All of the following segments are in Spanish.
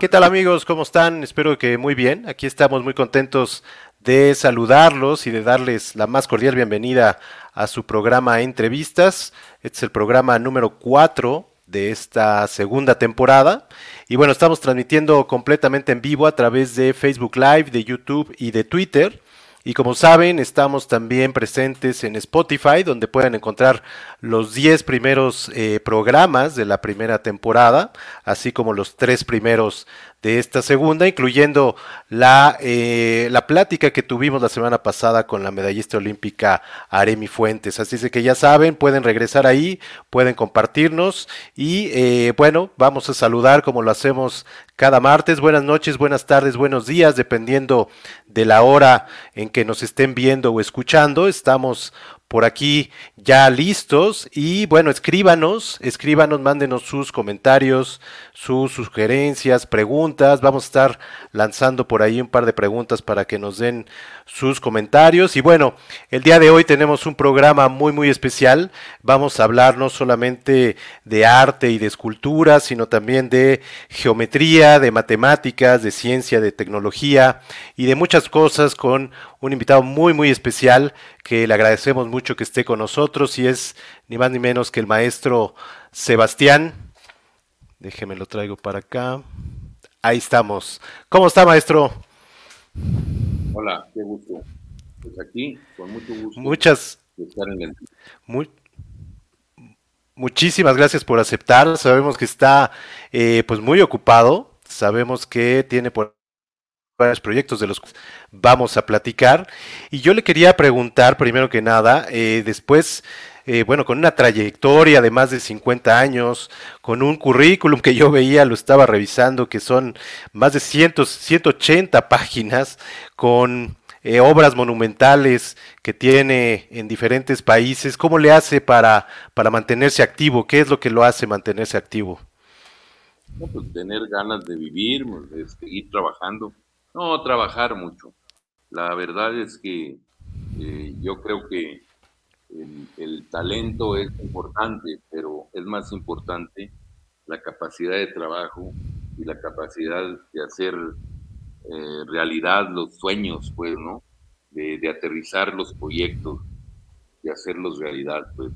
¿Qué tal amigos? ¿Cómo están? Espero que muy bien. Aquí estamos muy contentos de saludarlos y de darles la más cordial bienvenida a su programa Entrevistas. Este es el programa número 4 de esta segunda temporada. Y bueno, estamos transmitiendo completamente en vivo a través de Facebook Live, de YouTube y de Twitter. Y como saben, estamos también presentes en Spotify, donde pueden encontrar los 10 primeros eh, programas de la primera temporada, así como los tres primeros de esta segunda, incluyendo la, eh, la plática que tuvimos la semana pasada con la medallista olímpica Aremi Fuentes. Así es que ya saben, pueden regresar ahí, pueden compartirnos y eh, bueno, vamos a saludar como lo hacemos cada martes. Buenas noches, buenas tardes, buenos días, dependiendo de la hora en que nos estén viendo o escuchando. Estamos por aquí ya listos y bueno, escríbanos, escríbanos, mándenos sus comentarios, sus sugerencias, preguntas. Vamos a estar lanzando por ahí un par de preguntas para que nos den sus comentarios. Y bueno, el día de hoy tenemos un programa muy, muy especial. Vamos a hablar no solamente de arte y de escultura, sino también de geometría, de matemáticas, de ciencia, de tecnología y de muchas cosas con un invitado muy, muy especial que le agradecemos mucho que esté con nosotros y es ni más ni menos que el maestro Sebastián. Déjeme lo traigo para acá. Ahí estamos. ¿Cómo está, maestro? Hola, qué gusto. Pues aquí, con mucho gusto. Muchas. muchísimas gracias por aceptar. Sabemos que está eh, pues muy ocupado. Sabemos que tiene por varios proyectos de los que vamos a platicar. Y yo le quería preguntar, primero que nada, eh, después, eh, bueno, con una trayectoria de más de 50 años, con un currículum que yo veía, lo estaba revisando, que son más de 100, 180 páginas, con eh, obras monumentales que tiene en diferentes países, ¿cómo le hace para, para mantenerse activo? ¿Qué es lo que lo hace mantenerse activo? pues tener ganas de vivir, de seguir trabajando no, trabajar mucho. La verdad es que eh, yo creo que el, talento es importante, pero es más importante la capacidad de trabajo y la capacidad de hacer eh, realidad los sueños, pues, ¿no? De, aterrizar los proyectos, de hacerlos realidad, pues.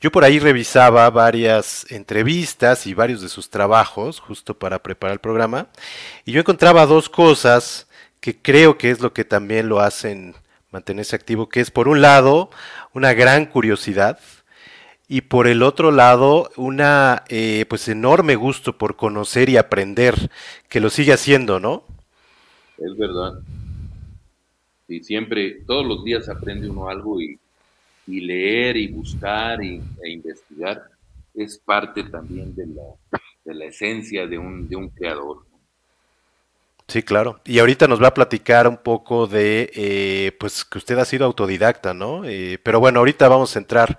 Yo por ahí revisaba varias entrevistas y varios de sus trabajos, justo para preparar el programa, y yo encontraba dos cosas que creo que es lo que también lo hacen mantenerse activo, que es por un lado una gran curiosidad y por el otro lado una eh, pues enorme gusto por conocer y aprender, que lo sigue haciendo, ¿no? Es verdad. Y siempre, todos los días aprende uno algo y y leer y buscar y, e investigar es parte también de la, de la esencia de un, de un creador. Sí, claro. Y ahorita nos va a platicar un poco de, eh, pues que usted ha sido autodidacta, ¿no? Eh, pero bueno, ahorita vamos a entrar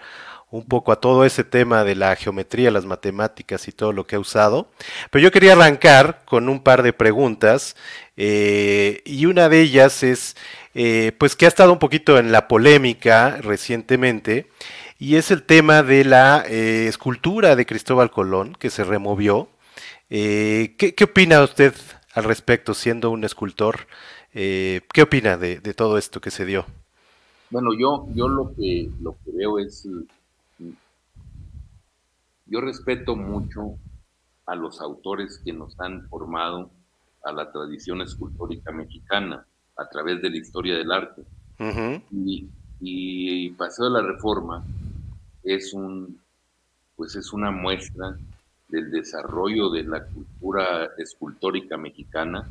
un poco a todo ese tema de la geometría, las matemáticas y todo lo que ha usado. Pero yo quería arrancar con un par de preguntas eh, y una de ellas es, eh, pues que ha estado un poquito en la polémica recientemente, y es el tema de la eh, escultura de Cristóbal Colón, que se removió. ¿qué, opina usted al respecto, siendo un escultor? ¿Qué opina de, todo esto que se dio? Bueno, yo, yo lo, que, lo que veo es, yo respeto mucho a los autores que nos han formado a la tradición escultórica mexicana a través de la historia del arte. y, y, Paseo de la Reforma es un pues es una muestra del desarrollo de la cultura escultórica mexicana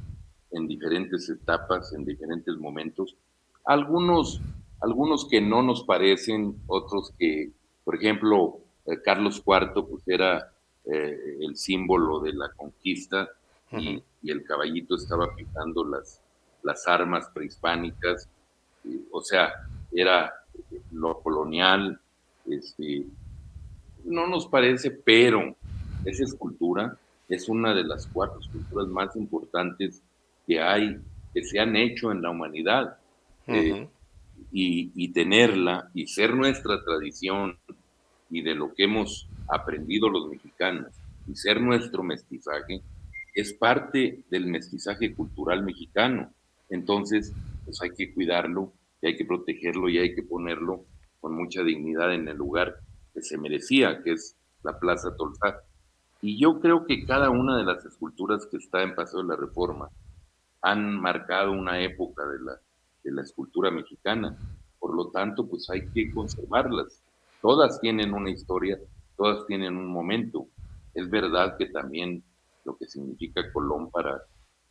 en diferentes etapas, en diferentes momentos. Algunos, algunos que no nos parecen, otros que, por ejemplo, eh, Carlos IV pues era eh, el símbolo de la conquista y, y, el caballito estaba pintando las, las armas prehispánicas, o sea, era lo colonial, este, no nos parece, pero esa escultura es una de las cuatro esculturas más importantes que hay, que se han hecho en la humanidad. Eh, y, y, tenerla y ser nuestra tradición y de lo que hemos aprendido los mexicanos y ser nuestro mestizaje es parte del mestizaje cultural mexicano. Entonces, pues hay que cuidarlo y hay que protegerlo y hay que ponerlo con mucha dignidad en el lugar que se merecía, que es la Plaza Tolzá. Y yo creo que cada una de las esculturas que está en Paseo de la Reforma han marcado una época de la, de la escultura mexicana. Por lo tanto, pues hay que conservarlas. Todas tienen una historia, todas tienen un momento. Es verdad que también lo que significa Colón para,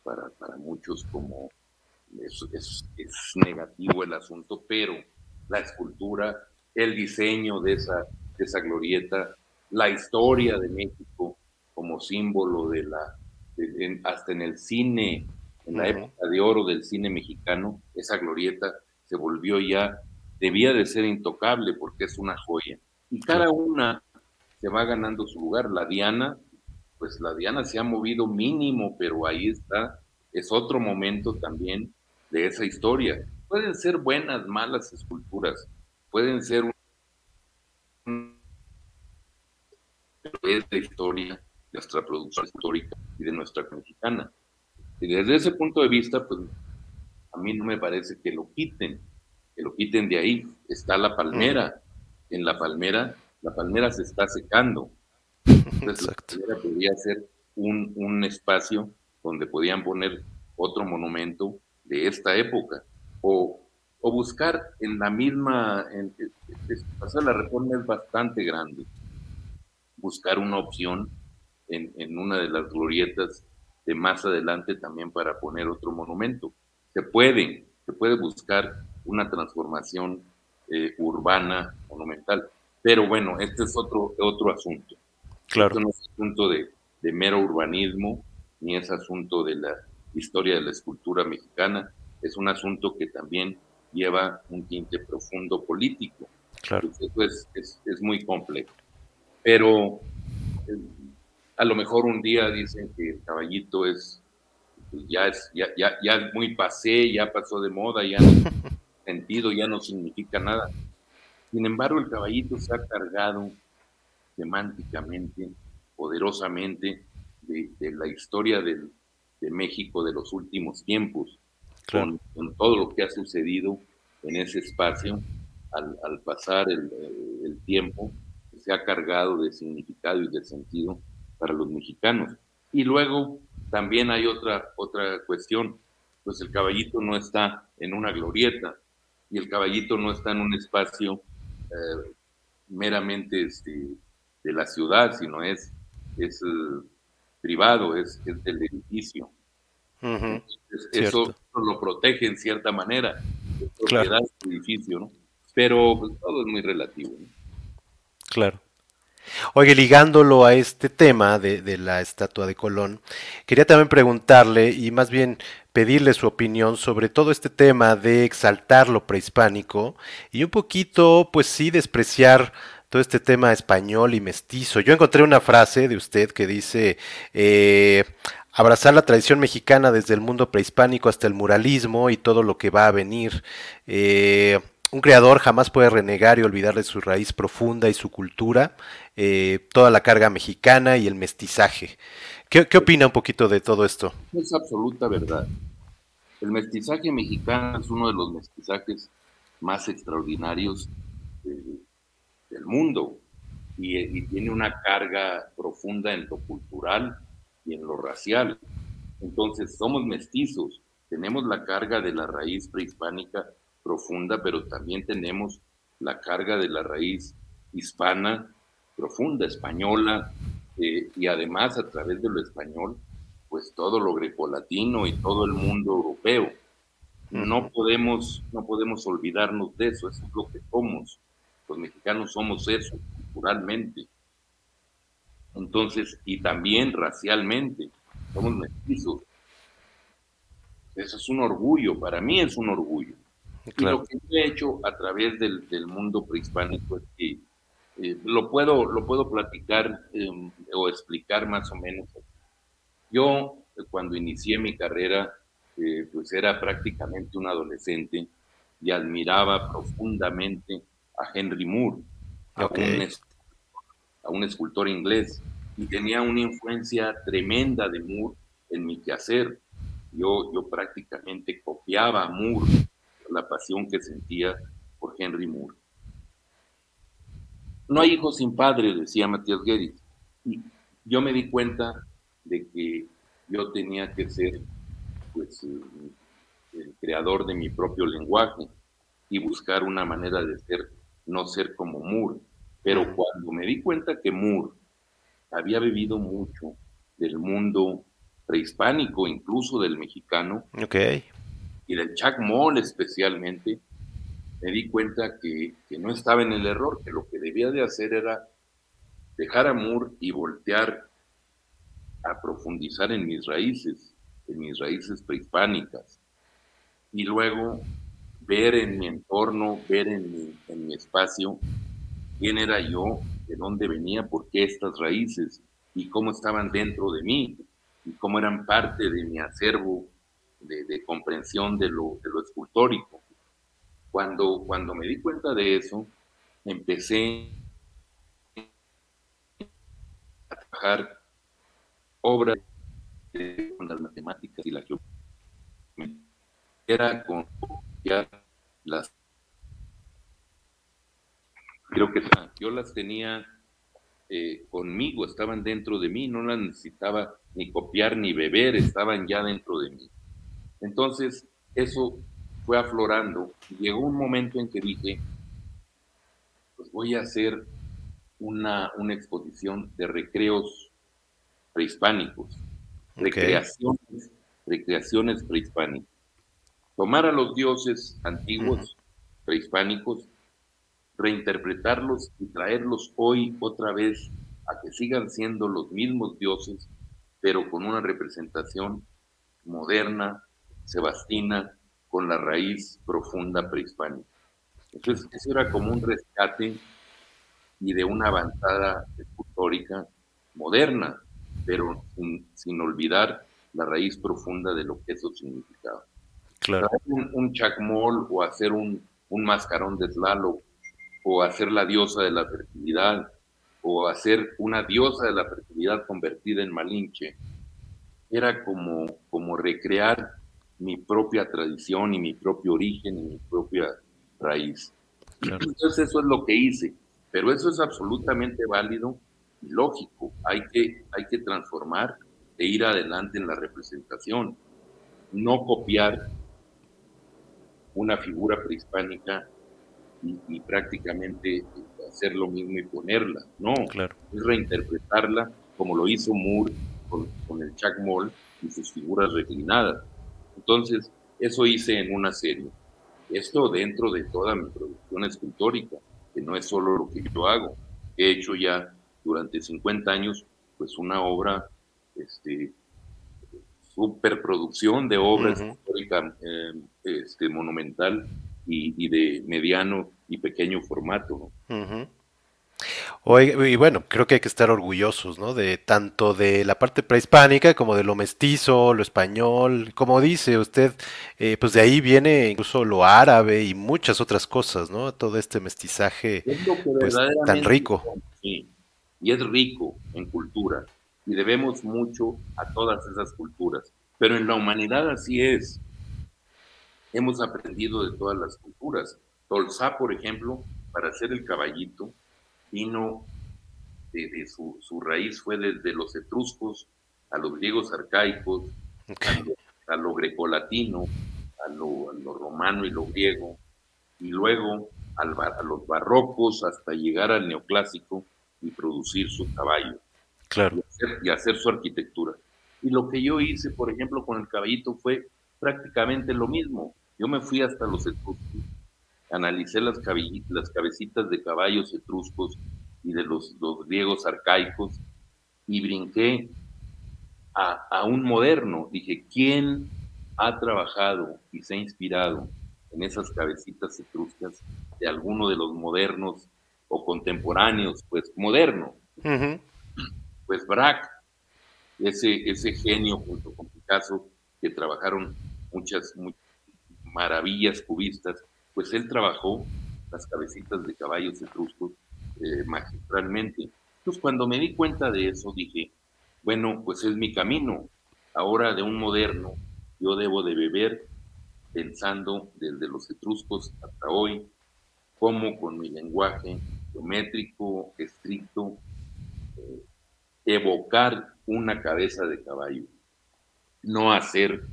para, para muchos como es, es, es, negativo el asunto, pero la escultura, el diseño de esa, de esa glorieta, la historia de México como símbolo de la, hasta en el cine, en la época de oro del cine mexicano, esa glorieta se volvió ya, debía de ser intocable porque es una joya. Y cada una se va ganando su lugar. La Diana, pues la Diana se ha movido mínimo, pero ahí está, es otro momento también de esa historia. Pueden ser buenas, malas esculturas, pueden ser un... es de historia, de nuestra producción histórica y de nuestra mexicana. Y desde ese punto de vista, pues a mí no me parece que lo quiten, que lo quiten de ahí. Está la palmera. En la palmera, la palmera se está secando. Entonces, la palmera podría ser un, un espacio donde podían poner otro monumento de esta época, o, o buscar en la misma, en, la reforma es bastante grande, buscar una opción en, en, una de las glorietas de más adelante también para poner otro monumento. Se puede, se puede buscar una transformación eh, urbana monumental, pero bueno, este es otro, otro asunto. Claro. Este no es asunto de, de mero urbanismo, ni es asunto de la historia de la escultura mexicana, es un asunto que también lleva un tinte profundo político. Claro. Entonces, es, es, muy complejo. Pero eh, a lo mejor un día dicen que el caballito es, pues ya es, ya, ya, ya muy pasé, ya pasó de moda, ya no sentido, ya no significa nada. Sin embargo, el caballito se ha cargado semánticamente, poderosamente, de, de la historia del, de México de los últimos tiempos, claro. con, con, todo lo que ha sucedido en ese espacio al, al pasar el, el, tiempo, se ha cargado de significado y de sentido para los mexicanos. Y luego también hay otra, otra cuestión, pues el caballito no está en una glorieta y el caballito no está en un espacio eh, meramente este, de la ciudad, sino es, es uh, privado, es, es del edificio. Uh -huh. eso, eso, lo protege en cierta manera, es propiedad claro. del edificio, ¿no? Pero pues, todo es muy relativo. ¿no? Claro. Oye, ligándolo a este tema de, la estatua de Colón, quería también preguntarle y más bien pedirle su opinión sobre todo este tema de exaltar lo prehispánico y un poquito, pues sí, despreciar todo este tema español y mestizo. Yo encontré una frase de usted que dice, eh, abrazar la tradición mexicana desde el mundo prehispánico hasta el muralismo y todo lo que va a venir. Eh, un creador jamás puede renegar y olvidar de su raíz profunda y su cultura, eh, toda la carga mexicana y el mestizaje. ¿Qué, ¿Qué, opina un poquito de todo esto? Es absoluta verdad. El mestizaje mexicano es uno de los mestizajes más extraordinarios de, del mundo y, tiene una carga profunda en lo cultural y en lo racial. Entonces somos mestizos, tenemos la carga de la raíz prehispánica profunda, pero también tenemos la carga de la raíz hispana profunda, española, eh, y además a través de lo español, pues todo lo grecolatino y todo el mundo europeo. No podemos, no podemos olvidarnos de eso, eso es lo que somos. Los mexicanos somos eso, culturalmente. Entonces, y también racialmente, somos mestizos. Eso es un orgullo, para mí es un orgullo. Claro. Y lo que yo he hecho a través del, del mundo prehispánico es que eh, lo, puedo, lo puedo platicar eh, o explicar más o menos. Yo, cuando inicié mi carrera, eh, pues era prácticamente un adolescente y admiraba profundamente a Henry Moore, okay. a, un, a, un, escultor inglés y tenía una influencia tremenda de Moore en mi quehacer. Yo, yo prácticamente copiaba a Moore, la pasión que sentía por Henry Moore. No hay hijos sin padre, decía Matías Guedes. Y yo me di cuenta de que yo tenía que ser pues, el creador de mi propio lenguaje y buscar una manera de ser, no ser como Moore. Pero cuando me di cuenta que Moore había vivido mucho del mundo prehispánico, incluso del mexicano, y del chacmol especialmente, me di cuenta que, que, no estaba en el error, que lo que debía de hacer era dejar a Moore y voltear a profundizar en mis raíces, en mis raíces prehispánicas, y luego ver en mi entorno, ver en mi, en mi espacio quién era yo, de dónde venía, por qué estas raíces y cómo estaban dentro de mí y cómo eran parte de mi acervo de, comprensión de lo, de lo escultórico. Cuando, cuando me di cuenta de eso, empecé a trabajar obras con las matemáticas y la geometría. Era con las creo que yo las tenía eh, conmigo, estaban dentro de mí, no las necesitaba ni copiar ni beber, estaban ya dentro de mí. Entonces, eso fue aflorando. Y llegó un momento en que dije, pues voy a hacer una, una exposición de recreos prehispánicos, recreaciones, recreaciones prehispánicas. Tomar a los dioses antiguos, prehispánicos, reinterpretarlos y traerlos hoy otra vez a que sigan siendo los mismos dioses, pero con una representación moderna, sebastina, con la raíz profunda prehispánica. Entonces, eso era como un rescate y de una avanzada escultórica moderna, pero sin, olvidar la raíz profunda de lo que eso significaba. Claro. Un, un chacmol o hacer un, un mascarón de slalo o hacer la diosa de la fertilidad, o hacer una diosa de la fertilidad convertida en Malinche, era como, como recrear mi propia tradición y mi propio origen y mi propia raíz. Entonces eso es lo que hice, pero eso es absolutamente válido y lógico. Hay que, hay que transformar e ir adelante en la representación, no copiar una figura prehispánica y, prácticamente hacer lo mismo y ponerla. No, claro. es reinterpretarla como lo hizo Moore con, con el Chuck Moll y sus figuras reclinadas. Entonces, eso hice en una serie. Esto dentro de toda mi producción escultórica, que no es solo lo que yo hago. He hecho ya durante 50 años, pues una obra, este, superproducción de obra escultórica eh, este, monumental y, de mediano y pequeño formato. Y bueno, creo que hay que estar orgullosos, ¿no? De tanto de la parte prehispánica como de lo mestizo, lo español, como dice usted, eh, pues de ahí viene incluso lo árabe y muchas otras cosas, ¿no? Todo este mestizaje pues, tan rico. Sí, y es rico en cultura y debemos mucho a todas esas culturas, pero en la humanidad así es hemos aprendido de todas las culturas. Tolsá, por ejemplo, para hacer el caballito, vino de, su, raíz fue desde los etruscos a los griegos arcaicos, a, lo, grecolatino, a lo, romano y lo griego, y luego a los barrocos hasta llegar al neoclásico y producir su caballo. Claro. y hacer su arquitectura. Y lo que yo hice, por ejemplo, con el caballito fue prácticamente lo mismo. Yo me fui hasta los etruscos, analicé las, las cabecitas de caballos etruscos y de los, griegos arcaicos y brinqué a, un moderno. Dije, ¿quién ha trabajado y se ha inspirado en esas cabecitas etruscas de alguno de los modernos o contemporáneos, pues moderno? Pues Braque, ese, ese genio junto con Picasso que trabajaron muchas, muchas maravillas cubistas, pues él trabajó las cabecitas de caballos etruscos eh, magistralmente. Entonces, cuando me di cuenta de eso, dije, bueno, pues es mi camino. Ahora de un moderno, yo debo de beber pensando desde los etruscos hasta hoy, cómo con mi lenguaje geométrico, estricto, eh, evocar una cabeza de caballo, no hacer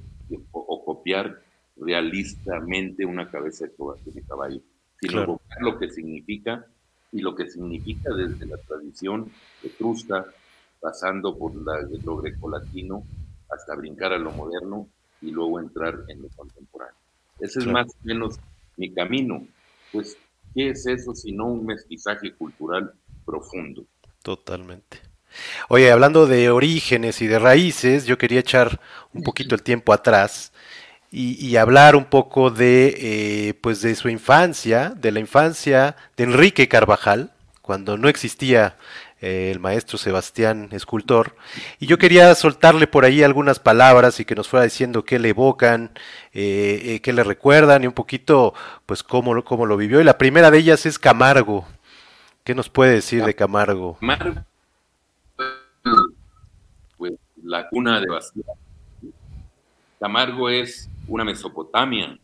o, copiar realistamente una cabeza de caballo, sino evocar lo que significa y lo que significa desde la tradición etrusca, pasando por la, lo grecolatino hasta brincar a lo moderno y luego entrar en lo contemporáneo. Ese es más o menos mi camino. Pues, ¿qué es eso sino un mestizaje cultural profundo? Totalmente. Oye, hablando de orígenes y de raíces, yo quería echar un poquito el tiempo atrás y, hablar un poco de, eh, pues de su infancia, de la infancia de Enrique Carvajal, cuando no existía eh, el maestro Sebastián Escultor. Y yo quería soltarle por ahí algunas palabras y que nos fuera diciendo qué le evocan, eh, qué le recuerdan y un poquito, pues, cómo, cómo lo vivió. Y la primera de ellas es Camargo. ¿Qué nos puede decir de Camargo? Camargo, pues, la cuna de Bastián. Camargo es una Mesopotamia.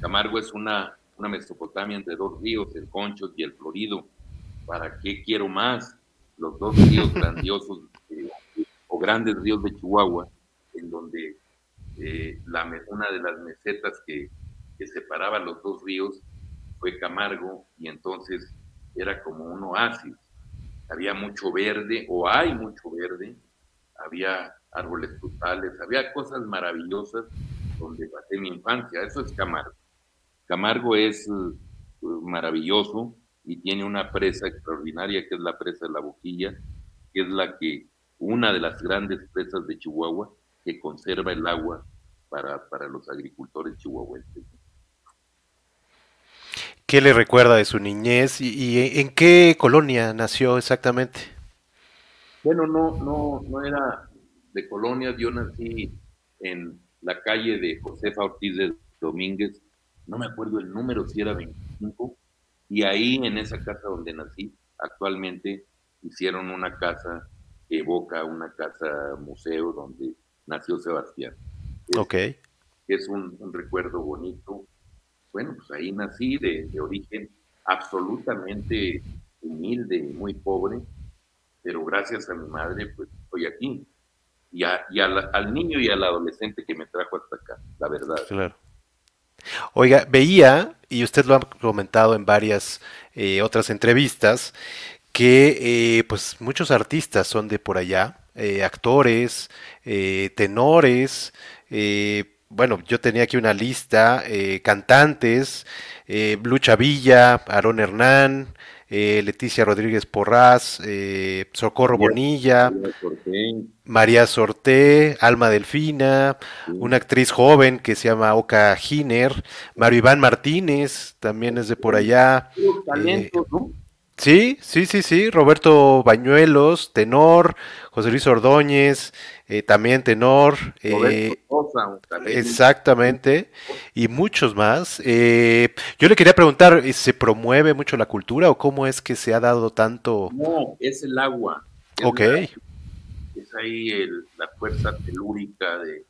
Camargo es una, una Mesopotamia entre dos ríos, el Conchos y el Florido. ¿Para qué quiero más? los dos ríos grandiosos eh, o grandes ríos de Chihuahua, en donde eh, la, una de las mesetas que, que separaba los dos ríos fue Camargo y entonces era como un oasis. Había mucho verde o hay mucho verde, había árboles frutales, había cosas maravillosas donde pasé mi infancia. Eso es Camargo. Camargo es uh, maravilloso y tiene una presa extraordinaria que es la presa de la Boquilla, que es la que, una de las grandes presas de Chihuahua que conserva el agua para, para los agricultores chihuahuenses. ¿Qué le recuerda de su niñez y, en qué colonia nació exactamente? Bueno, no, no, no era de colonia, yo nací en la calle de Josefa Ortiz de Domínguez, no me acuerdo el número, si era 25, y ahí, en esa casa donde nací, actualmente hicieron una casa que evoca una casa museo donde nació Sebastián. ok. Es un, recuerdo bonito. Bueno, pues ahí nací de, origen absolutamente humilde y muy pobre, pero gracias a mi madre, pues estoy aquí. Y, y al niño y al adolescente que me trajo hasta acá, la verdad. Oiga, veía, y usted lo ha comentado en varias eh, otras entrevistas, que eh, pues muchos artistas son de por allá, eh, actores, tenores, bueno, yo tenía aquí una lista, cantantes, Lucha Villa, Aarón Hernán, eh, Leticia Rodríguez Porraz, eh, Socorro Bonilla, María Sorté, Alma Delfina, una actriz joven que se llama Oka Giner, Mario Iván Martínez, también es de por allá. Eh, sí, sí, sí, sí, Roberto Bañuelos, tenor, José Luis Ordóñez, eh, también tenor, eh, exactamente, y muchos más. Eh, yo le quería preguntar, ¿se promueve mucho la cultura o cómo es que se ha dado tanto? No, es el agua. ok. es ahí la fuerza telúrica de,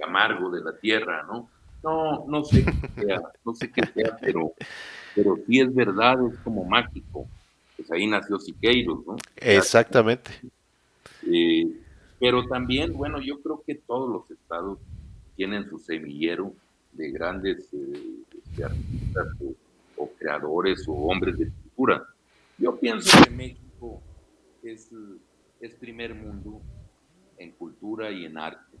Camargo, de la tierra, ¿no? No, no sé qué sea, no sé qué sea, pero, pero sí es verdad, es como mágico. Pues ahí nació Siqueiros, ¿no? Exactamente. Eh, pero también, bueno, yo creo que todos los estados tienen su semillero de grandes eh, este, artistas o, creadores o hombres de cultura. Yo pienso que México es, es primer mundo en cultura y en arte.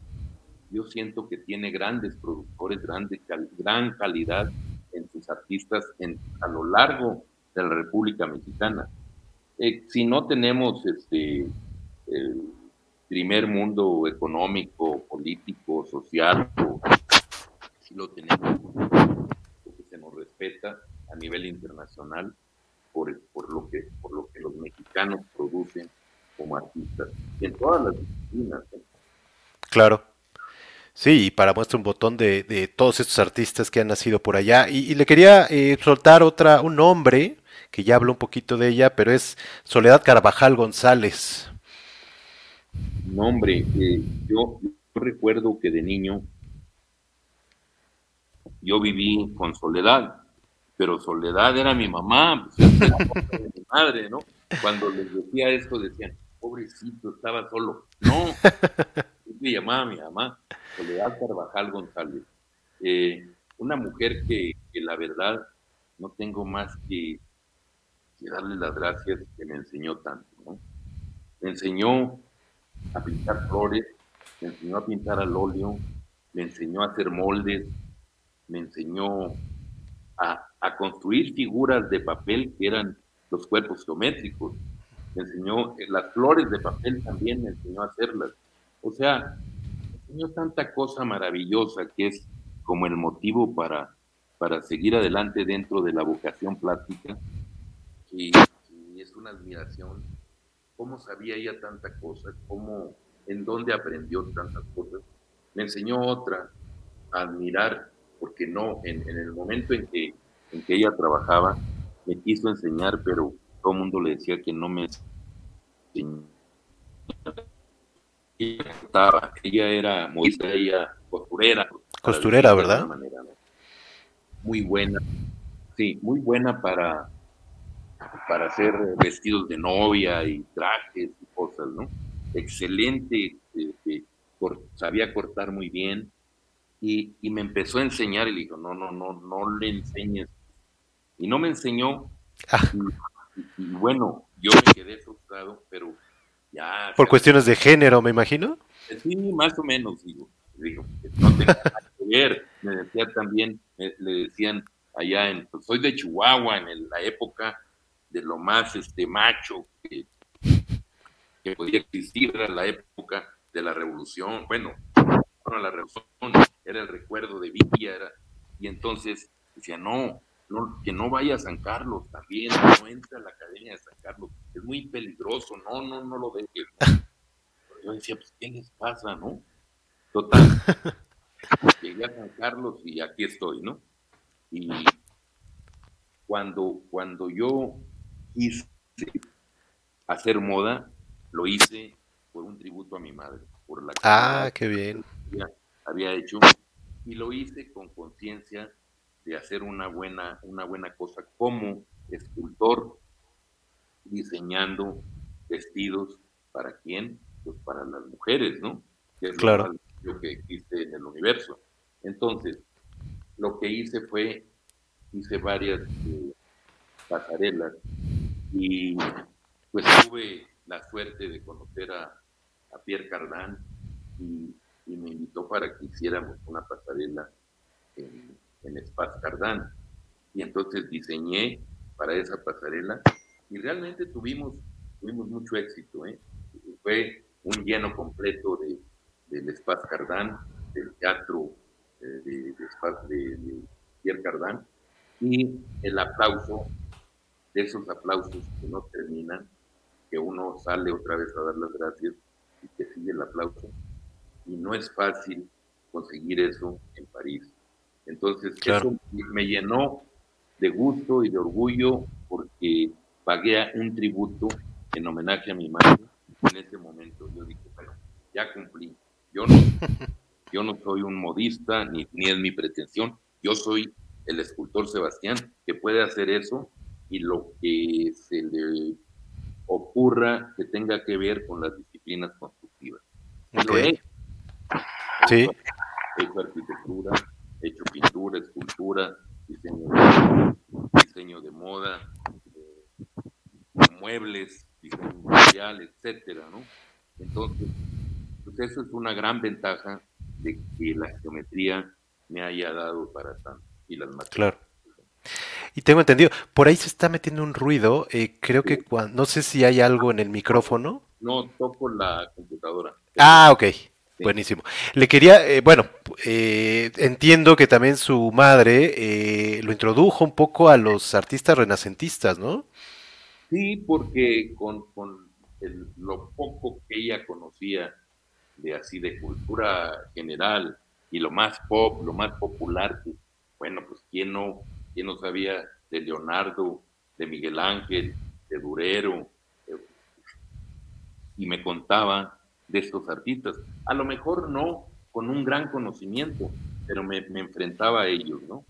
Yo siento que tiene grandes productores, grande, gran calidad en sus artistas en, a lo largo de la República Mexicana. Eh, si no tenemos este, primer mundo económico, político, social, si lo tenemos, porque se nos respeta a nivel internacional por, por, lo que, por lo que los mexicanos producen como artistas, en todas las disciplinas. ¿eh? Claro. Sí, y para muestra un botón de, de, todos estos artistas que han nacido por allá. Y, le quería eh, soltar otra, un nombre que ya hablo un poquito de ella, pero es Soledad Carvajal González. No, hombre, eh, yo, recuerdo que de niño yo viví con Soledad, pero Soledad era mi mamá, pues, mi madre, ¿no? Cuando les decía esto decían, pobrecito, estaba solo. No, me llamaba mi mamá, Soledad Carvajal González. Eh, una mujer que, la verdad no tengo más que, darle las gracias que me enseñó tanto. ¿no? Me enseñó a pintar flores, me enseñó a pintar al óleo, me enseñó a hacer moldes, me enseñó a, a construir figuras de papel que eran los cuerpos geométricos, me enseñó eh, las flores de papel también, me enseñó a hacerlas. O sea, me enseñó tanta cosa maravillosa que es como el motivo para, para seguir adelante dentro de la vocación plástica. Y, es una admiración. ¿Cómo sabía ella tanta cosa? ¿Cómo, en dónde aprendió tantas cosas? Me enseñó otra, a admirar, porque no, en, en el momento en que, en que ella trabajaba, me quiso enseñar, pero todo el mundo le decía que no me enseñaba. Ella, era modista, ella costurera, Costurera, ¿verdad? Muy buena, sí, muy buena para, para hacer vestidos de novia y trajes y cosas, ¿no? Excelente, este, sabía cortar muy bien y, me empezó a enseñar y le dijo, no, no, no, no le enseñes. Y no me enseñó. Ah. Y, bueno, yo me quedé frustrado, pero ya... Por cuestiones de género, me imagino. Sí, más o menos, digo. digo no tengo me decía también, le decían allá en, pues soy de Chihuahua, en la época de lo más este macho que, podía existir, era la época de la revolución, bueno, la revolución era el recuerdo de Villa, y entonces decía, no, no, que no vaya a San Carlos también, no entre a la academia de San Carlos, es muy peligroso, no, no, no lo dejes. Yo decía, pues, ¿qué les pasa, no? Total, llegué a San Carlos y aquí estoy, ¿no? Y cuando, cuando yo quise hacer moda, lo hice por un tributo a mi madre, por la ah, qué bien. Había, hecho y lo hice con conciencia de hacer una buena, una buena cosa como escultor, diseñando vestidos para quién, pues para las mujeres, ¿no? claro lo que existe en el universo. Entonces, lo que hice fue, hice varias eh, pasarelas y pues tuve la suerte de conocer a, Pierre Cardin y, me invitó para que hiciéramos una pasarela en, en Espace Cardin. Y entonces diseñé para esa pasarela y realmente tuvimos, tuvimos mucho éxito. ¿eh? Fue un lleno completo de, del Espace Cardán, del teatro eh, de, de, Pierre Cardán, y el aplauso, de esos aplausos que no terminan, que uno sale otra vez a dar las gracias y que sigue el aplauso. Y no es fácil conseguir eso en París. Entonces, eso me llenó de gusto y de orgullo porque pagué un tributo en homenaje a mi madre en ese momento. Yo dije, bueno, ya cumplí. Yo no, yo no soy un modista, ni, ni es mi pretensión. Yo soy el escultor Sebastián, que puede hacer eso y lo que se le ocurra que tenga que ver con las disciplinas constructivas. Hecho. Sí. He hecho arquitectura, he hecho pintura, escultura, diseño de, diseño de moda, eh, muebles, diseño industrial, etcétera, ¿no? Entonces, pues eso es una gran ventaja de que la geometría me haya dado para tanto y las Claro. Y tengo entendido, por ahí se está metiendo un ruido, eh, creo que cuando, no sé si hay algo en el micrófono. No, toco la computadora. Ah, ok, buenísimo. Le quería, eh, bueno, eh, entiendo que también su madre lo introdujo un poco a los artistas renacentistas, ¿no? Sí, porque con, lo poco que ella conocía de así de cultura general y lo más pop, lo más popular, bueno, pues quién no, quién no sabía de Leonardo de Miguel Ángel, de Durero, y me contaba de estos artistas. A lo mejor no con un gran conocimiento, pero me, enfrentaba a ellos, ¿no?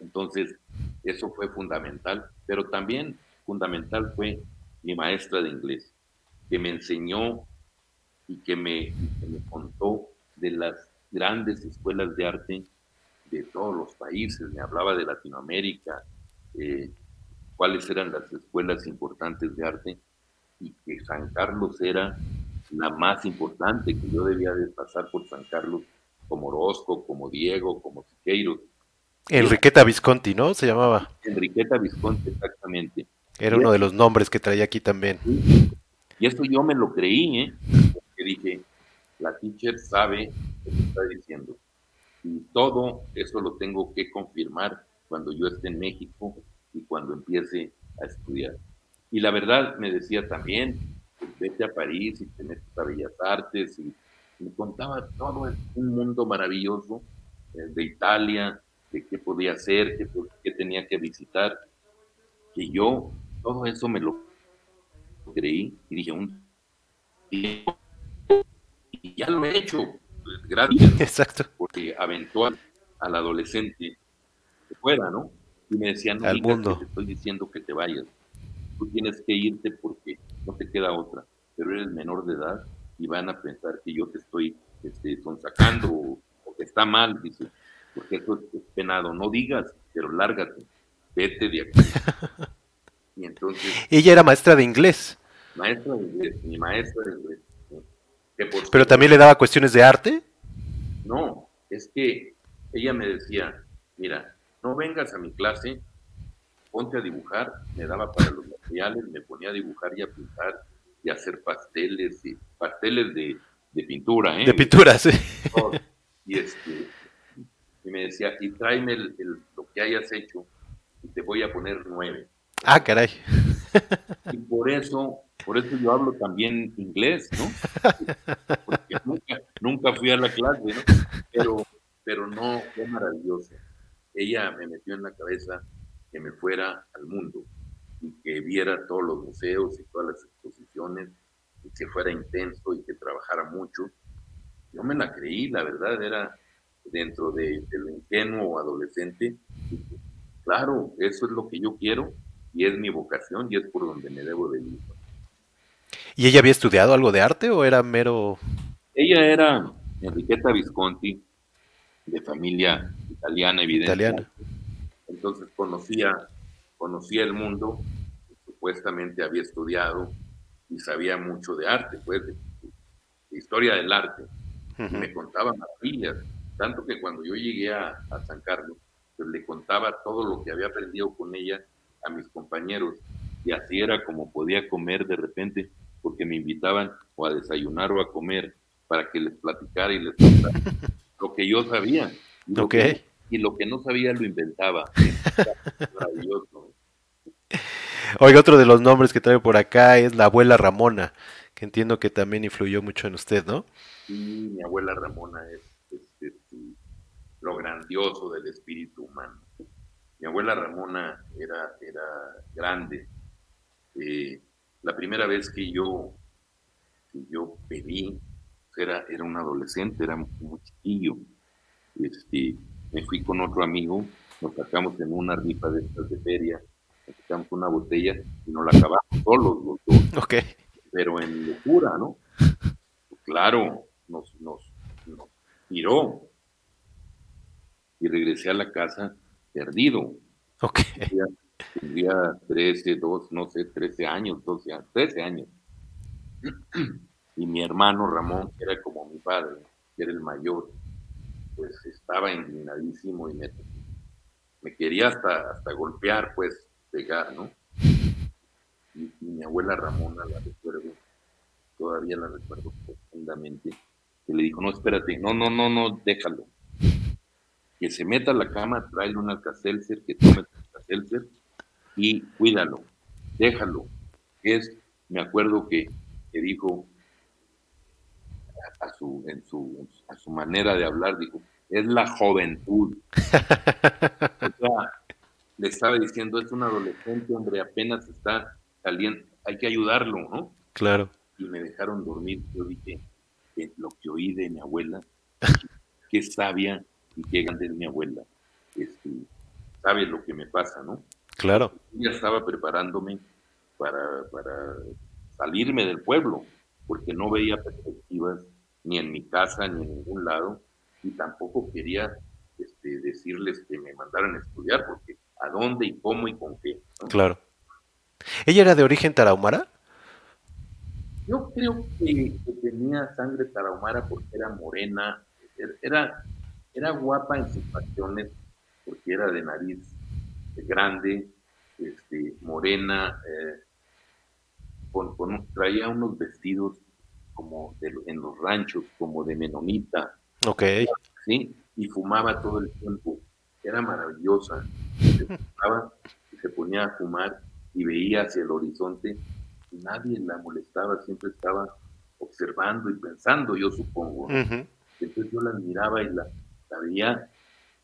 Entonces, eso fue fundamental, pero también fundamental fue mi maestra de inglés, que me enseñó y que me contó de las grandes escuelas de arte de todos los países, me hablaba de Latinoamérica, eh, cuáles eran las escuelas importantes de arte y que San Carlos era la más importante, que yo debía de pasar por San Carlos como Orozco, como Diego, como Siqueiros. Enriqueta Visconti, ¿no? Se llamaba. Enriqueta Visconti, exactamente. Era uno de los nombres que traía aquí también. Y eso yo me lo creí, ¿eh? Porque dije, la teacher sabe lo que está diciendo. Todo eso lo tengo que confirmar cuando yo esté en México y cuando empiece a estudiar. Y la verdad me decía también, vete a París y te metes a Bellas Artes y me contaba todo un mundo maravilloso eh, de Italia, de qué podía hacer, qué, qué tenía que visitar, que yo todo eso me lo creí y dije, un y ya lo he hecho, gracias. Exacto. Porque aventó al, adolescente que fuera, ¿no? Y me decían, no al mundo. te estoy diciendo que te vayas. Tú tienes que irte porque no te queda otra. Pero eres menor de edad y van a pensar que yo te estoy este, sonsacando o, que está mal, dice. Porque eso es penado. No digas, pero lárgate. Vete de aquí. Y entonces, Ella era maestra de inglés. Maestra de inglés, mi maestra de inglés. ¿Pero también le daba cuestiones de arte? No, es que ella me decía, mira, no vengas a mi clase, ponte a dibujar, me daba para los materiales, me ponía a dibujar y a pintar y a hacer pasteles, y pasteles de, pintura, ¿eh? De pintura, sí. Y, este, y me decía, y tráeme lo que hayas hecho y te voy a poner nueve. Ah, caray. Y por eso, por eso yo hablo también inglés, ¿no? Porque nunca, fui a la clase, ¿no? Pero, pero no, fue maravilloso. Ella me metió en la cabeza que me fuera al mundo y que viera todos los museos y todas las exposiciones y que fuera intenso y que trabajara mucho. Yo me la creí, la verdad, era dentro de, de lo ingenuo adolescente. claro, eso es lo que yo quiero y es mi vocación y es por donde me debo de ir. ¿Y ella había estudiado algo de arte o era mero...? Ella era Enriqueta Visconti, de familia italiana, evidentemente. Italiana. Entonces conocía, conocía el mundo, supuestamente había estudiado y sabía mucho de arte, pues, de, historia del arte. Me contaba maravillas, tanto que cuando yo llegué a, San Carlos, pues, le contaba todo lo que había aprendido con ella a mis compañeros y así era como podía comer de repente porque me invitaban o a desayunar o a comer para que les platicara y les contara lo que yo sabía. Y lo, que, y lo que no sabía lo inventaba. Maravilloso. Oiga, otro de los nombres que traigo por acá es la abuela Ramona, que entiendo que también influyó mucho en usted, ¿no? Sí, mi abuela Ramona es, es lo grandioso del espíritu humano. Mi abuela Ramona era, era grande. Eh, la primera vez que yo, que yo pedí, era, era un adolescente, era muy chiquillo. Este, me fui con otro amigo, nos sacamos en una rifa de estas de feria, nos sacamos una botella y nos la acabamos solos los dos. Ok. Pero en locura, ¿no? Claro, nos, nos, nos tiró. Y regresé a la casa perdido. Ok. Tendría, 13, 2, no sé, 13 años, 12 años, 13 años. Y mi hermano Ramón, que era como mi padre, que era el mayor, pues estaba indignadísimo y me, me quería hasta, hasta golpear, pues, pegar, ¿no? Y, mi abuela Ramona, la recuerdo, todavía la recuerdo profundamente, que le dijo, no, espérate, no, no, no, no, déjalo que se meta a la cama, tráele un alcacelser, que tome el alcacelser y cuídalo, déjalo. Es, me acuerdo que, que dijo a, su, en su, a su manera de hablar, dijo, es la juventud. o sea, le estaba diciendo, es un adolescente, hombre, apenas está saliendo, hay que ayudarlo, ¿no? Claro. Y me dejaron dormir. Yo dije, lo que oí de mi abuela, qué sabia y grande es mi abuela. Este, sabe lo que me pasa, ¿no? Claro. Ya estaba preparándome para, salirme del pueblo, porque no veía perspectivas ni en mi casa ni en ningún lado, y tampoco quería este, decirles que me mandaran a estudiar, porque a dónde y cómo y con qué. Claro. ¿Ella era de origen tarahumara? Yo creo que, tenía sangre tarahumara porque era morena, era, era guapa en sus facciones, porque era de nariz grande, este, morena, eh, con, traía unos vestidos como en los ranchos, como de menonita. Ok. Sí, y fumaba todo el tiempo. Era maravillosa. Se, se ponía a fumar y veía hacia el horizonte nadie la molestaba, siempre estaba observando y pensando, yo supongo. Entonces yo la miraba y la, la veía,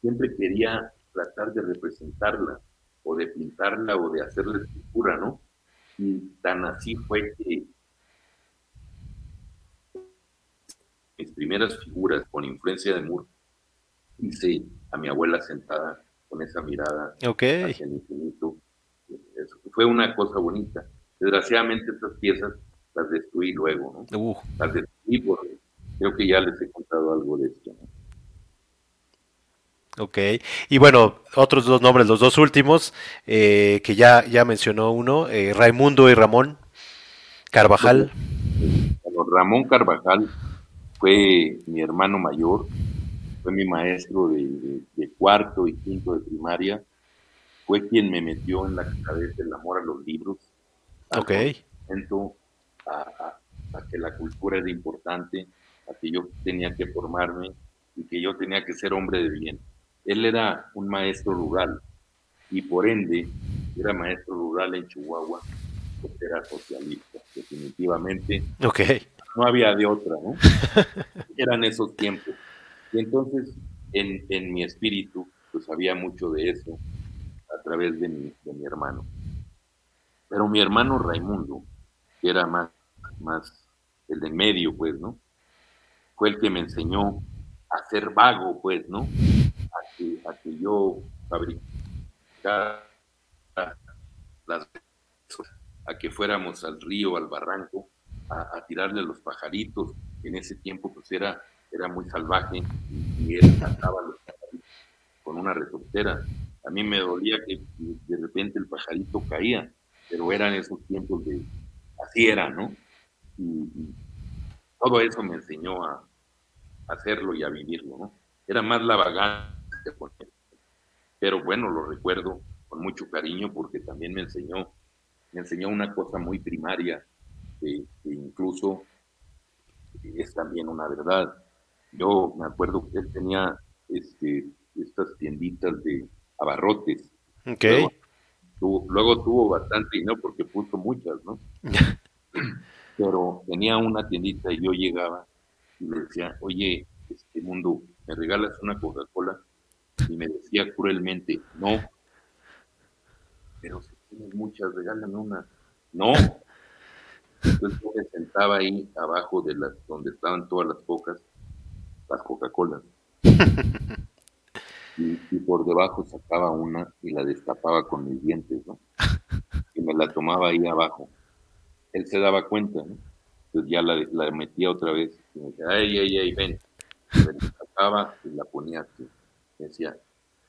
siempre quería tratar de representarla o de pintarla o de hacerle escultura, ¿no? Y tan así fue que mis primeras figuras con influencia de Moore hice a mi abuela sentada con esa mirada hacia el infinito. fue una cosa bonita. Desgraciadamente esas piezas las destruí luego, ¿no? Uh. Las destruí porque creo que ya les he contado algo de esto, ¿no? Ok, y bueno, otros dos nombres, los dos últimos, eh, que ya, ya mencionó uno, eh, Raimundo y Ramón Carvajal. Bueno, Ramón Carvajal fue mi hermano mayor, fue mi maestro de, cuarto y quinto de primaria, fue quien me metió en la cabeza el amor a los libros. Ok. A, a que la cultura era importante, a que yo tenía que formarme y que yo tenía que ser hombre de bien él era un maestro rural y por ende era maestro rural en Chihuahua, porque era socialista, definitivamente. Ok. No había de otra, ¿no? Eran esos tiempos. Y entonces, en, en, mi espíritu, pues había mucho de eso a través de mi, de mi hermano. Pero mi hermano Raimundo, que era más, más el de medio, pues, ¿no? Fue el que me enseñó a ser vago, pues, ¿no? A que yo fabricara las a que fuéramos al río, al barranco, a, tirarle a los pajaritos. En ese tiempo pues era, era muy salvaje y, él cantaba los pajaritos con una resortera. A mí me dolía que de repente el pajarito caía, pero eran esos tiempos de, así era, ¿no? Y, todo eso me enseñó a, a hacerlo y a vivirlo, ¿no? Era más la vagancia pero bueno, lo recuerdo con mucho cariño porque también me enseñó, me enseñó una cosa muy primaria, que, incluso es también una verdad. Yo me acuerdo que él tenía este, estas tienditas de abarrotes. Okay. Luego, tuvo, bastante dinero porque puso muchas, ¿no? Pero tenía una tiendita y yo llegaba y le decía, oye, este mundo, ¿me regalas una Coca-Cola? Y me decía cruelmente, no, pero si tienes muchas, regálame una. No. Entonces yo me sentaba ahí abajo de las, donde estaban todas las cocas, las Coca-Colas. Y, por debajo sacaba una y la destapaba con mis dientes, ¿no? Y me la tomaba ahí abajo. Él se daba cuenta, ¿no? Entonces ya la, metía otra vez y me decía, ay, ay, ay, ven. la sacaba y la ponía aquí decía,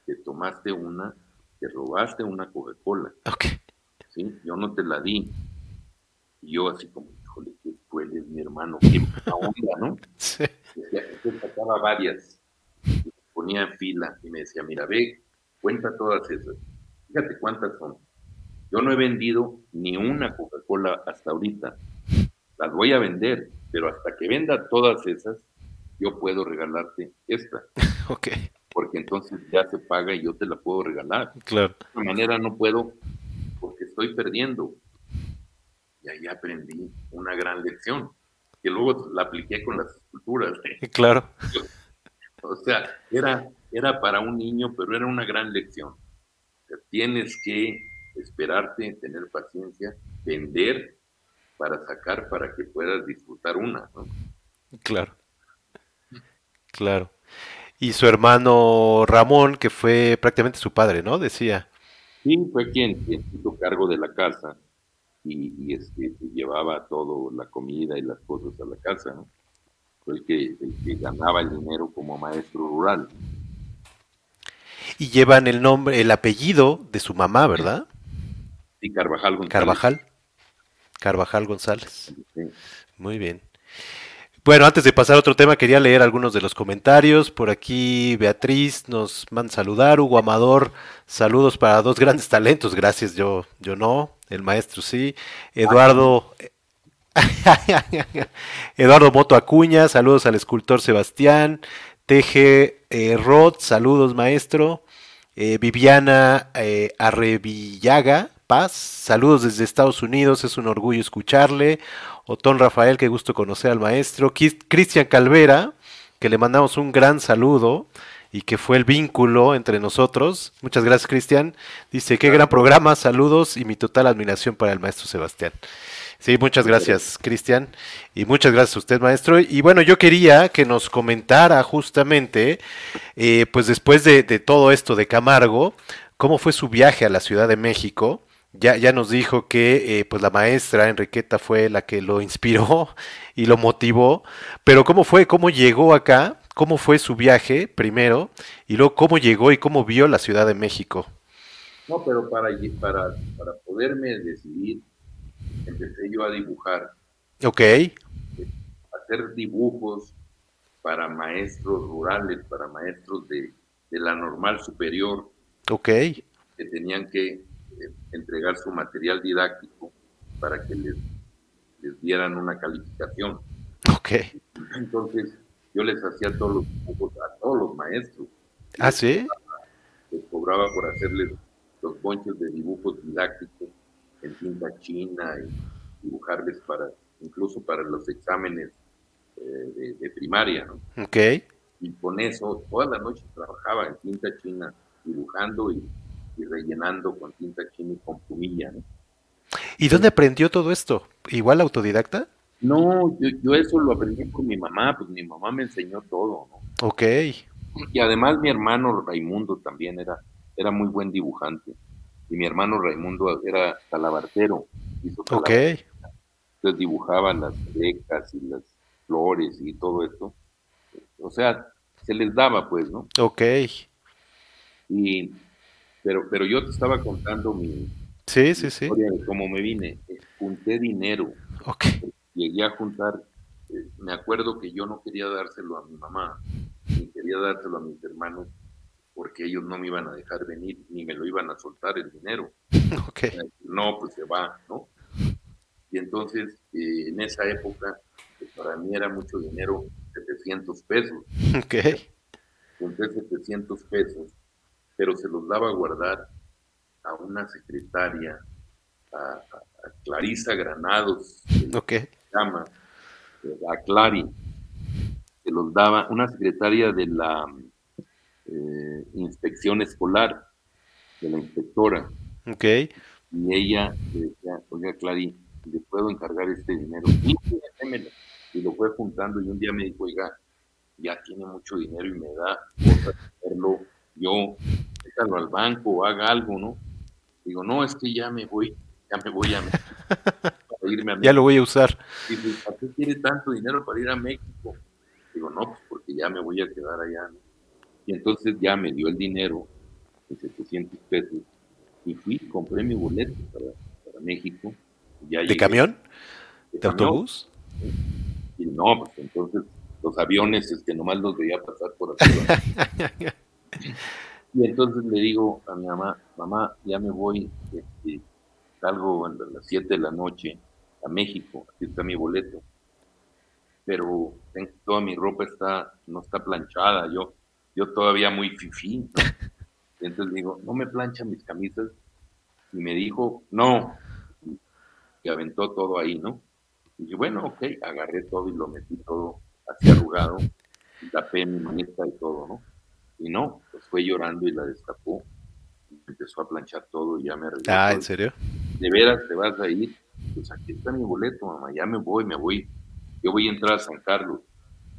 te tomaste una, te robaste una Coca-Cola. ¿sí? Yo no te la di. Y yo así como, híjole, qué cruel es mi hermano, qué onda, ¿no? Sí. Decía, sacaba varias, y ponía en fila y me decía, mira, ve, cuenta todas esas. Fíjate cuántas son. Yo no he vendido ni una Coca-Cola hasta ahorita. Las voy a vender, pero hasta que venda todas esas, yo puedo regalarte esta. Ok porque entonces ya se paga y yo te la puedo regalar. Claro. De esta manera no puedo porque estoy perdiendo. Y ahí aprendí una gran lección, que luego la apliqué con las esculturas. ¿eh? Claro. O sea, era, era para un niño, pero era una gran lección. tienes que esperarte, tener paciencia, vender para sacar para que puedas disfrutar una. Claro, claro. Y su hermano Ramón, que fue prácticamente su padre, ¿no? Decía. Sí, fue quien, quien hizo cargo de la casa y, este, llevaba todo, la comida y las cosas a la casa, ¿no? Fue el que, el que ganaba el dinero como maestro rural. Y llevan el nombre, el apellido de su mamá, ¿verdad? Sí, Carvajal González. Carvajal. Carvajal González. Muy bien. Bueno, antes de pasar a otro tema, quería leer algunos de los comentarios. Por aquí Beatriz nos manda saludar. Hugo Amador, saludos para dos grandes talentos. Gracias, yo, yo no, el maestro sí. Eduardo, Eduardo Moto Acuña, saludos al escultor Sebastián. Teje eh, saludos maestro. Eh, Viviana eh, Arrevillaga, Paz, saludos desde Estados Unidos, es un orgullo escucharle. Otón Rafael, qué gusto conocer al maestro. Cristian Calvera, que le mandamos un gran saludo y que fue el vínculo entre nosotros. Muchas gracias, Cristian. Dice, qué gran programa, saludos y mi total admiración para el maestro Sebastián. Sí, muchas gracias, Cristian. Y muchas gracias a usted, maestro. Y bueno, yo quería que nos comentara justamente, eh, pues después de, de, todo esto de Camargo, cómo fue su viaje a la Ciudad de México ya, ya nos dijo que eh, pues la maestra Enriqueta fue la que lo inspiró y lo motivó, pero ¿cómo fue? ¿Cómo llegó acá? ¿Cómo fue su viaje primero? Y luego, ¿cómo llegó y cómo vio la Ciudad de México? No, pero para, para, para poderme decidir, empecé yo a dibujar. Ok. Hacer dibujos para maestros rurales, para maestros de, de la normal superior. Ok. Que tenían que entregar su material didáctico para que les, les dieran una calificación. Ok. Entonces, yo les hacía todos los dibujos a todos los maestros. ¿Ah, sí? Les cobraba por hacerles los bonches de dibujos didácticos en tinta china y dibujarles para, incluso para los exámenes eh, de, primaria, ¿no? Ok. Y con eso, toda la noche trabajaba en tinta china, dibujando y y rellenando con tinta y con pumilla. ¿no? ¿Y dónde aprendió todo esto? ¿Igual autodidacta? No, yo, eso lo aprendí con mi mamá, pues mi mamá me enseñó todo, ¿no? Ok. Y además mi hermano Raimundo también era, era muy buen dibujante. Y mi hermano Raimundo era talabartero. Hizo ok. Entonces dibujaba las becas y las flores y todo esto. O sea, se les daba, pues, ¿no? Ok. Y pero, pero yo te estaba contando mi, sí, sí, historia de cómo me vine. Eh, junté dinero. Okay. Llegué a juntar. Eh, me acuerdo que yo no quería dárselo a mi mamá, ni quería dárselo a mis hermanos, porque ellos no me iban a dejar venir, ni me lo iban a soltar el dinero. Okay. No, pues se va, ¿no? Y entonces, eh, en esa época, para mí era mucho dinero, 700 pesos. Ok. Junté 700 pesos pero se los daba a guardar a una secretaria, a, Clarisa Granados, okay. se llama, a Clary, se los daba una secretaria de la eh, inspección escolar, de la inspectora. Ok. Y ella decía, oiga, Clary, ¿le puedo encargar este dinero? Sí, Y lo fue juntando y un día me dijo, oiga, ya tiene mucho dinero y me da cosa hacerlo yo, déjalo al banco, haga algo, ¿no? Digo, no, es que ya me voy, ya me voy a, irme a México. Ya lo voy a usar. Y ¿para qué quiere tanto dinero para ir a México? Digo, no, pues porque ya me voy a quedar allá. ¿no? Y entonces ya me dio el dinero, de 700 pesos, y fui, compré mi boleto para, México. ¿De camión? ¿De, autobús? Y no, pues entonces los aviones, es que nomás los veía pasar por aquí. Y entonces le digo a mi mamá, mamá, ya me voy, este, salgo a las 7 de la noche a México, aquí está mi boleto. Pero toda mi ropa está, no está planchada, yo, yo todavía muy fifí. Entonces le digo, no me planchan mis camisas. Y me dijo, no. Y aventó todo ahí, ¿no? Y dije, bueno, ok, agarré todo y lo metí todo así arrugado, tapé mi manita y todo, ¿no? Y no, pues fue llorando y la destapó. empezó a planchar todo y ya me arregló. Ah, ¿en serio? ¿De veras te vas a ir? Pues aquí está mi boleto, mamá, ya me voy, me voy. Yo voy a entrar a San Carlos.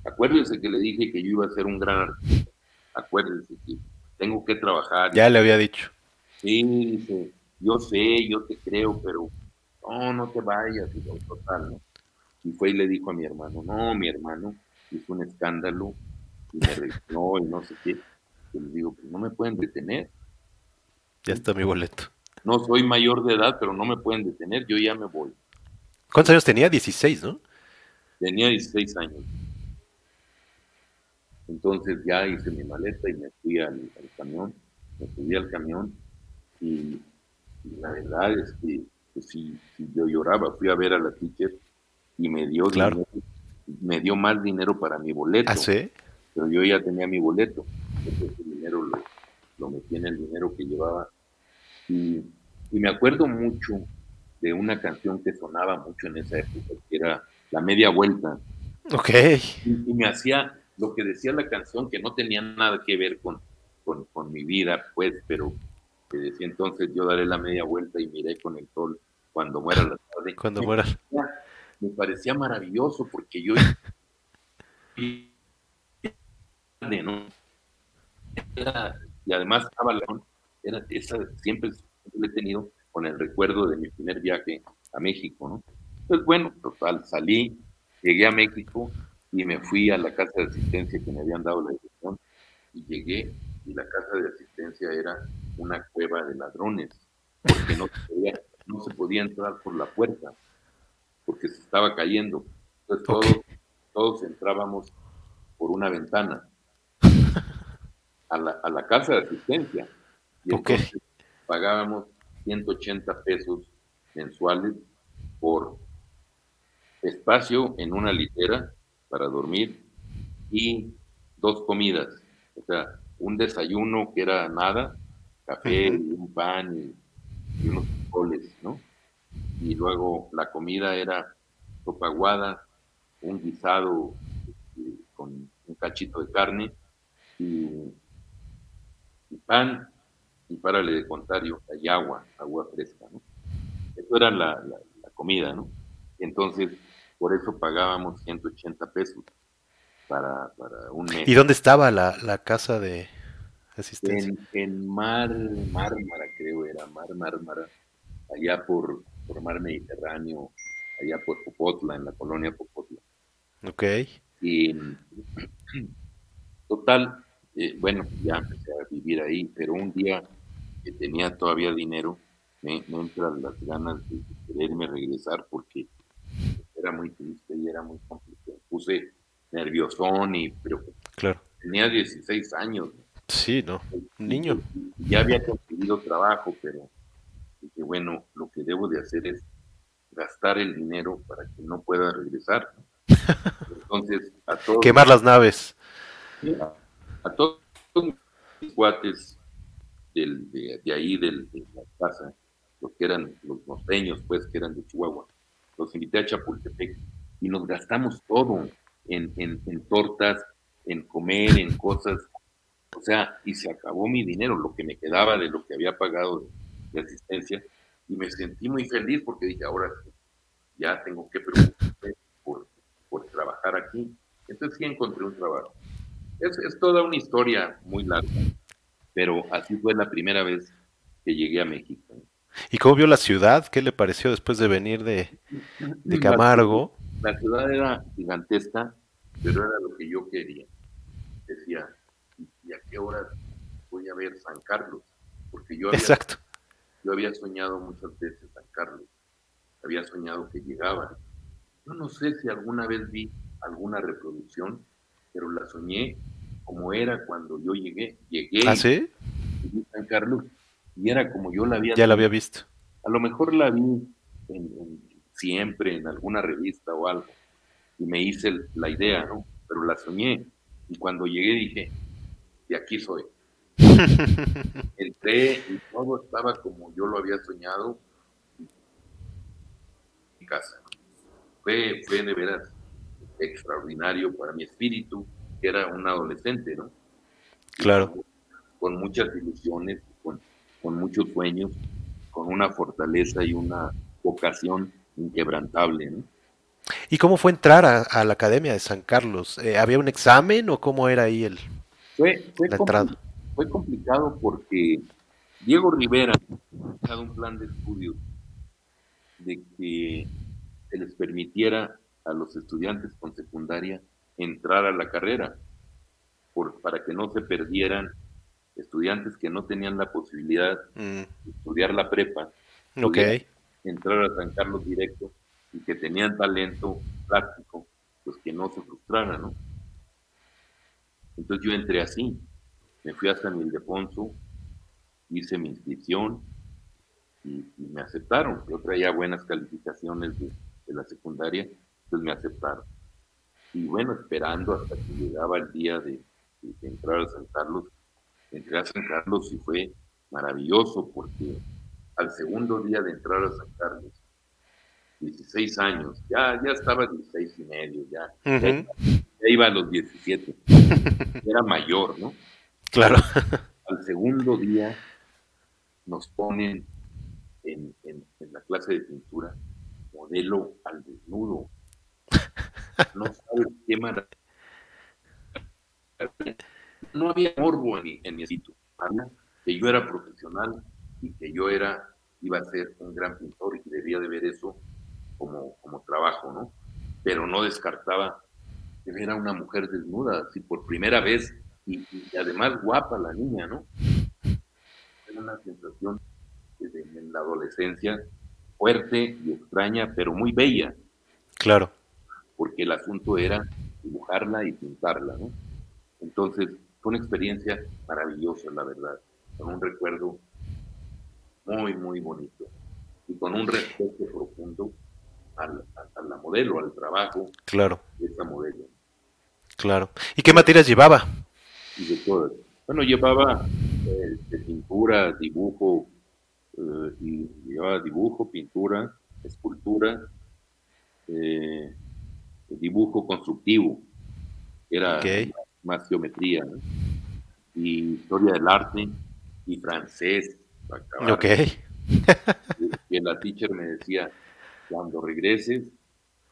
Acuérdese que le dije que yo iba a ser un gran artista. Acuérdese que tengo que trabajar. Ya le había dicho. Sí, dice, yo sé, yo te creo, pero no, no te vayas, y total, ¿no? Y fue y le dijo a mi hermano, no, mi hermano hizo un escándalo y me registró y no sé qué. Y le digo, pues no me pueden detener. Ya está mi boleto. No soy mayor de edad, pero no me pueden detener, yo ya me voy. ¿Cuántos años tenía? 16, ¿no? Tenía 16 años. Entonces ya hice mi maleta y me fui al, camión, me subí al camión y, la verdad es que si, yo lloraba, fui a ver a la teacher y me dio dinero, me dio más dinero para mi boleto. ¿Ah, sí? Pero yo ya tenía mi boleto, entonces lo metí en el dinero que llevaba. Y, me acuerdo mucho de una canción que sonaba mucho en esa época, que era La Media Vuelta. Ok. Y, me hacía lo que decía la canción, que no tenía nada que ver con, con, con mi vida, pues, pero que decía entonces yo daré la media vuelta y miré con el sol cuando muera la tarde. Cuando muera. Me parecía maravilloso porque yo ¿no? y además estaba era esa siempre he tenido con el recuerdo de mi primer viaje a México, ¿no? Pues bueno, total, salí, llegué a México y me fui a la casa de asistencia que me habían dado la dirección y llegué y la casa de asistencia era una cueva de ladrones, porque no se podía, no se podía entrar por la puerta, porque se estaba cayendo. Entonces todos, todos entrábamos por una ventana a la, a la casa de asistencia. Y entonces pagábamos 180 pesos mensuales por espacio en una litera para dormir y dos comidas. O sea, un desayuno que era nada, café, un pan y, unos frijoles, ¿no? Y luego la comida era sopa aguada, un guisado este, con un cachito de carne y, pan y párale de contario, hay agua, agua fresca, ¿no? Eso era la, la comida, ¿no? Entonces, por eso pagábamos 180 pesos para, para un mes. ¿Y dónde estaba la, la casa de asistencia? En, Mar Mármara, creo era, Mar Mármara, allá por, por Mar Mediterráneo, allá por Popotla, en la colonia Popotla. Ok. Y total, eh, bueno, ya empecé a vivir ahí, pero un día que tenía todavía dinero, me, me entran las ganas de quererme regresar porque era muy triste y era muy complicado. Puse nerviosón y pero claro. tenía 16 años. Sí, ¿no? niño. Ya había conseguido trabajo, pero dije, bueno, lo que debo de hacer es gastar el dinero para que no pueda regresar. Entonces, a todos... Quemar las naves. A, todos mis cuates del, de, ahí, del, de la casa, los que eran los norteños, pues, que eran de Chihuahua, los invité a Chapultepec y nos gastamos todo en, en, tortas, en comer, en cosas. O sea, y se acabó mi dinero, lo que me quedaba de lo que había pagado de, asistencia. Y me sentí muy feliz porque dije, ahora ya tengo que preocuparme por, por trabajar aquí. Entonces sí encontré un trabajo. Es, es toda una historia muy larga, pero así fue la primera vez que llegué a México. ¿Y cómo vio la ciudad? ¿Qué le pareció después de venir de, de Camargo? La, ciudad era gigantesca, pero era lo que yo quería. Decía, ¿y a qué hora voy a ver San Carlos? Porque yo había, Exacto. yo había soñado muchas veces San Carlos. Había soñado que llegaba. Yo no sé si alguna vez vi alguna reproducción, pero la soñé como era cuando yo llegué. Llegué ¿Ah, sí? San Carlos y era como yo la había Ya la había visto. A lo mejor la vi siempre en alguna revista o algo y me hice la idea, ¿no? Pero la soñé y cuando llegué dije, de aquí soy. Entré y todo estaba como yo lo había soñado en mi casa. Fue, fue de veras extraordinario para mi espíritu, que era un adolescente, ¿no? Claro. con muchas ilusiones, con con muchos sueños, con una fortaleza y una vocación inquebrantable. ¿Y cómo fue entrar a, la Academia de San Carlos? Eh, ¿Había un examen o cómo era ahí el, fue, fue la entrada? Fue complicado porque Diego Rivera ha dado un plan de estudio de que se les permitiera a los estudiantes con secundaria entrar a la carrera, por, para que no se perdieran estudiantes que no tenían la posibilidad mm. de estudiar la prepa, okay. entrar a San Carlos directo y que tenían talento práctico, pues que no se frustraran, ¿no? Entonces yo entré así, me fui a San Ildefonso, hice mi inscripción y, me aceptaron. Yo traía buenas calificaciones de, la secundaria, entonces me aceptaron. Y bueno, esperando hasta que llegaba el día de, de entrar a San Carlos, entré a San Carlos y fue maravilloso porque al segundo día de entrar a San Carlos, 16 años, ya, ya estaba 16 y medio, ya, ya, iba a los 17, era mayor, ¿no? Claro. Al segundo día nos ponen en, en, la clase de pintura modelo al desnudo. No sabes qué maravilla. No había morbo en en mi sitio. Que yo era profesional y que yo era, iba a ser un gran pintor y debía de ver eso como, como trabajo, ¿no? Pero no descartaba que ver a una mujer desnuda, así por primera vez, y, además guapa la niña, ¿no? Era una sensación en la adolescencia fuerte y extraña, pero muy bella. Claro. Porque el asunto era dibujarla y pintarla, ¿no? Entonces, fue una experiencia maravillosa, la verdad, con un recuerdo muy, muy bonito y con un respeto profundo a, la modelo, al trabajo claro. de esa modelo. Claro. ¿Y qué materias llevaba? Y de todas. Bueno, llevaba eh, de pintura, dibujo, eh, y llevaba dibujo, pintura, escultura, eh, dibujo constructivo, era más geometría, y historia del arte y francés. Ok. y la teacher me decía, cuando regreses,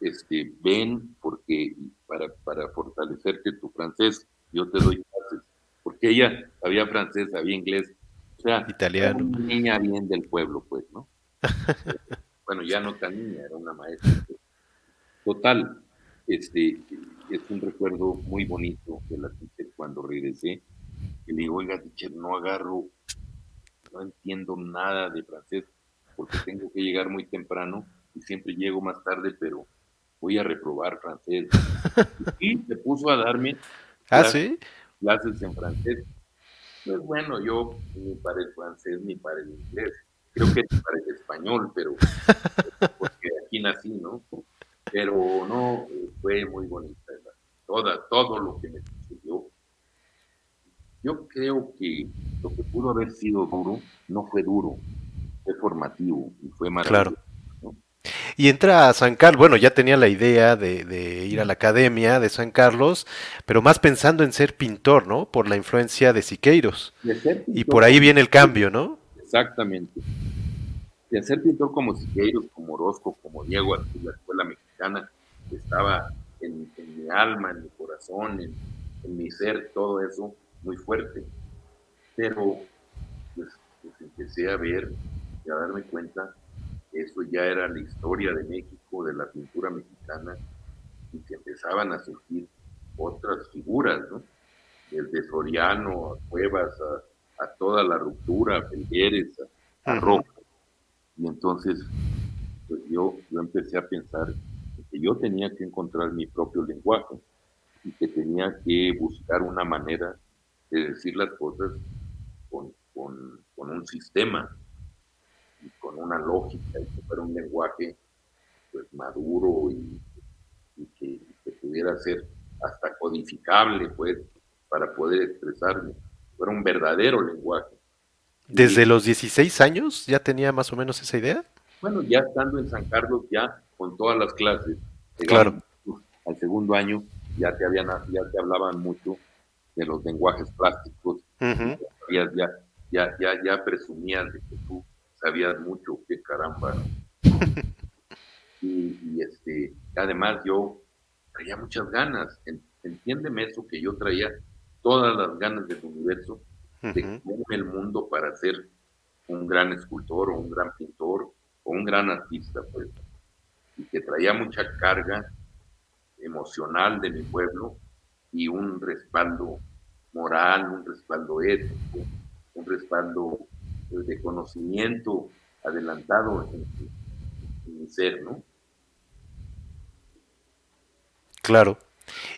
este, ven porque para, para fortalecerte tu francés, yo te doy clases, porque ella sabía francés, sabía inglés, o sea, italiano. Una niña bien del pueblo, pues, ¿no? bueno, ya no tan niña, era una maestra. Total, este, es un recuerdo muy bonito de la teacher cuando regresé, le digo, oiga, teacher, no agarro, no entiendo nada de francés, porque tengo que llegar muy temprano y siempre llego más tarde, pero voy a reprobar francés. Y se puso a darme ¿Ah, clases, en francés. Pues bueno, yo ni para el francés ni para el inglés. Creo que para el español, pero porque aquí nací, ¿no? Pero no, fue muy bonita. Toda, todo lo que me sucedió. Yo creo que lo que pudo haber sido duro no fue duro, fue formativo y fue maravilloso. Claro. Y entra a San Carlos, bueno, ya tenía la idea de, ir a la academia de San Carlos, pero más pensando en ser pintor, ¿no? Por la influencia de Siqueiros. y por ahí viene el cambio, ¿no? Exactamente. De ser pintor como Siqueiros, como Orozco, como Diego, la escuela mexicana, estaba en, mi alma, en mi corazón, en, en, mi ser, todo eso muy fuerte. Pero pues, pues empecé a ver y a darme cuenta eso ya era la historia de México, de la pintura mexicana, y que empezaban a surgir otras figuras, ¿no? Desde Soriano, a Cuevas, a, toda la ruptura, a Pelgueres, a, Roca. Y entonces, pues yo, yo empecé a pensar que yo tenía que encontrar mi propio lenguaje y que tenía que buscar una manera de decir las cosas con, con un sistema, y con una lógica y que fuera un lenguaje pues maduro y, que, pudiera ser hasta codificable pues para poder expresarme, fuera un verdadero lenguaje. ¿Desde los 16 años ya tenía más o menos esa idea? Bueno, ya estando en San Carlos, ya con todas las clases, claro. al segundo año ya te, habían, ya te hablaban mucho de los lenguajes plásticos, ya, ya, ya, ya presumías de que tú sabías mucho, qué caramba. y, este, además yo traía muchas ganas, entiéndeme eso que yo traía todas las ganas del universo de comerme el mundo para ser un gran escultor o un gran pintor o un gran artista, pues, y que traía mucha carga emocional de mi pueblo y un respaldo moral, un respaldo ético, un respaldo pues, de conocimiento adelantado en, mi ser, ¿no? Claro.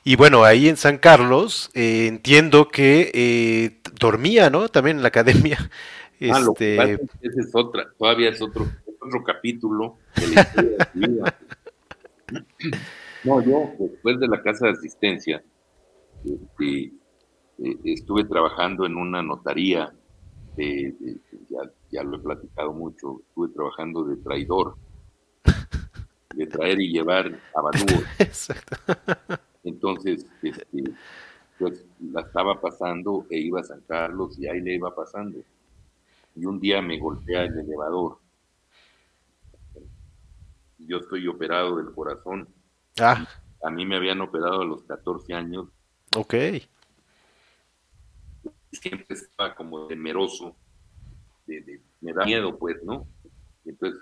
Y bueno, ahí en San Carlos eh, entiendo que eh, dormía, ¿no? También en la academia. Ah, este... es otra, todavía es otro, otro capítulo de la historia de vida. No, yo después de la casa de asistencia, este, eh, estuve trabajando en una notaría, ya, lo he platicado mucho, estuve trabajando de traidor, de traer y llevar. Exacto. Entonces, este, pues la estaba pasando e iba a San Carlos y ahí le iba pasando. Y un día me golpea el elevador. Yo estoy operado del corazón. Ah. A mí me habían operado a los 14 años. Ok siempre estaba como temeroso, de, me da miedo, pues, ¿no? Entonces,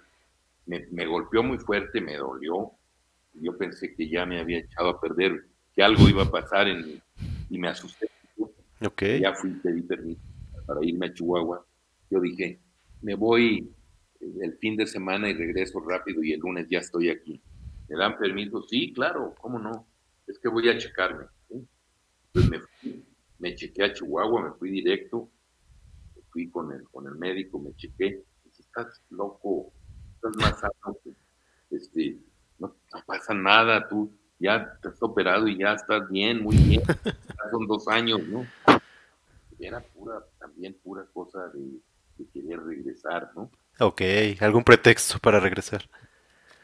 me, golpeó muy fuerte, me dolió. Yo pensé que ya me había echado a perder, que algo iba a pasar en y me asusté. Okay. Ya fui, pedí permiso para irme a Chihuahua. Yo dije, me voy el fin de semana y regreso rápido y el lunes ya estoy aquí. ¿Me dan permiso? Sí, claro, ¿cómo no? Es que voy a checarme. Entonces me fui me chequé a Chihuahua, me fui directo, fui con el, con el médico, me chequé, estás loco, estás más este, no, pasa nada, tú ya te has operado y ya estás bien, muy bien, son dos años, ¿no? Era pura, también pura cosa de querer regresar, ¿no? Ok, algún pretexto para regresar.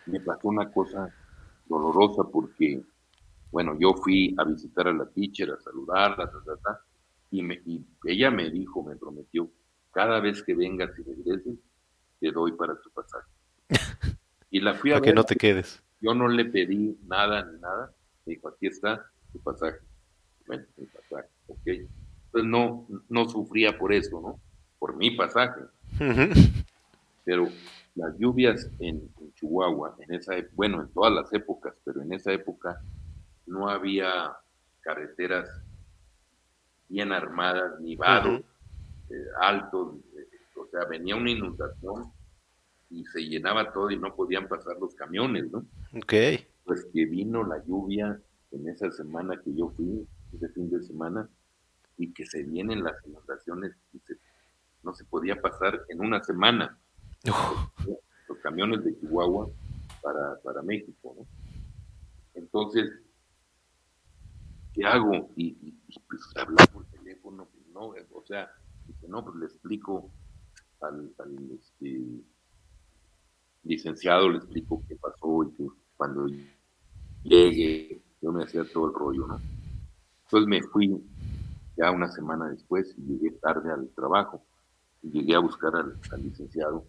Me pasó una cosa dolorosa porque bueno, yo fui a visitar a la teacher, a saludarla, y, me, y ella me dijo, me prometió, cada vez que vengas y regreses, te doy para tu pasaje. Y la fui a para que no te quedes. Yo no le pedí nada ni nada. Me dijo, aquí está tu pasaje. Bueno, mi pasaje, ok. Entonces no, no sufría por eso, ¿no? Por mi pasaje. Pero las lluvias en, en, Chihuahua, en esa, bueno, en todas las épocas, pero en esa época no había carreteras bien armadas, ni vados eh, altos, eh, o sea, venía una inundación y se llenaba todo y no podían pasar los camiones, ¿no? Ok. Pues que vino la lluvia en esa semana que yo fui, ese fin de semana, y que se vienen las inundaciones y no se podía pasar en una semana los, camiones de Chihuahua para, para México, ¿no? Entonces, ¿qué hago? Y, pues hablar por teléfono, pues, no, o sea, no, pues le explico al, este, licenciado, le explico qué pasó y que cuando llegue yo me hacía todo el rollo, ¿no? Entonces me fui ya una semana después y llegué tarde al trabajo y llegué a buscar al, licenciado.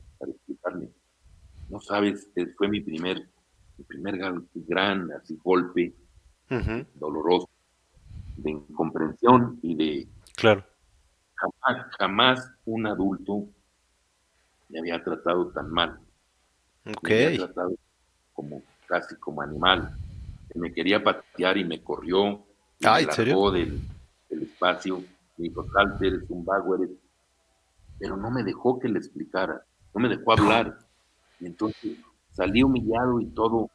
No sabes, fue mi primer, mi primer gran, así golpe doloroso de incomprensión y de... Claro. Jamás, jamás un adulto me había tratado tan mal. Ok. Me había tratado como, casi como animal. Me quería patear y me corrió. me largó del, espacio. Me dijo, salte, eres un vago, eres... Pero no me dejó que le explicara. No me dejó hablar. Y entonces salí humillado y todo.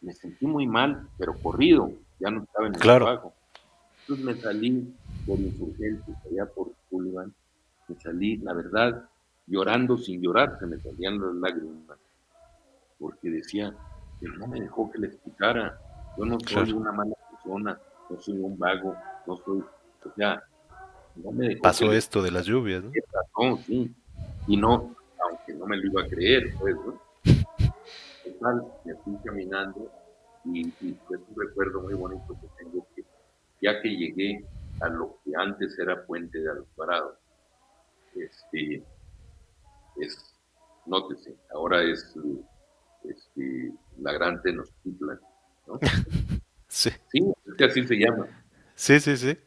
Me sentí muy mal, pero corrido. Ya no estaba en el trabajo. Entonces me salí por insurgentes, allá por Sullivan, me salí, la verdad, llorando sin llorar, se me salían las lágrimas, porque decía, pero no me dejó que le explicara, yo no soy una mala persona, no soy un vago, no soy, o sea, no me dejó. Pasó esto de las lluvias, ¿no? Sí, y no, no me lo iba a creer, pues, ¿no? Total, me fui caminando y, y pues un recuerdo muy bonito que tengo ya que llegué a lo que antes era Puente de Alvarado. este, es, nótese, ahora es este, la Gran Tenochtitlan, ¿no? sí. Sí, es que así se llama. Sí, sí, sí.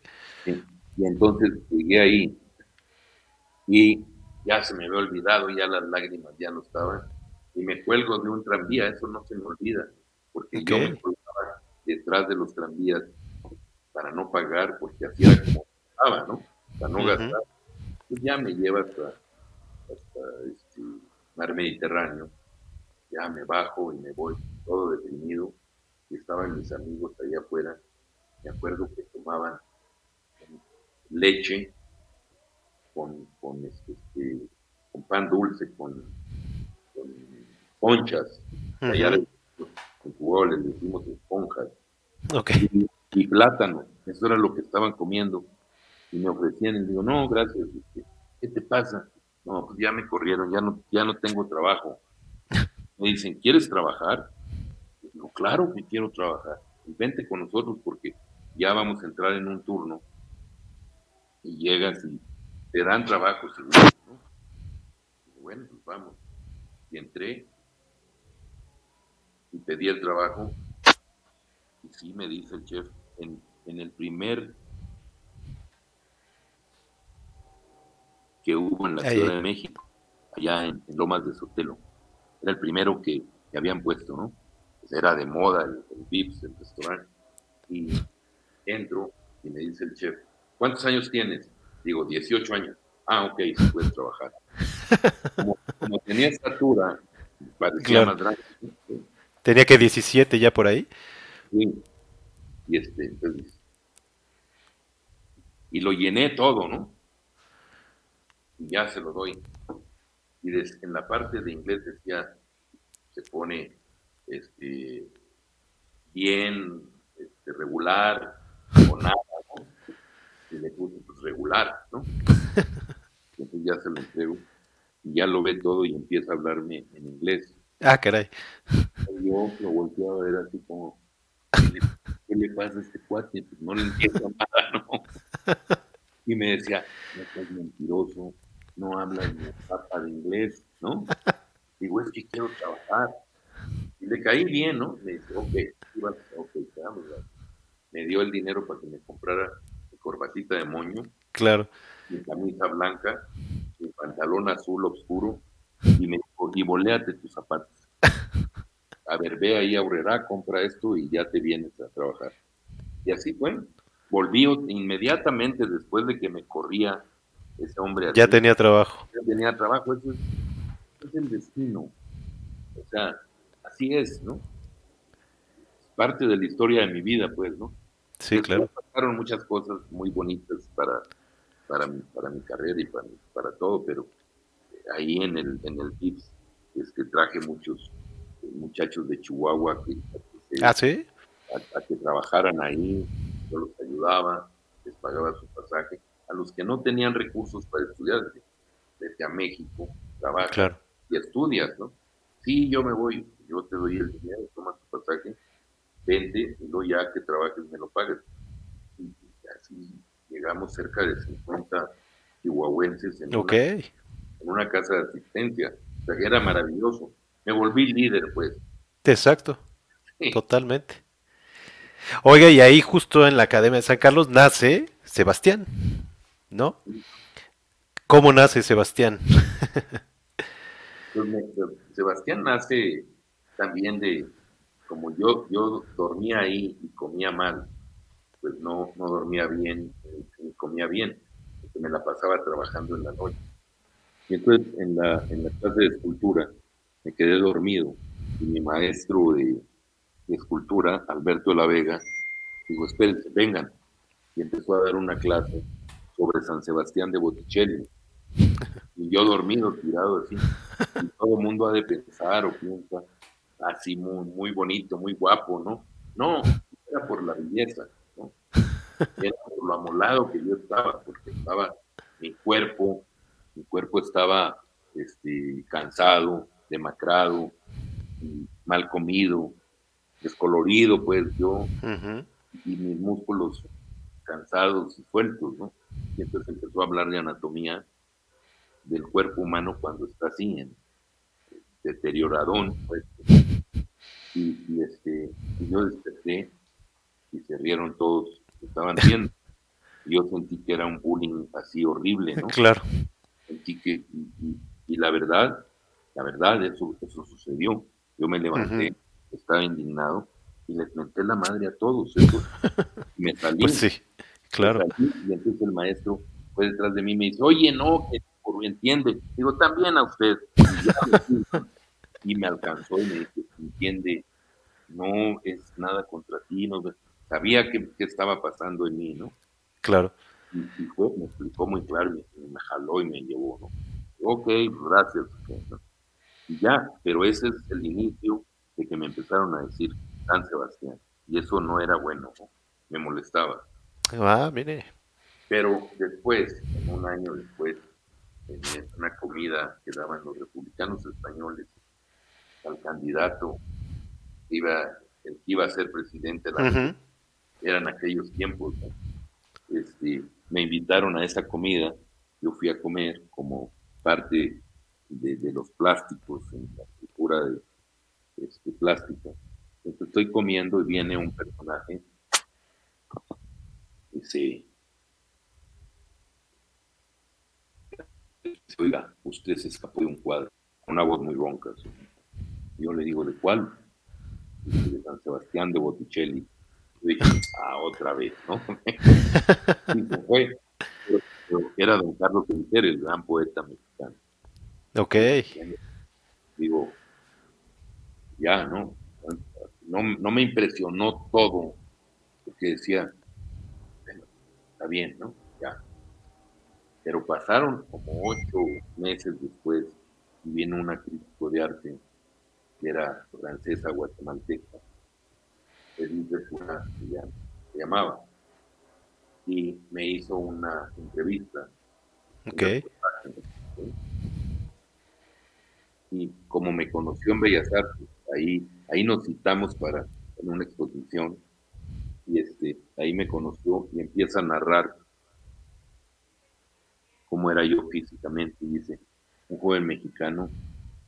Y entonces llegué ahí y ya se me había olvidado, ya las lágrimas ya no estaban, y me cuelgo de un tranvía, eso no se me olvida, porque yo me colgaba detrás de los tranvías para no pagar, porque así era como estaba, ¿no? Para no gastar. Pues ya me lleva hasta, hasta este mar Mediterráneo, ya me bajo y me voy todo deprimido, y estaban mis amigos allá afuera, me acuerdo que tomaban leche con, con, este, este con pan dulce, con, con conchas, allá en Cuba les decimos esponjas, okay. y, plátano, eso era lo que estaban comiendo, y me ofrecían, y digo, no, gracias, este, ¿qué te pasa? No, pues ya me corrieron, ya no, ya no tengo trabajo. Me dicen, ¿quieres trabajar? Digo, claro que quiero trabajar. vente con nosotros porque ya vamos a entrar en un turno y llegas y te dan trabajo seguro, ¿no? bueno, pues vamos. Y entré y pedí el trabajo. Y sí, me dice el chef, en, el primer que hubo en la Ciudad de México, allá en, Lomas de Sotelo. Era el primero que, habían puesto, ¿no? Pues era de moda el, el Vips, el restaurante. Y entro y me dice el chef, ¿cuántos años tienes? Digo, 18 años. Ah, ok, se puede trabajar. Como, tenía estatura, parecía más grande. Tenía que 17 ya por ahí. Sí. Y este, entonces, y lo llené todo, ¿no? Y ya se lo doy. Y en la parte de inglés decía, se pone este, bien, este, regular, o nada, ¿no? Y le puse regular, ¿no? Entonces ya se lo entrego y ya lo ve todo y empieza a hablarme en inglés. Ah, caray. Yo lo volteé a ver así como, ¿qué le, pasa a este cuate? Pues no le entiendo nada, ¿no? Y me decía, no estás mentiroso, no hablas ni papa de inglés, ¿no? Digo, es que quiero trabajar. Y le caí bien, ¿no? Me dice, ok, ok, Me dio el dinero para que me comprara corbatita de moño. Claro. Mi camisa blanca, mi pantalón azul oscuro y me dijo, y boleate tus zapatos. A ver, ve ahí a Aurrera, compra esto y ya te vienes a trabajar. Y así fue. Volví inmediatamente después de que me corría ese hombre. Ya tenía trabajo. Ya tenía trabajo, eso es, el destino. O sea, así es, ¿no? parte de la historia de mi vida, pues, ¿no? Sí, claro. Pasaron muchas cosas muy bonitas para, para, mi, para mi carrera y para, para todo, pero ahí en el, en el TIPS es que traje muchos muchachos de Chihuahua que, ¿Ah, a, que trabajaran ahí, yo los ayudaba, les pagaba su pasaje. A los que no tenían recursos para estudiar, vete a México, trabaja y estudias, ¿no? Sí, yo me voy, yo te doy el dinero, toma tu pasaje, vente y luego ya que trabajes me lo pagues. Y así llegamos cerca de 50 chihuahuenses en, en una casa de asistencia. O sea, que era maravilloso. Me volví líder, pues. Exacto. Totalmente. Oiga, y ahí justo en la Academia de San Carlos nace Sebastián, ¿no? ¿Cómo nace Sebastián? Pues Sebastián nace también de, como yo, yo dormía ahí y comía mal, pues no, no dormía bien ni comía bien, me la pasaba trabajando en la noche. Y entonces en la, en la clase de escultura me quedé dormido y mi maestro de, escultura, Alberto de la Vega, dijo, espérense, vengan. Y empezó a dar una clase sobre San Sebastián de Botticelli. Y yo dormido, tirado así. Y todo el mundo ha de pensar o piensa, así muy, muy bonito, muy guapo, ¿no? No, era por la belleza. Era por lo amolado que yo estaba, porque estaba mi cuerpo, mi cuerpo estaba este, cansado, demacrado, mal comido, descolorido, pues yo, y mis músculos cansados y sueltos, ¿no? Y entonces empezó a hablar de anatomía del cuerpo humano cuando está así, en deterioradón, pues. Y, este, yo desperté y se rieron todos, estaban viendo. Yo sentí que era un bullying así horrible, ¿no? Claro. Sentí que, y, la verdad, la verdad, eso, eso sucedió. Yo me levanté, estaba indignado y les menté la madre a todos. Eso. Y me salí. Pues sí, claro. y entonces el maestro fue detrás de mí y me dice, oye, no, que entiende. Digo, también a usted. Y, me alcanzó y me dice, entiende, no es nada contra ti, no, sabía que, estaba pasando en mí, ¿no? Claro. Y, fue, me explicó muy claro, me, me, jaló y me llevó, ¿no? Ok, gracias. Y ya, pero ese es el inicio de que me empezaron a decir San Sebastián. Y eso no era bueno, me molestaba. Ah, mire. Pero después, un año después, en una comida que daban los republicanos españoles al candidato iba, el que iba a ser presidente, eran aquellos tiempos. Este, me invitaron a esa comida, yo fui a comer como parte de, los plásticos en la cultura de este, plástica. Entonces estoy comiendo y viene un personaje se oiga, usted se escapó de un cuadro, una voz muy ronca. Yo le digo, ¿de cuál? de San Sebastián de Botticelli. Dije, ah, otra vez, ¿no? fue. era don Carlos Quinter, el gran poeta mexicano. Ok. Digo, ya, ¿no? No, no me impresionó todo, porque decía, bueno, está bien, ¿no? Ya. Pero pasaron como ocho meses después y viene una crítico de arte que era francesa guatemalteca, Edith de se llamaba, y me hizo una entrevista. Okay. Y como me conoció en Bellas Artes, ahí, ahí nos citamos para en una exposición, y este, ahí me conoció y empieza a narrar cómo era yo físicamente. Y dice, un joven mexicano,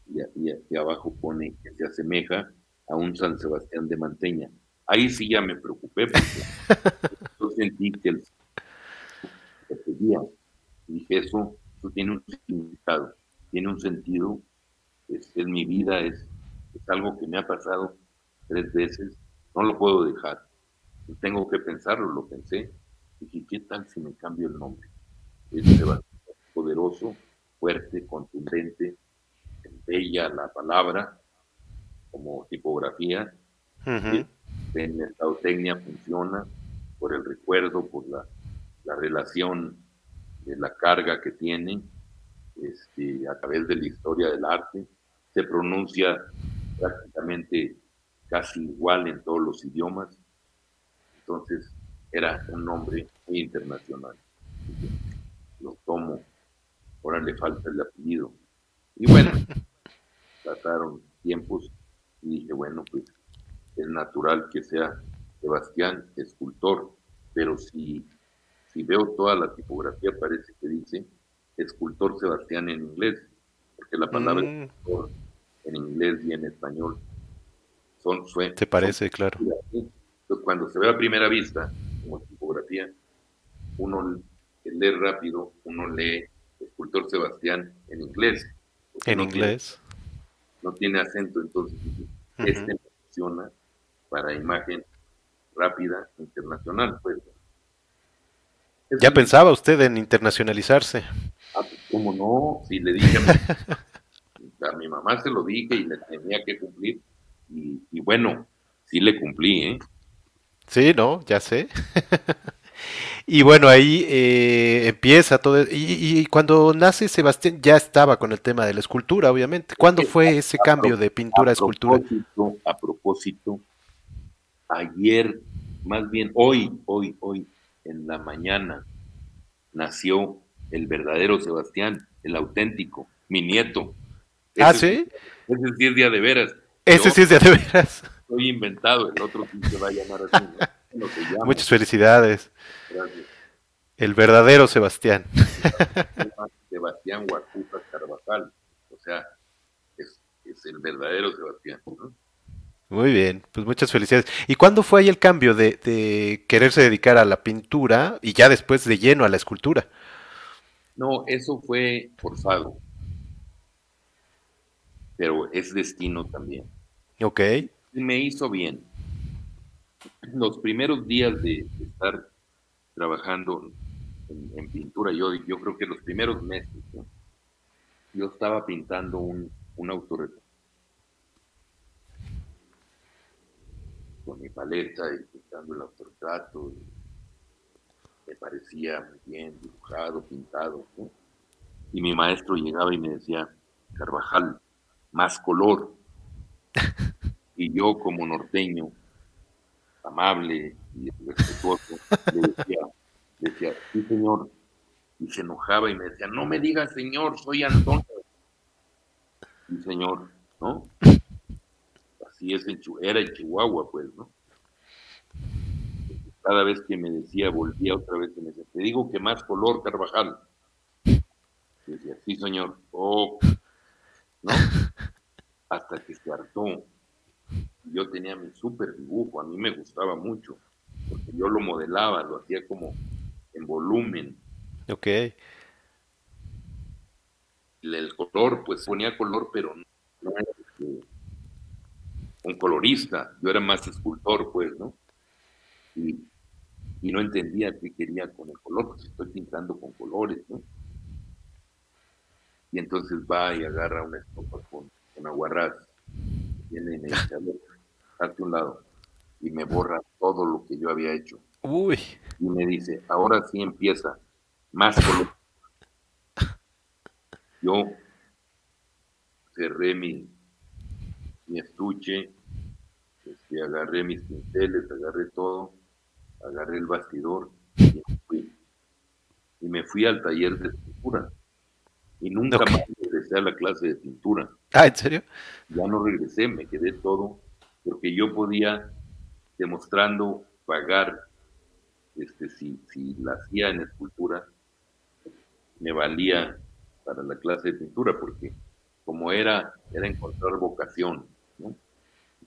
y, aquí abajo pone que se asemeja a un San Sebastián de Manteña. Ahí sí ya me preocupé porque yo sentí que el dije eso, eso tiene un significado, tiene un sentido, es, es mi vida, es, es algo que me ha pasado tres veces, no lo puedo dejar, tengo que pensarlo, lo pensé, dije, ¿qué tal si me cambio el nombre? Es poderoso, fuerte, contundente, bella la palabra como tipografía. En mercadotecnia funciona por el recuerdo, por la, relación de la carga que tiene este, a través de la historia del arte. Se pronuncia prácticamente casi igual en todos los idiomas. Entonces era un nombre muy internacional. Lo tomo ahora le falta el apellido. Y bueno, pasaron tiempos y dije, bueno, pues es natural que sea Sebastián escultor, pero si, si veo toda la tipografía parece que dice escultor Sebastián en inglés, porque la palabra mm. escultor en inglés y en español son sueños. ¿Te parece, claro? cuando se ve a primera vista como tipografía, uno lee rápido, uno lee escultor Sebastián en inglés. En inglés. no tiene acento, entonces este funciona para imagen rápida internacional. Pues. ¿Ya pensaba usted en internacionalizarse? Ah, pues, ¿Cómo no? Si le dije a mi, mamá se lo dije y le tenía que cumplir. Y, y bueno, sí le cumplí, ¿eh? Sí, no, ya sé. Y bueno, ahí eh, empieza todo. Y, cuando nace Sebastián ya estaba con el tema de la escultura, obviamente. ¿Cuándo fue ese cambio de pintura a, escultura? a propósito, ayer, más bien hoy, hoy, hoy, en la mañana, nació el verdadero Sebastián, el auténtico, mi nieto. ¿Ah, sí? Ese sí es día de veras. Ese sí es día de veras. Estoy inventado, el otro sí se va a llamar así. Muchas felicidades. El verdadero Sebastián. Se Sebastián Huacuta Carvajal. O sea, es, el verdadero Sebastián. Muy bien, pues muchas felicidades. ¿Y cuándo fue ahí el cambio de, de, quererse dedicar a la pintura y ya después de lleno a la escultura? No, eso fue forzado. Pero es destino también. Ok. Me hizo bien. Los primeros días de, estar trabajando en, pintura, yo, yo creo que los primeros meses, yo estaba pintando un, un autorretrato con mi paleta y pintando el autorretrato. Me parecía muy bien dibujado, pintado. Y mi maestro llegaba y me decía, Carvajal, más color. y yo como norteño, amable y respetuoso, le decía, decía, sí señor, y se enojaba y me decía, no me digas señor, soy Antonio. Sí señor, ¿no? Así es, en, era en Chihuahua, pues, ¿no? Cada vez que me decía, volvía otra vez y me decía, te digo que más color, Carvajal. Y decía, sí señor, oh, ¿no? Hasta que se hartó yo tenía mi súper dibujo, a mí me gustaba mucho, porque yo lo modelaba, lo hacía como en volumen. Ok. El color, pues ponía color, pero no, un colorista, yo era más escultor, pues, ¿no? Y, no entendía qué quería con el color, pues estoy pintando con colores, ¿no? Y entonces va y agarra una estopa con, con aguarrás, viene y me dice, hazte un lado. Y me borra todo lo que yo había hecho. Uy. Y me dice, ahora sí empieza, más color. Yo cerré mi, mi estuche, este, agarré mis pinceles, agarré todo, agarré el bastidor y me fui. Y me fui al taller de pintura. Y nunca más regresé a la clase de pintura. Ah, ¿en serio? Ya no regresé, me quedé todo porque yo podía, demostrando pagar, este, si, si la hacía en escultura, me valía para la clase de pintura, porque como era, era encontrar vocación,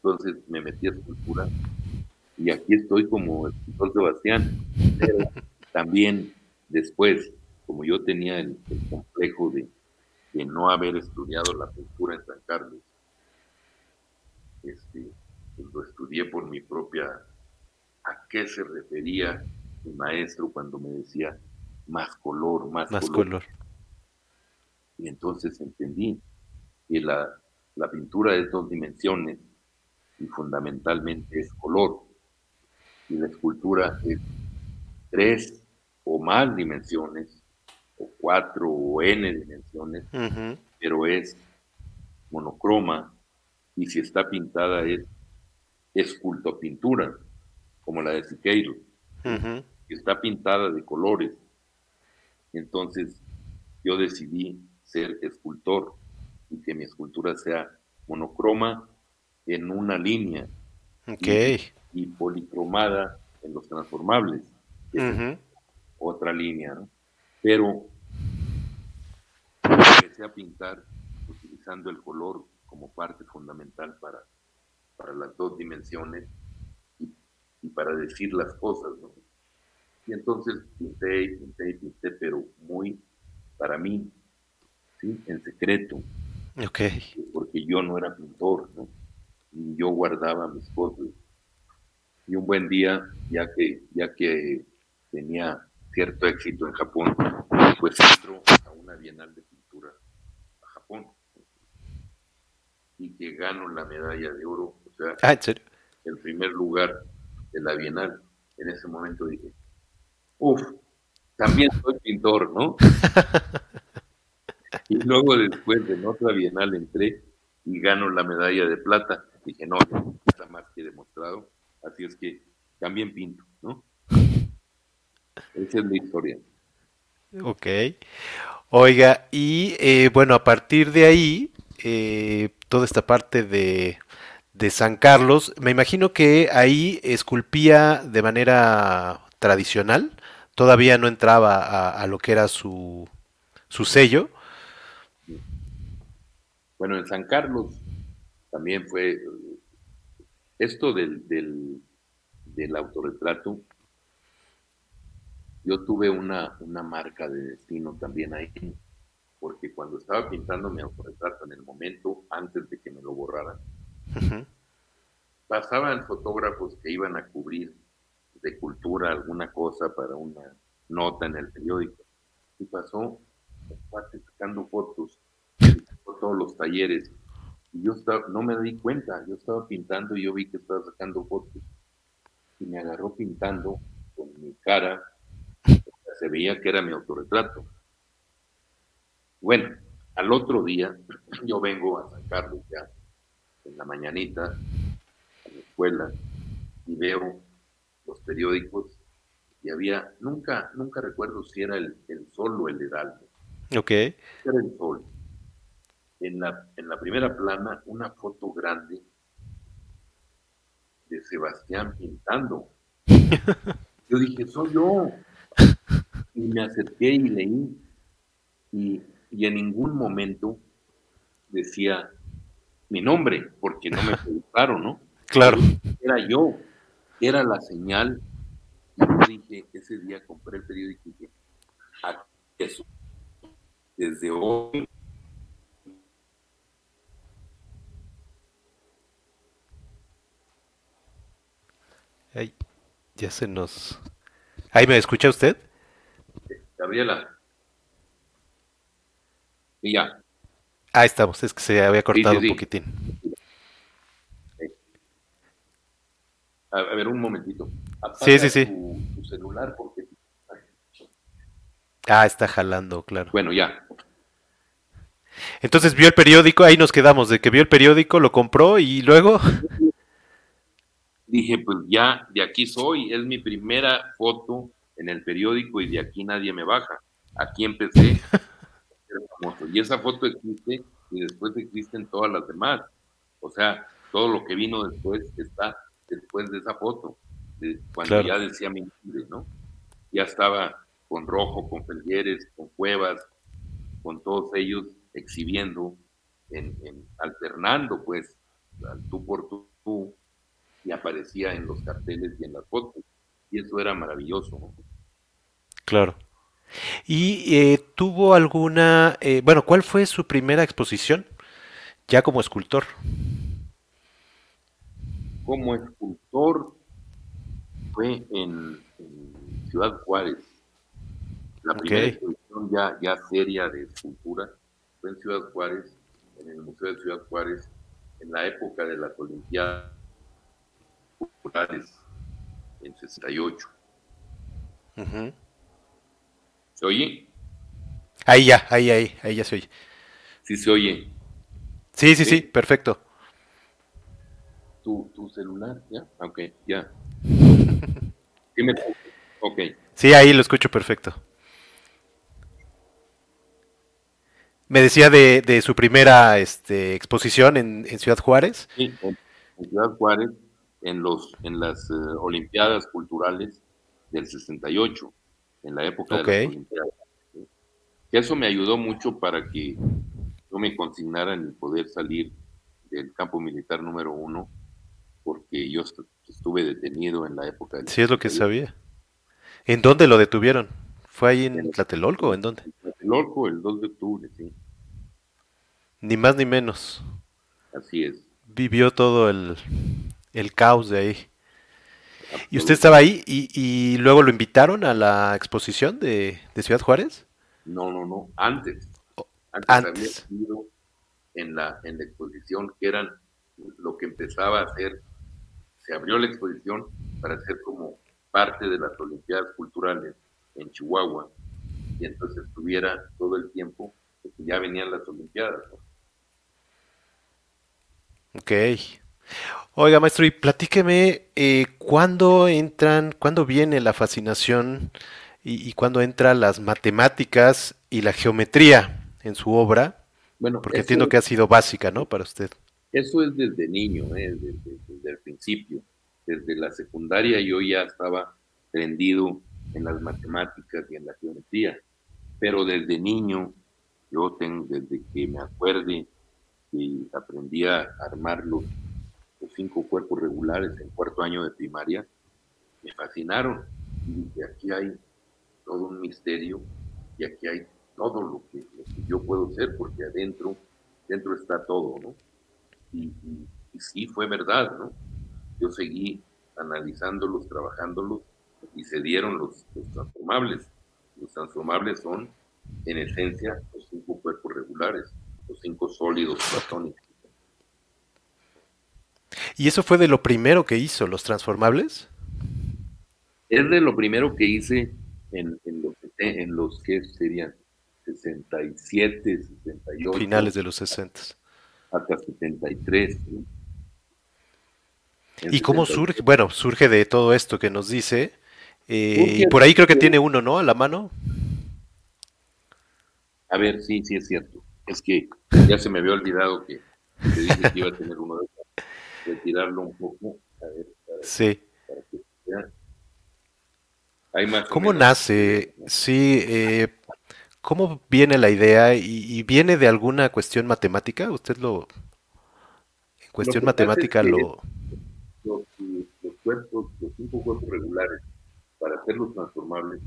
entonces me metí a escultura y aquí estoy como escultor Sebastián, pero también después, como yo tenía el, complejo de, de, no haber estudiado la pintura en San Carlos, este, lo estudié por mi propia, a qué se refería mi maestro cuando me decía más color, más, color. Y entonces entendí que la, la pintura es dos dimensiones y fundamentalmente es color. Y la escultura es tres o más dimensiones, o cuatro o n dimensiones, pero es monocroma y si está pintada es escultopintura, como la de Siqueiro, que está pintada de colores. Entonces yo decidí ser escultor y que mi escultura sea monocroma en una línea y, policromada en los transformables. Otra línea, ¿no? Pero empecé a pintar utilizando el color como parte fundamental para para las dos dimensiones y, para decir las cosas, ¿no? Y entonces pinté y pinté y pinté, pero muy para mí, ¿sí? En secreto. Ok. Porque yo no era pintor, ¿no? Y yo guardaba mis cosas. Y un buen día, ya que, ya que tenía cierto éxito en Japón, pues entro a una bienal de pintura a Japón. Y que gano la medalla de oro Ah, el primer lugar de la Bienal. En ese momento dije, uff, también soy pintor, ¿no? y luego después de otra Bienal entré y gano la medalla de plata. Dije, no, está más que demostrado. Así es que también pinto, ¿no? Esa es la historia. Ok. Oiga, y eh, bueno, a partir de ahí, eh, toda esta parte de, de San Carlos, me imagino que ahí esculpía de manera tradicional, todavía no entraba a, lo que era su, su sello. Bueno, en San Carlos también fue esto del, del, del autorretrato. Yo tuve una, una marca de destino también ahí, porque cuando estaba pintando mi autorretrato en el momento antes de que me lo borraran, pasaban fotógrafos que iban a cubrir de cultura alguna cosa para una nota en el periódico. Y pasó sacando fotos por todos los talleres. Y yo estaba, no me di cuenta, yo estaba pintando y yo vi que estaba sacando fotos. Y me agarró pintando con mi cara. Se veía que era mi autorretrato. Bueno, al otro día yo vengo a sacarlo ya en la mañanita a la escuela y veo los periódicos y había, nunca, nunca recuerdo si era el, el Sol o el Heraldo. Ok. Era el Sol. En la, en la primera plana, una foto grande de Sebastián pintando. Yo dije, soy yo. Y me acerqué y leí. Y, y en ningún momento decía mi nombre, porque no me preguntaron, ¿no? Claro. Era yo, era la señal yo dije, ese día compré el periódico y dije, ah, eso, desde hoy. Ay, ya se nos... ¿Ahí me escucha usted? Gabriela. Y ya. Ahí estamos, es que se había cortado un poquitín. A ver, un momentito. sí, sí, sí. Tu, celular porque... Ah, está jalando, claro. Bueno, ya. Entonces vio el periódico, ahí nos quedamos, de que vio el periódico, lo compró y luego... Dije, pues ya, de aquí soy, es mi primera foto en el periódico y de aquí nadie me baja. Aquí empecé. y esa foto existe y después existen todas las demás. O sea, todo lo que vino después está después de esa foto, cuando ya decía mi nombre, ¿no? Ya estaba con Rojo, con Felgueres, con Cuevas, con todos ellos exhibiendo, en, alternando, pues, tú por tú, y aparecía en los carteles y en las fotos. Y eso era maravilloso. ¿no? Claro. ¿Y eh, tuvo alguna, eh, bueno, cuál fue su primera exposición ya como escultor? como escultor fue en, Ciudad Juárez. La primera exposición ya, ya seria de escultura fue en Ciudad Juárez, en el Museo de Ciudad Juárez, en la época de las Olimpiadas En 68. ¿Se oye? Ahí ya, ahí, ahí, ahí ya se oye. Sí se oye. Sí, sí, sí, perfecto tu, tu celular, ¿ya? Ok, ya. ¿Qué me Ok. Sí, ahí lo escucho perfecto. Me decía de, de su primera este, exposición en, en, Ciudad Juárez. Sí, en, Ciudad Juárez, en, los, en las uh, Olimpiadas Culturales del 68, en la época de las Olimpiadas. Eso me ayudó mucho para que yo me consignara en el poder salir del campo militar número uno porque yo estuve detenido en la época del... Sí, es lo que sabía. ¿En dónde lo detuvieron? ¿Fue ahí en, Tlatelolco o en dónde? En Tlatelolco, el 2 de octubre, sí. Ni más ni menos. Así es. Vivió todo el, el caos de ahí. ¿Y usted estaba ahí y, y, luego lo invitaron a la exposición de, de Ciudad Juárez? No, no, no, antes. Antes, había ido en la, en la exposición que eran lo que empezaba a hacer se abrió la exposición para ser como parte de las Olimpiadas Culturales en Chihuahua y entonces estuviera todo el tiempo que ya venían las Olimpiadas. Ok. Oiga, maestro, y platíqueme, eh, ¿cuándo entran, cuándo viene la fascinación y, y cuándo entran las matemáticas y la geometría en su obra? Bueno, porque entiendo que ha sido básica, ¿no? Para usted. Eso es desde niño, ¿eh? desde, el principio. Desde la secundaria yo ya estaba prendido en las matemáticas y en la geometría, pero desde niño Yo tengo, desde que me acuerde y aprendí a armar los, cinco cuerpos regulares en cuarto año de primaria, me fascinaron. Y aquí hay todo un misterio y aquí hay todo lo que, yo puedo ser, porque adentro, dentro está todo, ¿no? Y, sí fue verdad, ¿no? Yo seguí analizándolos, trabajándolos y se dieron los, los transformables. Los transformables son, en esencia, los cinco cuerpos regulares, los cinco sólidos platónicos. ¿Y eso fue de lo primero que hizo, los transformables? Es de lo primero que hice en, los, en los que serían 67, 68. Finales de los 60. Hasta 73. ¿Y cómo surge? Bueno, surge de todo esto que nos dice. Eh, y por ahí creo que tiene uno, ¿no? A la mano. A ver, sí, sí es cierto. Es que ya se me había olvidado que te dije que iba a tener uno de esos. Retirarlo un poco. A ver, sí. ¿Cómo nace? Sí, eh, ¿cómo viene la idea? ¿Y, viene de alguna cuestión matemática? ¿Usted lo... En cuestión matemática lo... Los, los, cuerpos, los cinco cuerpos regulares, para hacerlos transformables,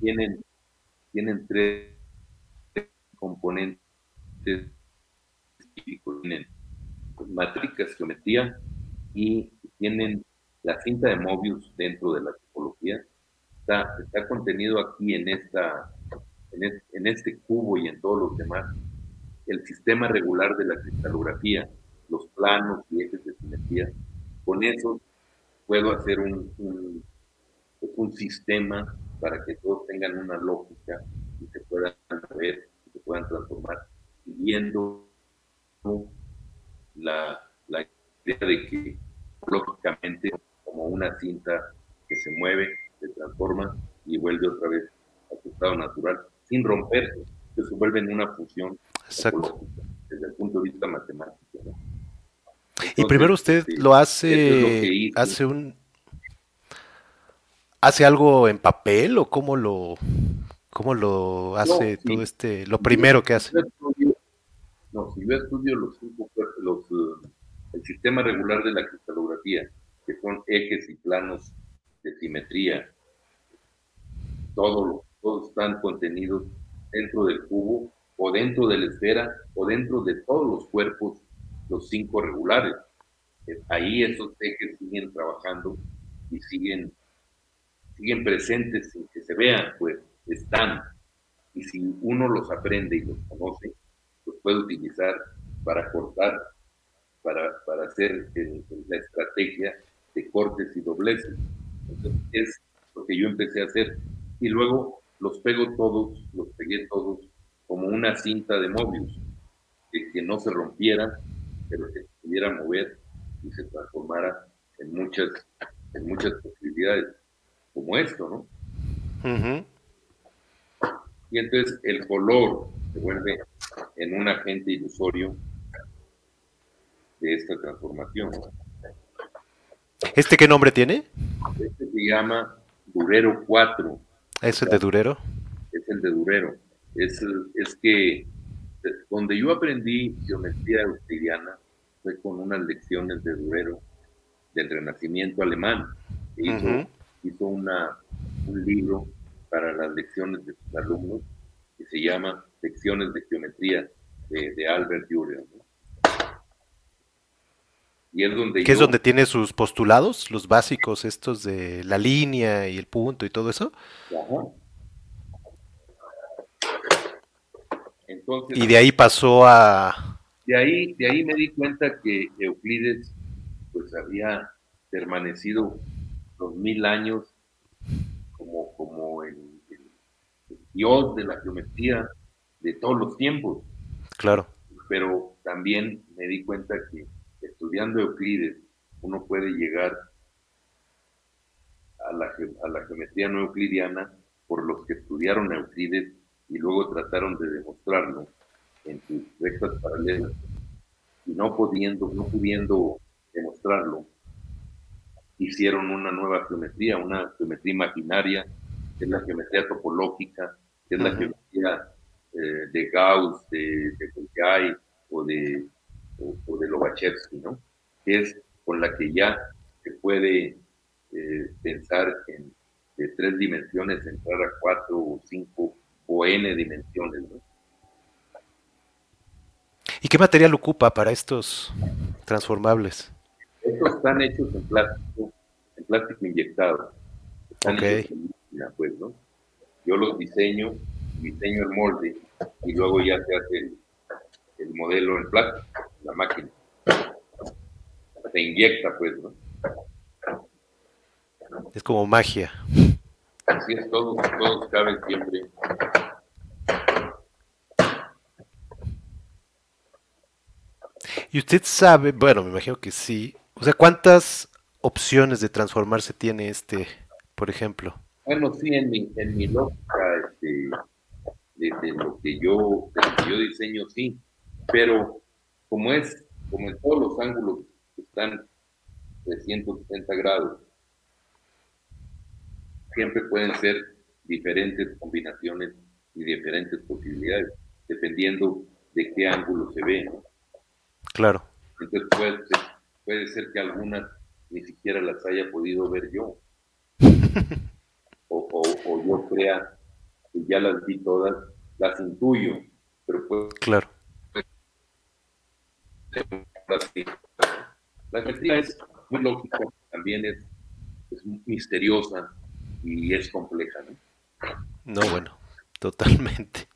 tienen, tienen tres componentes tienen matrícas, geometría y tienen la cinta de Mobius dentro de la topología. Está, está contenido aquí en, esta, en, este cubo y en todos los demás el sistema regular de la cristalografía, los planos y ejes de simetría. Con eso puedo hacer un, un, un sistema para que todos tengan una lógica y se puedan ver se puedan transformar, siguiendo la, la idea de que lógicamente como una cinta que se mueve, se transforma y vuelve otra vez a su estado natural, sin romperse, que se vuelve en una fusión desde el punto de vista matemático. y primero usted lo hace, hace un, hace algo en papel o cómo lo, ¿Cómo lo hace todo este, lo primero que hace? no, si yo estudio los cinco, sistema regular de la cristalografía, que son ejes y planos de simetría, todos, todos están contenidos dentro del cubo o dentro de la esfera o dentro de todos los cuerpos, los cinco regulares. Ahí esos ejes siguen trabajando y siguen, siguen presentes sin que se vean, pues están. Y si uno los aprende y los conoce, los puede utilizar para cortar, para, para hacer la estrategia de cortes y dobleces. Entonces, es lo que yo empecé a hacer. Y luego los pego todos, los pegué todos como una cinta de Mobius, que, que no se rompiera, pero que se pudiera mover y se transformara en muchas, en muchas posibilidades, como esto, ¿no? Y entonces el color se vuelve en un agente ilusorio de esta transformación. ¿Este qué nombre tiene? Este se llama Durero 4. ¿Es el de Durero? Es el de Durero. Es, es que donde yo aprendí geometría euclidiana fue con unas lecciones de Durero del Renacimiento alemán. Hizo, hizo una, un libro para las lecciones de sus alumnos, que se llama Lecciones de Geometría de, Albert Dürer. Y es donde ¿Qué es donde tiene sus postulados, los básicos, estos de la línea y el punto y todo eso? y de ahí pasó a... De ahí, de ahí me di cuenta que Euclides pues había permanecido dos mil años como, como el, dios de la geometría de todos los tiempos. Claro. Pero también me di cuenta que estudiando Euclides uno puede llegar a la, a la geometría no euclidiana por los que estudiaron Euclides y luego trataron de demostrarlo en sus rectas paralelas. Y no pudiendo, no pudiendo demostrarlo, hicieron una nueva geometría, una geometría imaginaria, que es la geometría topológica, que es la geometría eh, de Gauss, de, de o de, o, de Lobachevsky, ¿no? Que es con la que ya se puede eh, pensar en de tres dimensiones entrar a cuatro o cinco o n dimensiones, ¿no? ¿Y qué material ocupa para estos transformables? Estos están hechos en plástico, en plástico inyectado. Están pues, ¿no? Yo los diseño, diseño el molde y luego ya se hace el, modelo en plástico, la máquina. Se inyecta, pues, ¿no? Es como magia. Así es, todos, todos caben siempre. Y usted sabe, bueno, me imagino que sí. O sea, ¿cuántas opciones de transformarse tiene este, por ejemplo? Bueno, sí, en mi, en mi lógica este, de, lo que yo, yo diseño, sí. Pero como es, como en todos los ángulos están 360 grados, siempre pueden ser diferentes combinaciones y diferentes posibilidades, dependiendo de qué ángulo se ve. Claro. Entonces puede, puede ser que algunas ni siquiera las haya podido ver yo. o, yo crea que ya las vi todas, las intuyo, pero puede, claro. La geometría es muy lógica, también es, es misteriosa y es compleja, ¿no? No, bueno, totalmente.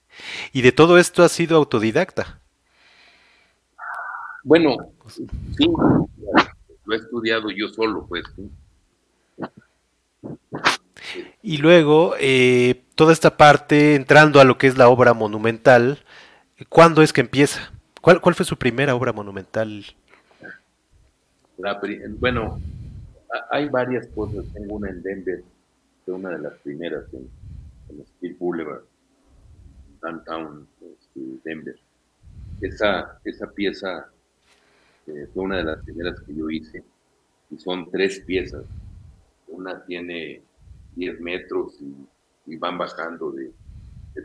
¿Y de todo esto ha sido autodidacta? Bueno, sí, lo he estudiado yo solo, pues. Y luego, eh, toda esta parte, entrando a lo que es la obra monumental, ¿cuándo es que empieza? ¿Cuál, fue su primera obra monumental? bueno, hay varias cosas. Tengo una en Denver, fue una de las primeras en, en Steel Boulevard, downtown este, Denver. Esa, esa pieza eh, fue una de las primeras que yo hice y son tres piezas. Una tiene 10 metros y, van bajando de,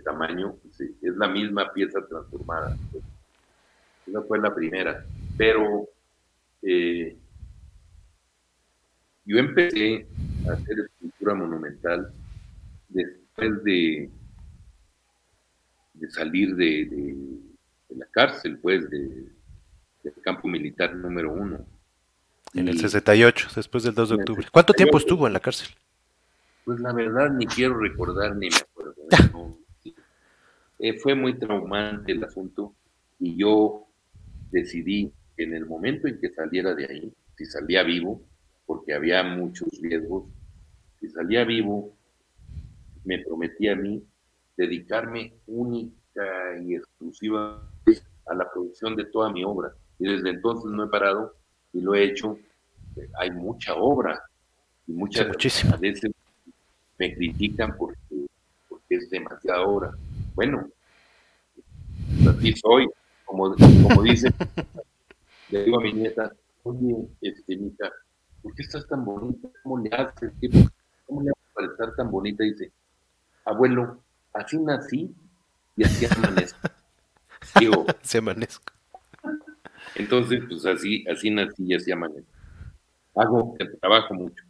tamaño. es la misma pieza transformada. Esa fue la primera. Pero eh, yo empecé a hacer escultura monumental después de, de salir de, de la cárcel, pues, de, del campo militar número uno. En el 68, después del 2 de octubre. ¿Cuánto tiempo estuvo en la cárcel? Pues la verdad ni quiero recordar ni me acuerdo. Eh, fue muy traumante el asunto y yo decidí en el momento en que saliera de ahí, si salía vivo, porque había muchos riesgos, si salía vivo, me prometí a mí dedicarme única y exclusiva a la producción de toda mi obra y desde entonces no he parado y lo he hecho. Hay mucha obra y muchas veces me critican porque, porque es demasiada obra. Bueno, así soy, como, como dice, le digo a mi nieta, oye, este, ¿por qué estás tan bonita? ¿Cómo le haces? ¿Cómo le haces para estar tan bonita? dice, abuelo, así nací y así amanezco. Digo, se amanezco. Entonces, pues así, así nací y así amanezco. Hago, trabajo mucho.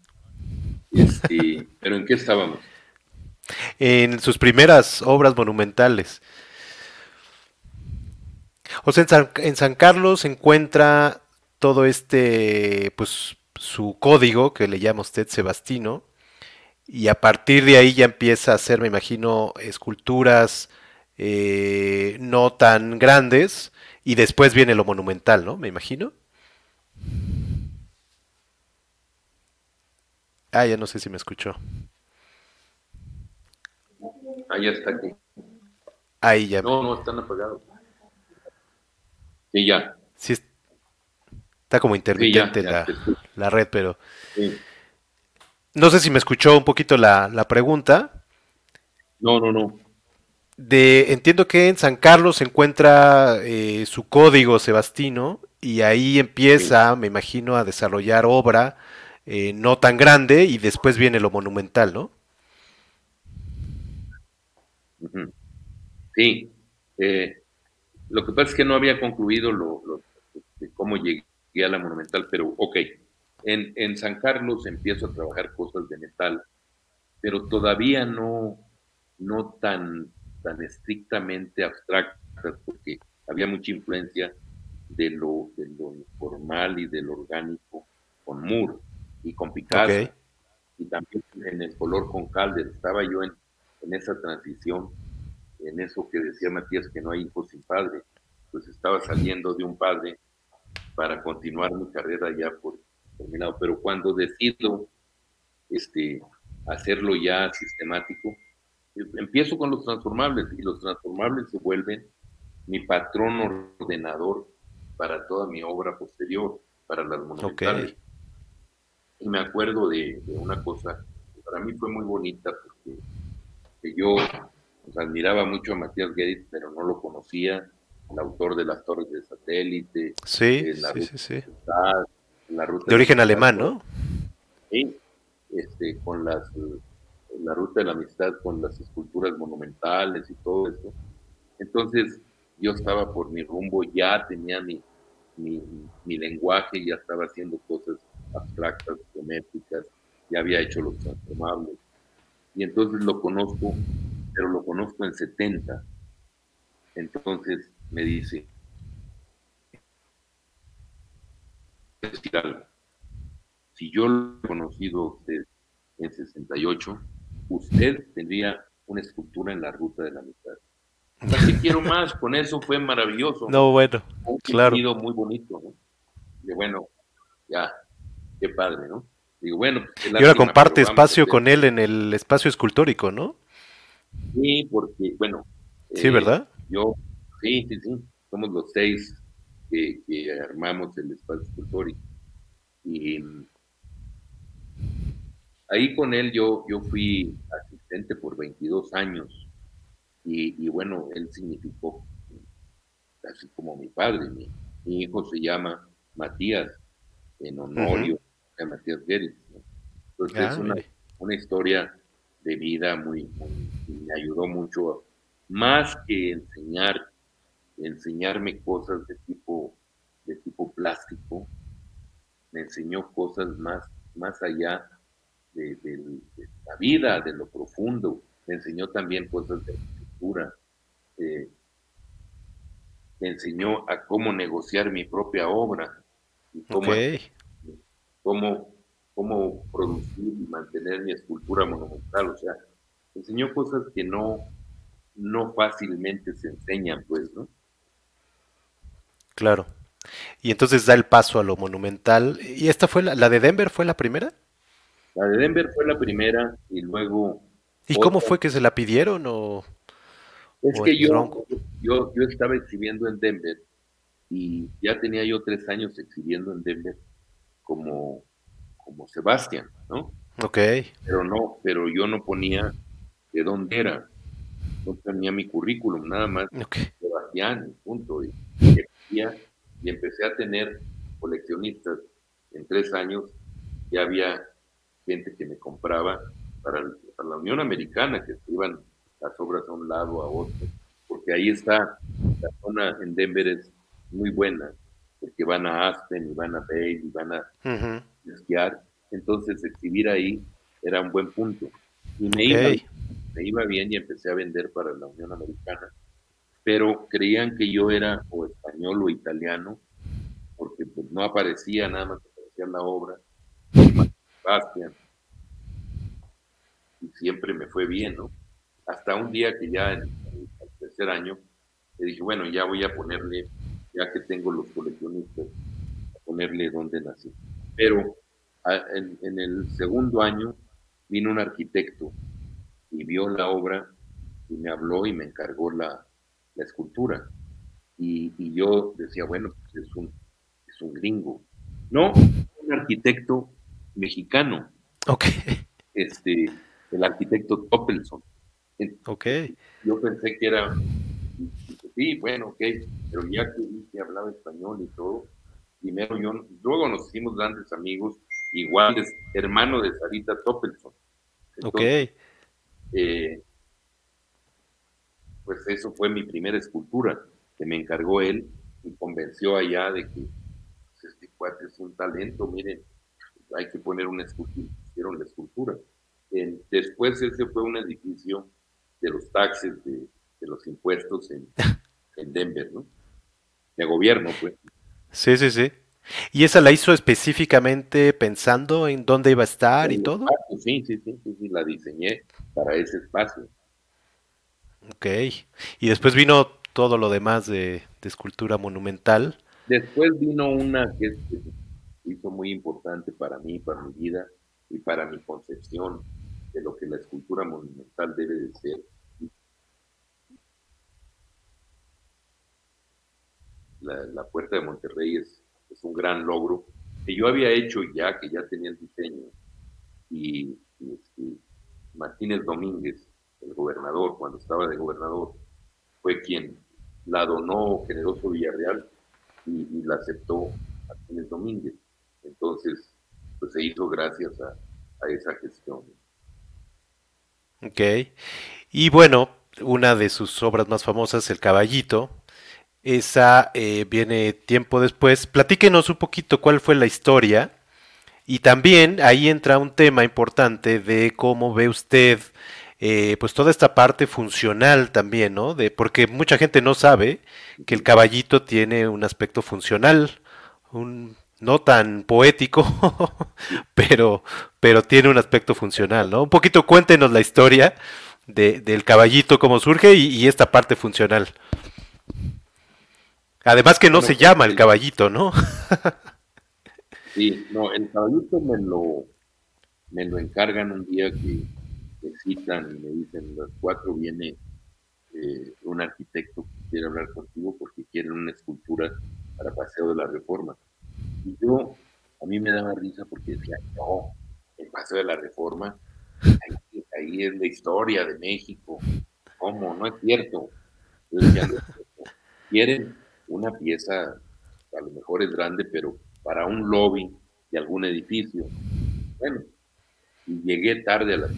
Este, pero ¿en qué estábamos? En sus primeras obras monumentales. O sea, en San, Carlos se encuentra todo este, pues, su código que le llama usted Sebastino, y a partir de ahí ya empieza a hacer, me imagino, esculturas eh, no tan grandes, y después viene lo monumental, ¿no? Me imagino. Ah, ya no sé si me escuchó. Ahí está aquí. Ahí ya. No, no, están apagados. Sí, ya. Sí, está como intermitente la, red, pero... No sé si me escuchó un poquito la, la pregunta. No, no, no de, entiendo que en San Carlos se encuentra eh, su código sebastino y ahí empieza, me imagino, a desarrollar obra eh, no tan grande y después viene lo monumental, ¿no? Sí, Eh, lo que pasa es que no había concluido lo, cómo llegué a la Monumental, pero ok, en, en San Carlos empiezo a trabajar cosas de metal, pero todavía no, no tan, tan estrictamente abstractas, porque había mucha influencia de lo, de lo informal y de lo orgánico con Moore y con Picasso. Y también en el color con Calder. Estaba yo en, en esa transición, en eso que decía Matías, que no hay hijos sin padre. Pues estaba saliendo de un padre para continuar mi carrera ya por terminado. Pero cuando decido este, hacerlo ya sistemático, empiezo con los transformables y los transformables se vuelven mi patrón ordenador para toda mi obra posterior, para las monumentales. Y me acuerdo de, una cosa que para mí fue muy bonita porque yo pues, admiraba mucho a Matías Guedes, pero no lo conocía, el autor de las torres de satélite. Sí, eh, sí, sí, de origen alemán, ¿no? Sí, este, con las la ruta de la amistad con las esculturas monumentales y todo eso. Entonces yo estaba por mi rumbo, ya tenía mi, mi, lenguaje, ya estaba haciendo cosas abstractas, geométricas, ya había hecho los transformables. Y entonces lo conozco, pero lo conozco en 70. Entonces me dice, si yo lo he conocido a usted en 68, usted tendría una escultura en la ruta de la mitad. Así quiero más, con eso fue maravilloso. No, bueno, Un claro. muy bonito, ¿no? Y bueno, ya, qué padre, ¿no? Digo, bueno. Pues, y ahora comparte espacio con él en el espacio escultórico, ¿no? Sí, porque, bueno. Sí, ¿verdad? Eh, yo, sí, sí, sí. Somos los seis que, que armamos el espacio escultórico. Y ahí con él yo, yo fui asistente por 22 años y, bueno, él significó así como mi padre. Mi, hijo se llama Matías, en honor a Matías Guedes. Entonces es una, una, historia de vida muy, me ayudó mucho, más que enseñar, enseñarme cosas de tipo, de tipo plástico, me enseñó cosas más, más allá de, la vida, de lo profundo. Me enseñó también cosas de arquitectura. Eh, me enseñó a cómo negociar mi propia obra y cómo, cómo, cómo producir y mantener mi escultura monumental. O sea, enseñó cosas que no, no fácilmente se enseñan, pues, ¿no? Claro. Y entonces da el paso a lo monumental. ¿Y esta fue la, la de Denver fue la primera? La de Denver fue la primera y luego... ¿Y cómo fue que se la pidieron o...? Es que yo, yo, yo estaba exhibiendo en Denver y ya tenía yo tres años exhibiendo en Denver como, como Sebastián, ¿no? Ok. Pero no, pero yo no ponía de dónde era, no tenía mi currículum, nada más Sebastián, punto. Y, y empecé a tener coleccionistas en tres años, ya había gente que me compraba para, la Unión Americana, que se iban las obras a un lado, a otro, porque ahí está, la zona en Denver es muy buena, porque van a Aspen y van a Bay y van a esquiar, entonces exhibir ahí era un buen punto. Y me, iba, me iba bien y empecé a vender para la Unión Americana, pero creían que yo era o español o italiano, porque pues no aparecía nada más que aparecía la obra, Sebastián. Y siempre me fue bien, ¿no? Hasta un día que ya en, el tercer año, le dije, bueno, ya voy a ponerle, ya que tengo los coleccionistas, a ponerle dónde nací. Pero en, el segundo año vino un arquitecto y vio la obra y me habló y me encargó la, escultura. Y, y, yo decía, bueno, pues es un, es un gringo. No, un arquitecto mexicano. Ok. Este, el arquitecto Toppelson. Ok. Yo pensé que era, sí, bueno, ok, pero ya que vi que hablaba español y todo, primero yo, luego nos hicimos grandes amigos, igual es hermano de Sarita Toppelson. ok. Eh, pues eso fue mi primera escultura que me encargó él y convenció allá de que pues, este cuate es un talento, miren, hay que poner una escultura, hicieron la escultura. después ese fue un edificio de los taxes, de, los impuestos en, en Denver, ¿no? De gobierno, pues. Sí, sí, sí. ¿Y esa la hizo específicamente pensando en dónde iba a estar y todo? Sí, sí, sí, sí, la diseñé para ese espacio. Ok. Y después vino todo lo demás de, escultura monumental. Después vino una que hizo muy importante para mí, para mi vida y para mi concepción de lo que la escultura monumental debe de ser. La, Puerta de Monterrey es, un gran logro que yo había hecho ya, que ya tenía el diseño. Y, este, Martínez Domínguez, el gobernador, cuando estaba de gobernador, fue quien la donó Generoso Villarreal y, la aceptó Martínez Domínguez. Entonces, pues se hizo gracias a, esa gestión. Ok. Y bueno, una de sus obras más famosas, El Caballito, esa eh, viene tiempo después. Platíquenos un poquito cuál fue la historia. Y también ahí entra un tema importante de cómo ve usted eh, pues toda esta parte funcional también, ¿no? De, porque mucha gente no sabe que el caballito tiene un aspecto funcional, un, no tan poético, pero, pero tiene un aspecto funcional, ¿no? Un poquito cuéntenos la historia de, del caballito, cómo surge y, esta parte funcional. Además que no se llama el caballito, ¿no? sí, no, el caballito me lo, me lo encargan un día que me citan y me dicen, las cuatro viene eh, un arquitecto que quiere hablar contigo porque quiere una escultura para Paseo de la Reforma. Y yo, a mí me daba risa porque decía, no, el Paseo de la Reforma, ahí, es la historia de México. ¿Cómo? No es cierto. quieren una pieza, a lo mejor es grande, pero para un lobby de algún edificio. Bueno, y llegué tarde a la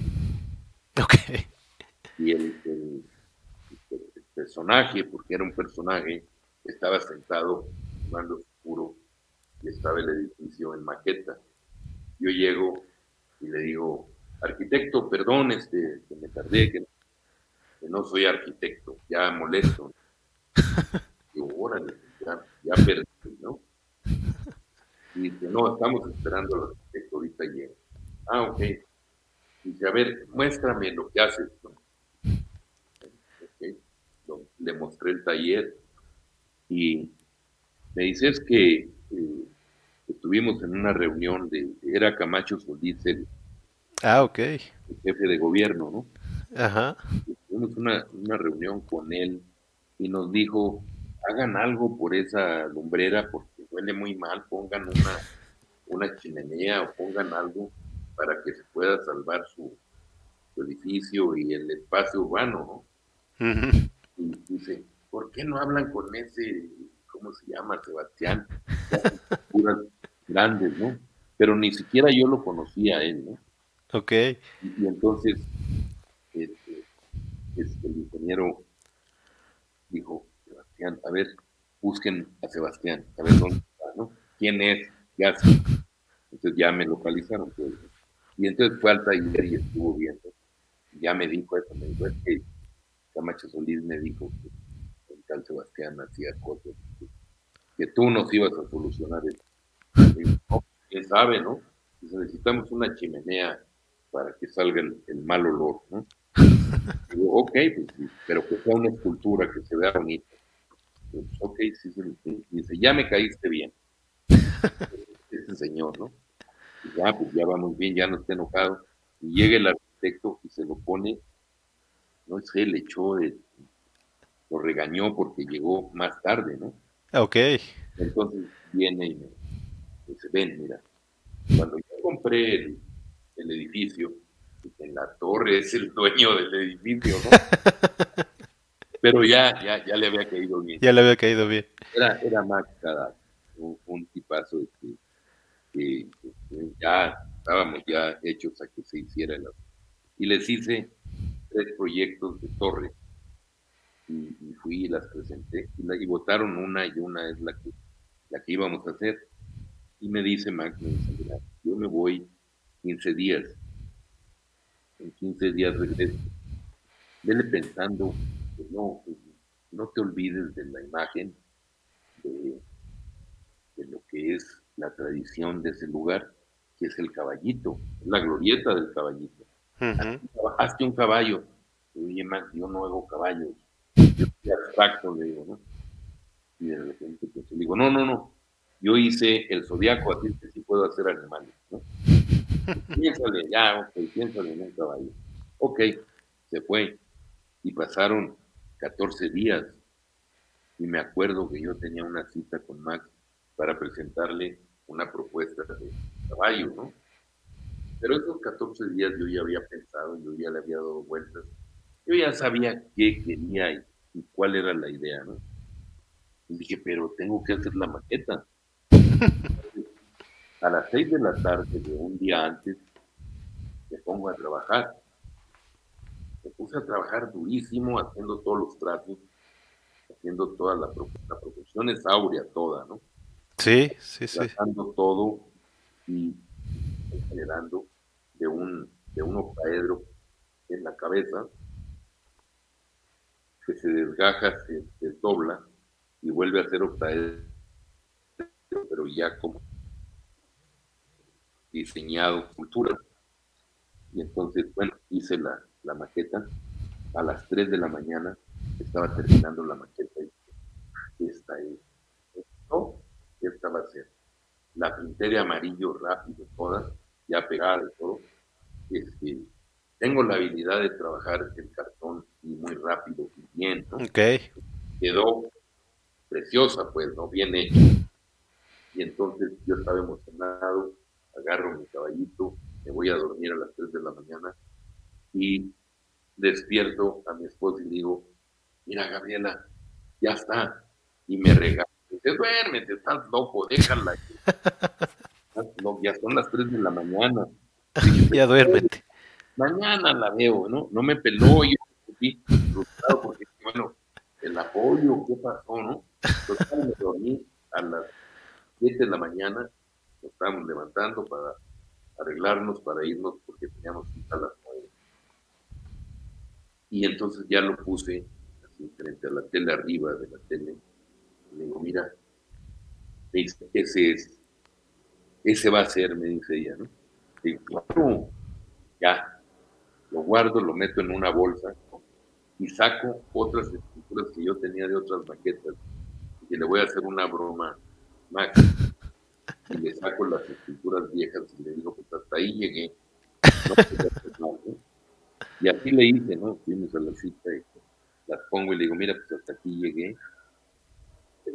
y el, personaje, porque era un personaje, estaba sentado en mando oscuro y estaba el edificio en maqueta. Yo llego y le digo, arquitecto, perdón, este, que me tardé, que, no soy arquitecto, ya molesto. Órale, ya, ya perdí, ¿no? Y dice, no, estamos esperando al arquitecto, ahorita llega. Ah, ok. Dice, a ver, muéstrame lo que haces. Le mostré el taller y me dice, es que eh, estuvimos en una reunión de, era Camacho Solís, el, ah, ok. jefe de gobierno, ¿no? Ajá. Tuvimos una, una reunión con él y nos dijo, hagan algo por esa lumbrera porque huele muy mal, pongan una, una chimenea o pongan algo para que se pueda salvar su, edificio y el espacio urbano, ¿no? Y dice, ¿por qué no hablan con ese, ¿cómo se llama? Sebastián, puras grandes, ¿no? Pero ni siquiera yo lo conocía a él, ¿no? Ok. Y, entonces, este, este, el ingeniero dijo, A ver, busquen a Sebastián, a ver dónde está, ¿no? ¿Quién es? Ya Entonces ya me localizaron. Pues, y entonces fue al taller y estuvo viendo. Ya me dijo eso, me dijo, es que Camacho Solís me dijo que el tal Sebastián hacía cosas que, tú nos ibas a solucionar eso. quién sabe, ¿no? necesitamos una chimenea para que salga el, mal olor, ¿no? Digo, ok, pues, pero que sea una escultura que se vea bonita. Pues, ok, sí, sí, Dice, ya me caíste bien. Ese señor, ¿no? ya, pues ya vamos bien, ya no está enojado. Y llega el arquitecto y se lo pone, no sé, le echó, lo regañó porque llegó más tarde, ¿no? Ok. Entonces viene y me dice, ven, mira, cuando yo compré el, edificio, en la torre es el dueño del edificio, ¿no? Pero ya, ya, ya le había caído bien. Ya le había caído bien. Era, era más cada un, tipazo de que, ya estábamos ya hechos a que se hiciera. y les hice tres proyectos de torre y, fui y las presenté y, la, y votaron una y una es la que, la que íbamos a hacer. Y me dice Max, me dice, yo me voy 15 días. En 15 días regreso. Vele pensando que no, no te olvides de la imagen de, lo que es la tradición de ese lugar, que es el caballito, la glorieta del caballito. Hazte un caballo. Oye, Max, yo no hago caballos. Yo soy abstracto, le digo, ¿no? Y de repente pues, le digo, no, no, no. Yo hice el zodiaco, así que sí puedo hacer animales, ¿no? piénsale, ya, ok, piénsale en un caballo. Ok, se fue. Y pasaron 14 días. Y me acuerdo que yo tenía una cita con Max para presentarle una propuesta de caballo, ¿no? Pero esos 14 días yo ya había pensado, yo ya le había dado vueltas, yo ya sabía qué quería y, cuál era la idea, ¿no? Y dije, pero tengo que hacer la maqueta. A las 6 de la tarde de un día antes, me pongo a trabajar. Me puse a trabajar durísimo, haciendo todos los tratos, haciendo toda la, la producción es áurea toda, ¿no? Sí, sí, sí. Tratando todo y generando de un, de un octaedro en la cabeza que se desgaja, se, dobla y vuelve a ser octaedro, pero ya como diseñado cultura. Y entonces, bueno, hice la, la maqueta. A las 3 de la mañana estaba terminando la maqueta. Y esta es, esto, esta va a ser. La pinté amarillo rápido, toda, ya pegada y todo. Este, tengo la habilidad de trabajar el cartón y muy rápido y bien, ¿no? Quedó preciosa, pues, ¿no? Bien hecha. Y entonces yo estaba emocionado, agarro mi caballito, me voy a dormir a las 3 de la mañana y despierto a mi esposa y digo, mira Gabriela, ya está. Y me regala. Dice, duérmete, estás loco, déjala. ya son las 3 de la mañana. ya duérmete. Mañana la veo, ¿no? No me peló, yo fui frustrado porque, bueno, el apoyo, ¿qué pasó, no? Entonces me dormí a las 7 de la mañana, nos estábamos levantando para arreglarnos, para irnos, porque teníamos cita a las 9. Y entonces ya lo puse así frente a la tele arriba de la tele. Le digo, mira, ese es, ese va a ser, me dice ella, ¿no? Y claro, ya, lo guardo, lo meto en una bolsa y saco otras escrituras que yo tenía de otras maquetas y le voy a hacer una broma Max y le saco las escrituras viejas y le digo pues hasta ahí llegué y así le hice no fuimos a la cita y las pongo y le digo mira pues hasta aquí llegué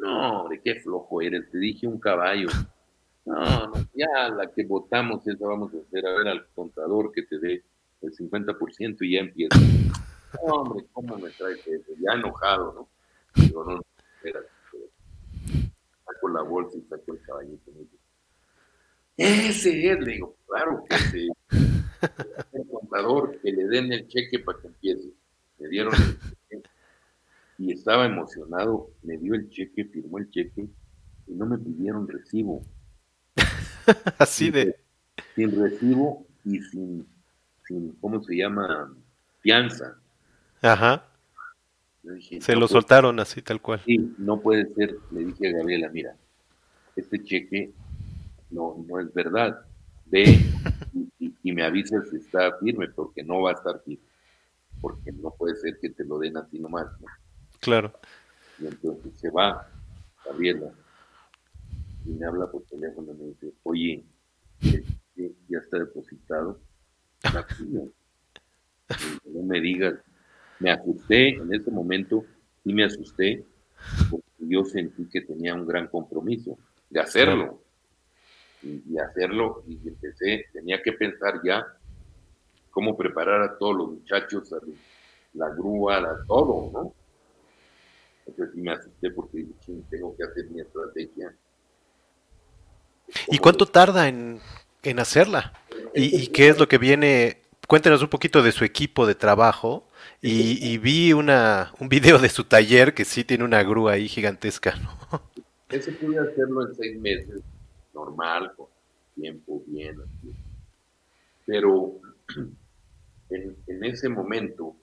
no hombre qué flojo eres te dije un caballo no, ya la que votamos esa vamos a hacer, a ver al contador que te dé el 50% y ya empieza. No, hombre, ¿cómo me traes eso? Ya enojado, ¿no? Digo, no, no, Saco la bolsa y saco el caballito. ese es, le digo, claro que ese Que le den el cheque para que empiece. Me dieron el cheque y estaba emocionado, me dio el cheque, firmó el cheque y no me pidieron recibo. Así de. Sin recibo y sin, sin, ¿cómo se llama? Fianza. Ajá. se lo soltaron así, tal cual. Sí, no puede ser. Le dije a Gabriela, mira, este cheque no, no es verdad. Ve me avisas si está firme, porque no va a estar firme. Porque no puede ser que te lo den así nomás. Claro. Y entonces se va Gabriela y me habla por teléfono y me dice, oye, ya está depositado. no me digas. Me asusté en ese momento y me asusté porque yo sentí que tenía un gran compromiso de hacerlo. Y, hacerlo, y empecé, tenía que pensar ya cómo preparar a todos los muchachos, a la grúa, a todo, ¿no? Entonces sí me asusté porque dije, tengo que hacer mi estrategia ¿Y cuánto tarda en, hacerla? ¿Y, qué es lo que viene? Cuéntenos un poquito de su equipo de trabajo Y, vi una, un video de su taller que sí tiene una grúa ahí gigantesca, ¿no? Ese pude hacerlo en seis meses, normal, con tiempo bien. Pero en, en, ese momento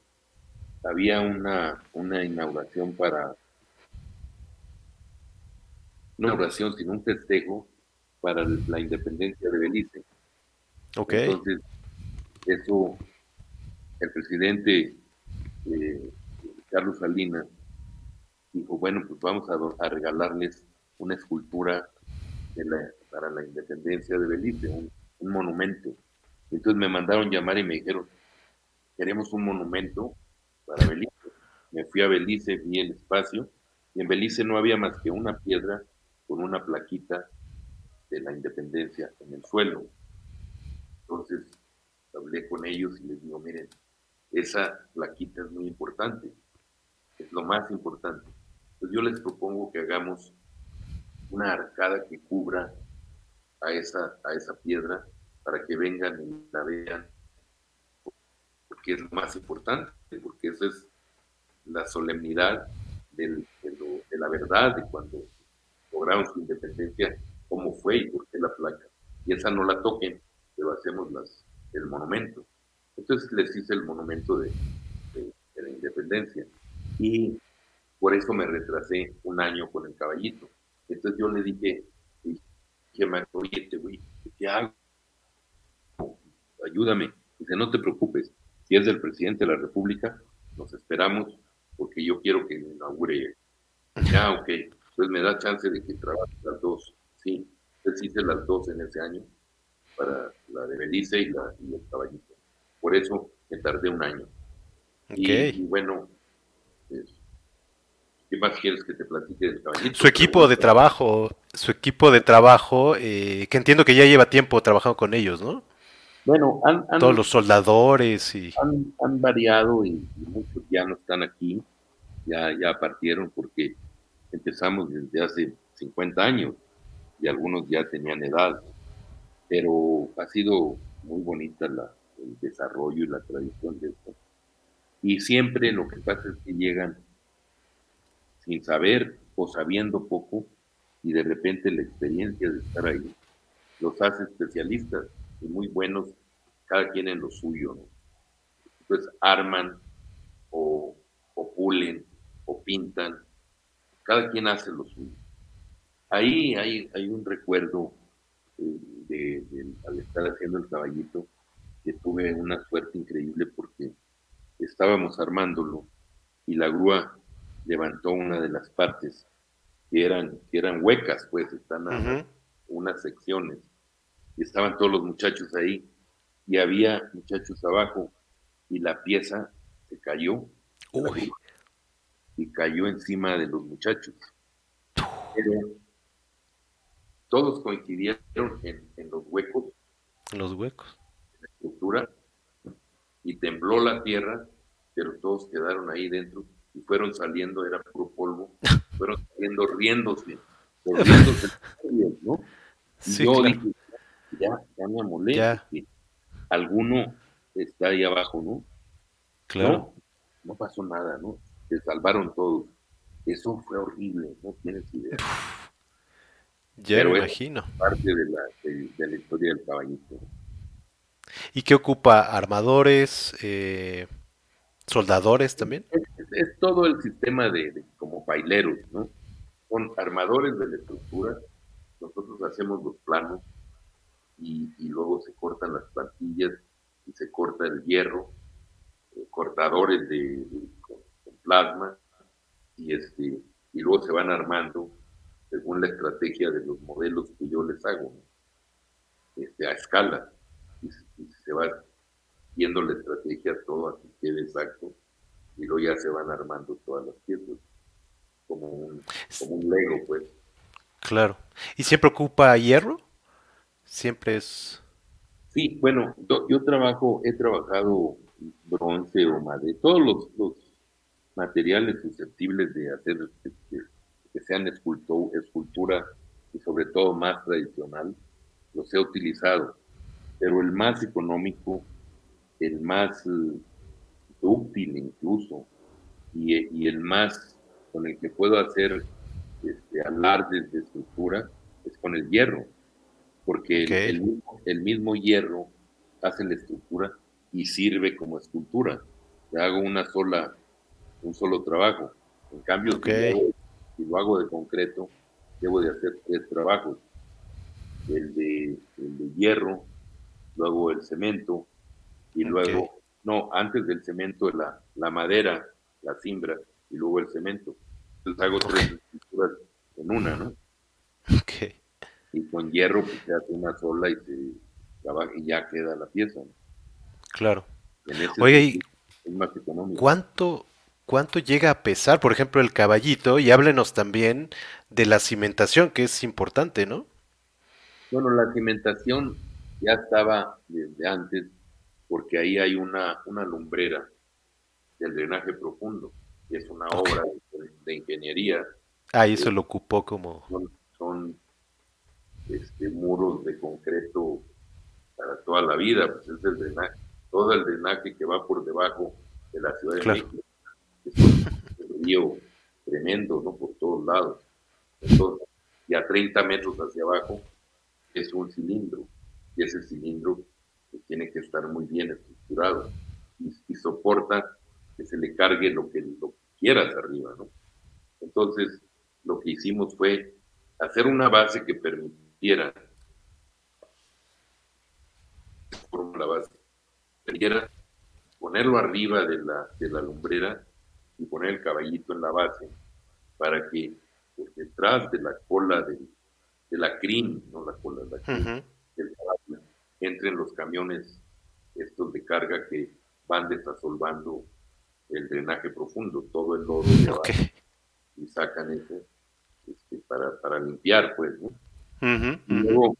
había una, una inauguración para, una inauguración sin un festejo para la independencia de Belice. Ok. Entonces, eso, el presidente eh, Carlos Salinas dijo, bueno, pues vamos a, regalarles una escultura para la independencia de Belice, un, monumento. Entonces me mandaron llamar y me dijeron, queremos un monumento para Belice. Me fui a Belice, vi el espacio, y en Belice no había más que una piedra con una plaquita de la independencia en el suelo. Entonces hablé con ellos y les digo, miren, esa plaquita es muy importante, es lo más importante. Entonces yo les propongo que hagamos una arcada que cubra a esa, a esa piedra para que vengan y la vean, porque es lo más importante, porque esa es la solemnidad de, la verdad de cuando lograron su independencia, cómo fue y por qué la placa. Y esa no la toquen, pero hacemos las, el monumento. Entonces les hice el monumento de, la independencia. Y por eso me retrasé un año con el caballito. Entonces yo le dije, dije oye, te voy, ¿qué hago? Ayúdame. Dice, no te preocupes, si es del presidente de la República, nos esperamos porque yo quiero que inaugure. Ya, ok, pues me da chance de que trabaje las dos. Sí, entonces hice las dos en ese año para la de Belice y, la, y el caballito. Por eso me tardé un año. Y, bueno, ¿qué más quieres que te platique del caballito? Su equipo de trabajo, su equipo de trabajo, eh, que entiendo que ya lleva tiempo trabajando con ellos, ¿no? Bueno, han, todos los soldadores y han, variado y, muchos ya no están aquí, ya, ya partieron porque empezamos desde hace 50 años y algunos ya tenían edad pero ha sido muy bonita la, el desarrollo y la tradición de esto. Y siempre lo que pasa es que llegan sin saber o sabiendo poco y de repente la experiencia de estar ahí los hace especialistas y muy buenos, cada quien en lo suyo. Entonces arman o, o pulen o pintan, cada quien hace lo suyo. Ahí hay, hay un recuerdo de, al estar haciendo el caballito, que tuve una suerte increíble porque estábamos armándolo y la grúa levantó una de las partes que eran, que eran huecas, pues están unas secciones. Y estaban todos los muchachos ahí y había muchachos abajo y la pieza se cayó y cayó encima de los muchachos. Pero todos coincidieron en, los huecos. En los huecos. En la estructura. Y tembló la tierra, pero todos quedaron ahí dentro y fueron saliendo, era puro polvo, fueron saliendo riéndose, riéndose, ¿no? Y yo dije, ya, ya me amolé, alguno está ahí abajo, ¿no? Claro. No, no pasó nada, ¿no? Se salvaron todos. Eso fue horrible, no tienes idea. Ya me imagino. Parte de la, historia del caballito. ¿Y qué ocupa? ¿Armadores? Eh, ¿Soldadores también? Es, todo el sistema de, como baileros, ¿no? Con armadores de la estructura, nosotros hacemos los planos y, luego se cortan las plantillas y se corta el hierro, eh, cortadores de, plasma y este y luego se van armando según la estrategia de los modelos que yo les hago, este, a escala, y, se va viendo la estrategia todo a que quede exacto, y luego ya se van armando todas las piezas, como un, como un Lego, pues. Claro. ¿Y siempre ocupa hierro? Siempre es... Sí, bueno, yo, trabajo, he trabajado bronce o madera, todos los, los materiales susceptibles de hacer este, que sean escultura y sobre todo más tradicional, los he utilizado. Pero el más económico, el más dúctil incluso, y, el más con el que puedo hacer este, alardes de estructura es con el hierro, porque el, mismo, hierro hace la estructura y sirve como escultura. hago una sola, un solo trabajo. En cambio, si, lo hago, de concreto, debo de hacer tres trabajos. El de, hierro, luego el cemento y luego, no, antes del cemento la, la madera, la cimbra y luego el cemento. Entonces hago tres estructuras en una, ¿no? Y con hierro pues, se hace una sola y se trabaja y ya queda la pieza. Claro. Oye, ¿y ¿cuánto, ¿cuánto llega a pesar, por ejemplo, el caballito? Y háblenos también de la cimentación, que es importante, ¿no? Bueno, la cimentación ya estaba desde antes, porque ahí hay una, una lumbrera del drenaje profundo, que es una obra de, ingeniería. Ah, eso lo ocupó como... Son, este, muros de concreto para toda la vida, pues es el drenaje, todo el drenaje que va por debajo de la Ciudad de México. Es un río tremendo, ¿no? Por todos lados. Entonces, y a 30 metros hacia abajo es un cilindro, y ese cilindro tiene que estar muy bien estructurado y, soporta que se le cargue lo que, lo quieras arriba, ¿no? Entonces, lo que hicimos fue hacer una base que permitiera base, ponerlo arriba de la, de la lumbrera y poner el caballito en la base para que por detrás de la cola de, de la crin, no la cola de la crin, entren los camiones estos de carga que van desasolvando el drenaje profundo, todo el lodo y sacan eso este, para, para, limpiar, pues, ¿no? Luego,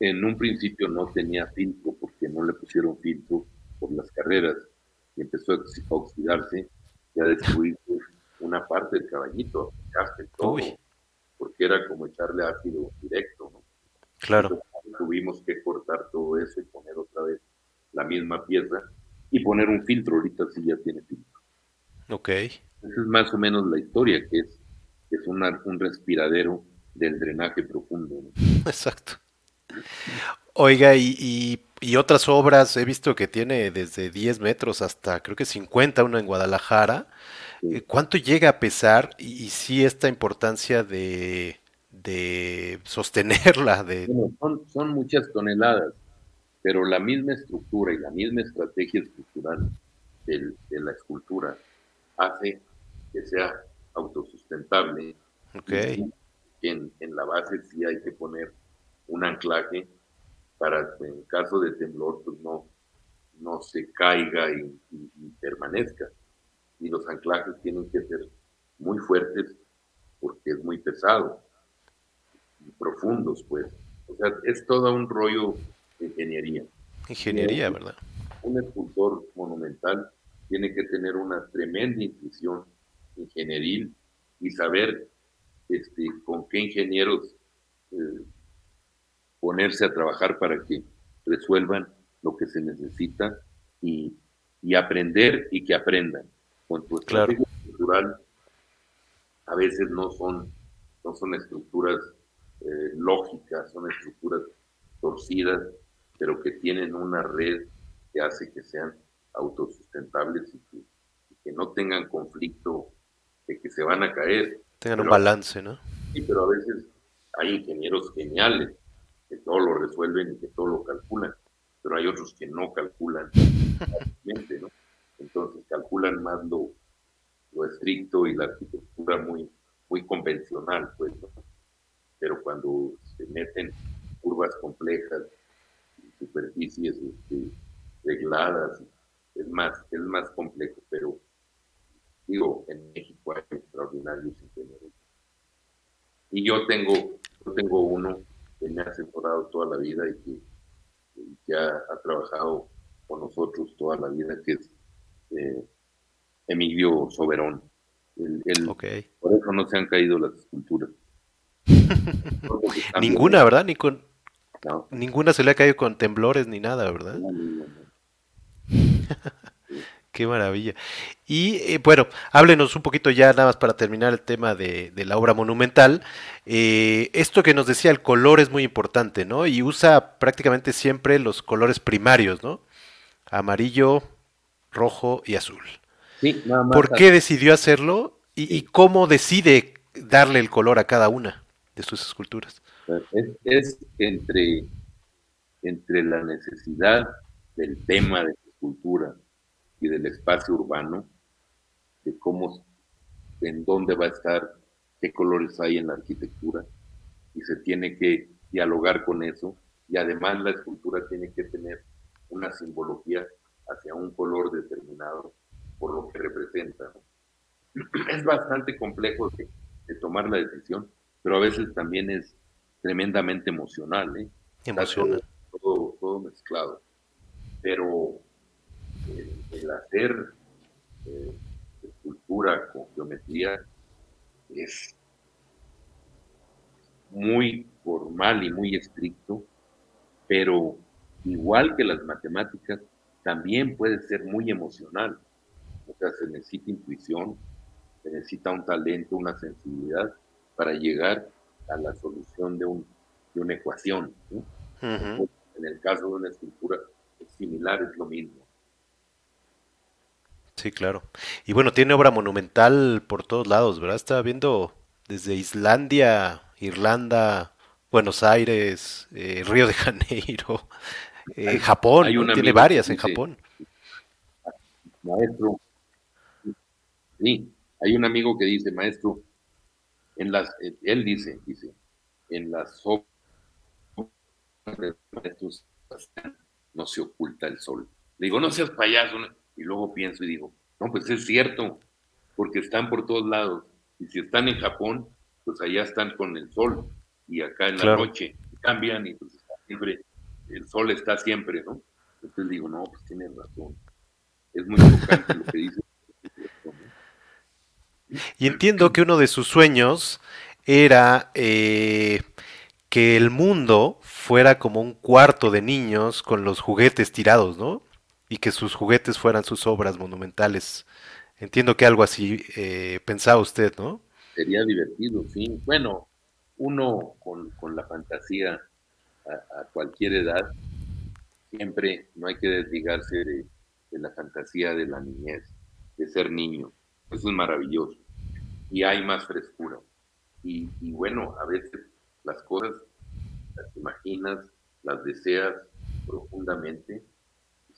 en un principio no tenía filtro porque no le pusieron filtro por las carreras y empezó a oxidarse y a destruir una parte del caballito, todo, porque era como echarle ácido directo, ¿no? Claro. Tuvimos que cortar todo eso y poner otra vez la misma pieza y poner un filtro, ahorita sí ya tiene filtro. Ok. Esa es más o menos la historia, que es, es un respiradero del drenaje profundo. Exacto. Oiga, y, y, otras obras, he visto que tiene desde 10 metros hasta creo que 50, una en Guadalajara. ¿Cuánto llega a pesar? Y, y sí esta importancia de, de sostenerla. De... son, son muchas toneladas, pero la misma estructura y la misma estrategia estructural de la escultura hace que sea autosustentable. Okay. En, en, la base sí hay que poner un anclaje para que en caso de temblor pues no, no se caiga y, permanezca. Y los anclajes tienen que ser muy fuertes porque es muy pesado y profundos, pues. O sea, es todo un rollo de ingeniería. Ingeniería, ¿verdad? Un escultor monumental tiene que tener una tremenda intuición ingenieril y saber este, con qué ingenieros eh, ponerse a trabajar para que resuelvan lo que se necesita y, aprender y que aprendan. Con tu estrategia cultural a veces no son, no son estructuras eh, lógicas, son estructuras torcidas, pero que tienen una red que hace que sean autosustentables y que, no tengan conflicto de que se van a caer. Tengan un balance, ¿no? Sí, pero a veces hay ingenieros geniales que todo lo resuelven y que todo lo calculan, pero hay otros que no calculan ¿no? Entonces calculan más lo, lo estricto y la arquitectura muy, muy convencional, pues, Pero cuando se meten curvas complejas, superficies este, regladas, es más, es más complejo, pero digo, en México hay extraordinarios ingenieros. Y yo tengo, yo tengo uno que me ha asesorado toda la vida y que, ha, trabajado con nosotros toda la vida, que es eh, Emilio Soberón. Por eso no se han caído las esculturas. Ninguna, ¿verdad? Ni con, Ninguna se le ha caído con temblores ni nada, ¿verdad? Qué maravilla. Y eh, bueno, háblenos un poquito ya nada más para terminar el tema de, la obra monumental. Eh, esto que nos decía, el color es muy importante, ¿no? Y usa prácticamente siempre los colores primarios, ¿no? Amarillo, rojo y azul. Sí, nada más ¿Por qué decidió hacerlo y, cómo decide darle el color a cada una de sus esculturas? Es, entre, entre la necesidad del tema de la escultura y del espacio urbano, de cómo, en dónde va a estar, qué colores hay en la arquitectura, y se tiene que dialogar con eso, y además la escultura tiene que tener una simbología hacia un color determinado por lo que representa. Es bastante complejo de, tomar la decisión, pero a veces también es tremendamente emocional, ¿eh? Emocional. Todo, todo, mezclado. Pero el, hacer eh, escultura con geometría es muy formal y muy estricto, pero igual que las matemáticas, también puede ser muy emocional. O sea, se necesita intuición, se necesita un talento, una sensibilidad para llegar a la solución de, un, de una ecuación. En el caso de una escultura es similar, es lo mismo. Sí, claro. Y bueno, tiene obra monumental por todos lados, ¿verdad? Estaba viendo desde Islandia, Irlanda, Buenos Aires, eh, Río de Janeiro, eh, Japón, tiene varias en Japón. Maestro, sí, hay un amigo que dice, maestro, en las, eh, él dice, dice, en las obras de no se oculta el sol. Le digo, no seas payaso, y luego pienso y digo, no, pues es cierto, porque están por todos lados. Y si están en Japón, pues allá están con el sol. Y acá en la noche cambian y pues siempre, el sol está siempre, ¿no? Entonces digo, no, pues tienen razón. Es muy importante lo que dice. Y entiendo que uno de sus sueños era eh, que el mundo fuera como un cuarto de niños con los juguetes tirados, ¿no? y que sus juguetes fueran sus obras monumentales. Entiendo que algo así eh, pensaba usted, ¿no? Sería divertido, sí. Bueno, uno con, la fantasía a, cualquier edad, siempre no hay que desligarse de, la fantasía de la niñez, de ser niño. Eso es maravilloso. Y hay más frescura. Y, y bueno, a veces las cosas las imaginas, las deseas profundamente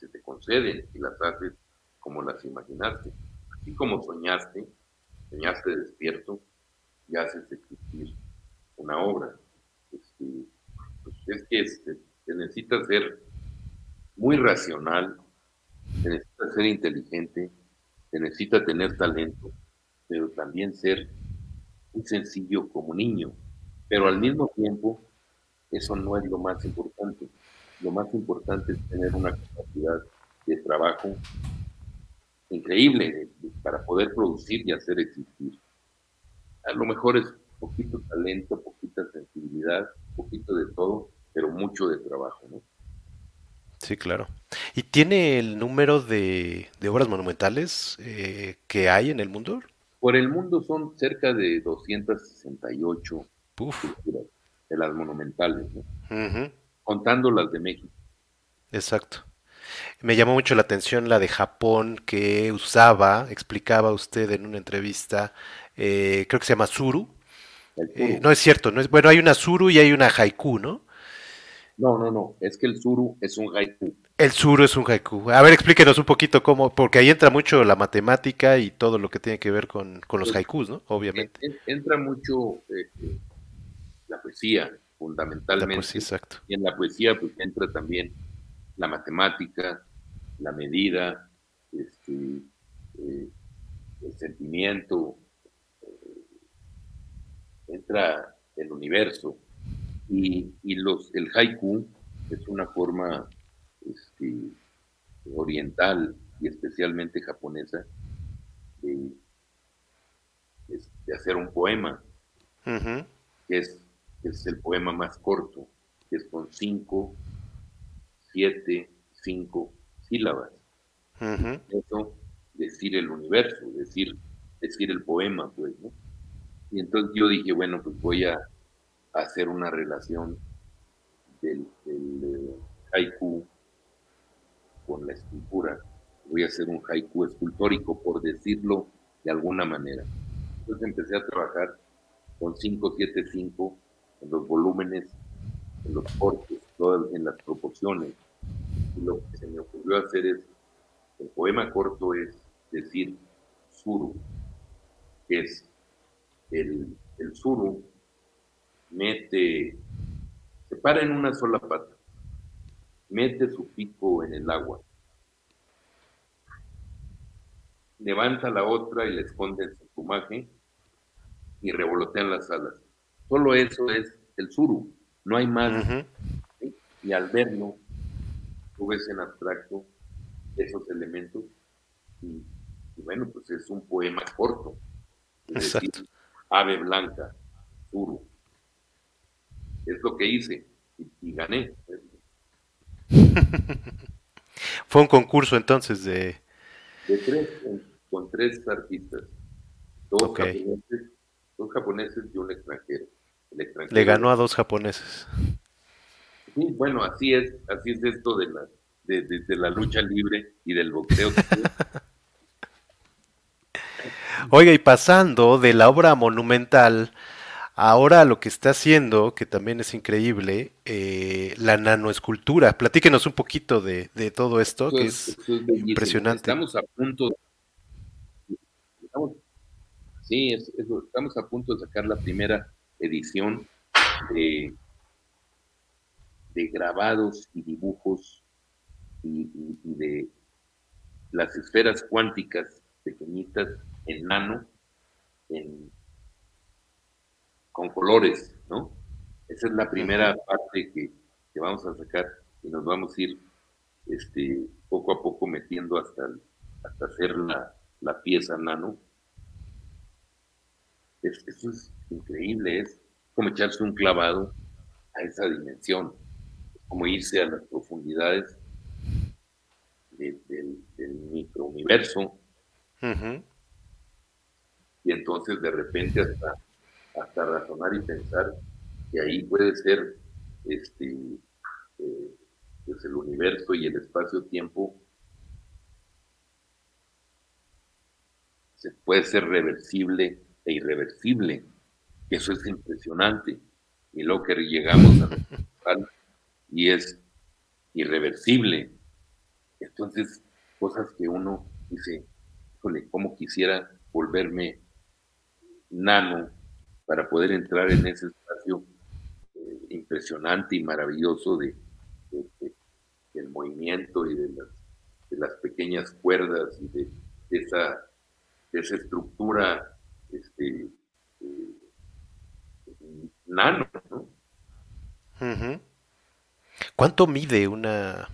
se te conceden y las haces como las imaginaste. Así como soñaste, soñaste despierto y haces existir una obra. Este, pues es que este, se necesita ser muy racional, se necesita ser inteligente, se necesita tener talento, pero también ser muy sencillo como niño. Pero al mismo tiempo, eso no es lo más importante lo más importante es tener una capacidad de trabajo increíble para poder producir y hacer existir. A lo mejor es poquito talento, poquita sensibilidad, poquito de todo, pero mucho de trabajo, ¿no? Sí, claro. ¿Y tiene el número de, obras monumentales eh, que hay en el mundo? Por el mundo son cerca de 268 de las monumentales, ¿no? contando las de México. Exacto. Me llamó mucho la atención la de Japón que usaba, explicaba usted en una entrevista, eh, creo que se llama Suru. Eh, no es cierto, no es, bueno, hay una Suru y hay una Haiku, ¿no? No, no, no, es que el Suru es un haiku. El Suru es un haiku. A ver, explíquenos un poquito cómo, porque ahí entra mucho la matemática y todo lo que tiene que ver con, los haikus, ¿no? Obviamente. Entra mucho eh, la poesía, fundamentalmente. exacto. Y en la poesía pues entra también la matemática, la medida, este, eh, el sentimiento, eh, entra el universo. Y, los, el haiku es una forma este, oriental y especialmente japonesa de, hacer un poema, que es es el poema más corto, que es con cinco, siete, cinco sílabas. Eso decir el universo, decir, decir el poema, pues, ¿no? Y entonces yo dije, bueno, pues voy a hacer una relación del, eh, haiku con la escultura. Voy a hacer un haiku escultórico, por decirlo de alguna manera. Entonces empecé a trabajar con 575 en los volúmenes, en los cortes, en las proporciones. Y lo que se me ocurrió hacer es, el poema corto es decir suru, que es el, el suru mete, se para en una sola pata, mete su pico en el agua, levanta la otra y la esconde en su plumaje y revolotea en las alas. Solo eso es el suru, no hay más. Y al verlo, tú ves en abstracto esos elementos y, bueno, pues es un poema corto. Es decir, ave blanca, suru. Es lo que hice y, gané. Fue un concurso entonces de... De tres, con tres artistas. Dos japoneses dos japoneses y un extranjero. Le ganó a dos japoneses. Sí, bueno, así es, así es esto de la, de, la lucha libre y del boxeo. Oiga, y pasando de la obra monumental, ahora lo que está haciendo, que también es increíble, eh, la nanoescultura. Platíquenos un poquito de, todo esto, que es, impresionante. Estamos a punto, Sí, estamos a punto de sacar la primera edición de, grabados y dibujos y, de las esferas cuánticas pequeñitas en nano, con colores, ¿no? Esa es la primera parte que, vamos a sacar y nos vamos a ir este, poco a poco metiendo hasta, hasta hacer la, la pieza nano es, eso es increíble, es como echarse un clavado a esa dimensión, es como irse a las profundidades del, microuniverso. Y entonces de repente hasta, hasta razonar y pensar que ahí puede ser este eh, pues el universo y el espacio-tiempo se puede ser reversible e irreversible. Eso es impresionante. Y lo que llegamos a y es irreversible. Entonces, cosas que uno dice, híjole, ¿cómo quisiera volverme nano para poder entrar en ese espacio eh, impresionante y maravilloso de, del movimiento y de las, de las pequeñas cuerdas y de, esa, de esa estructura este, eh, nano, ¿no? ¿Cuánto mide una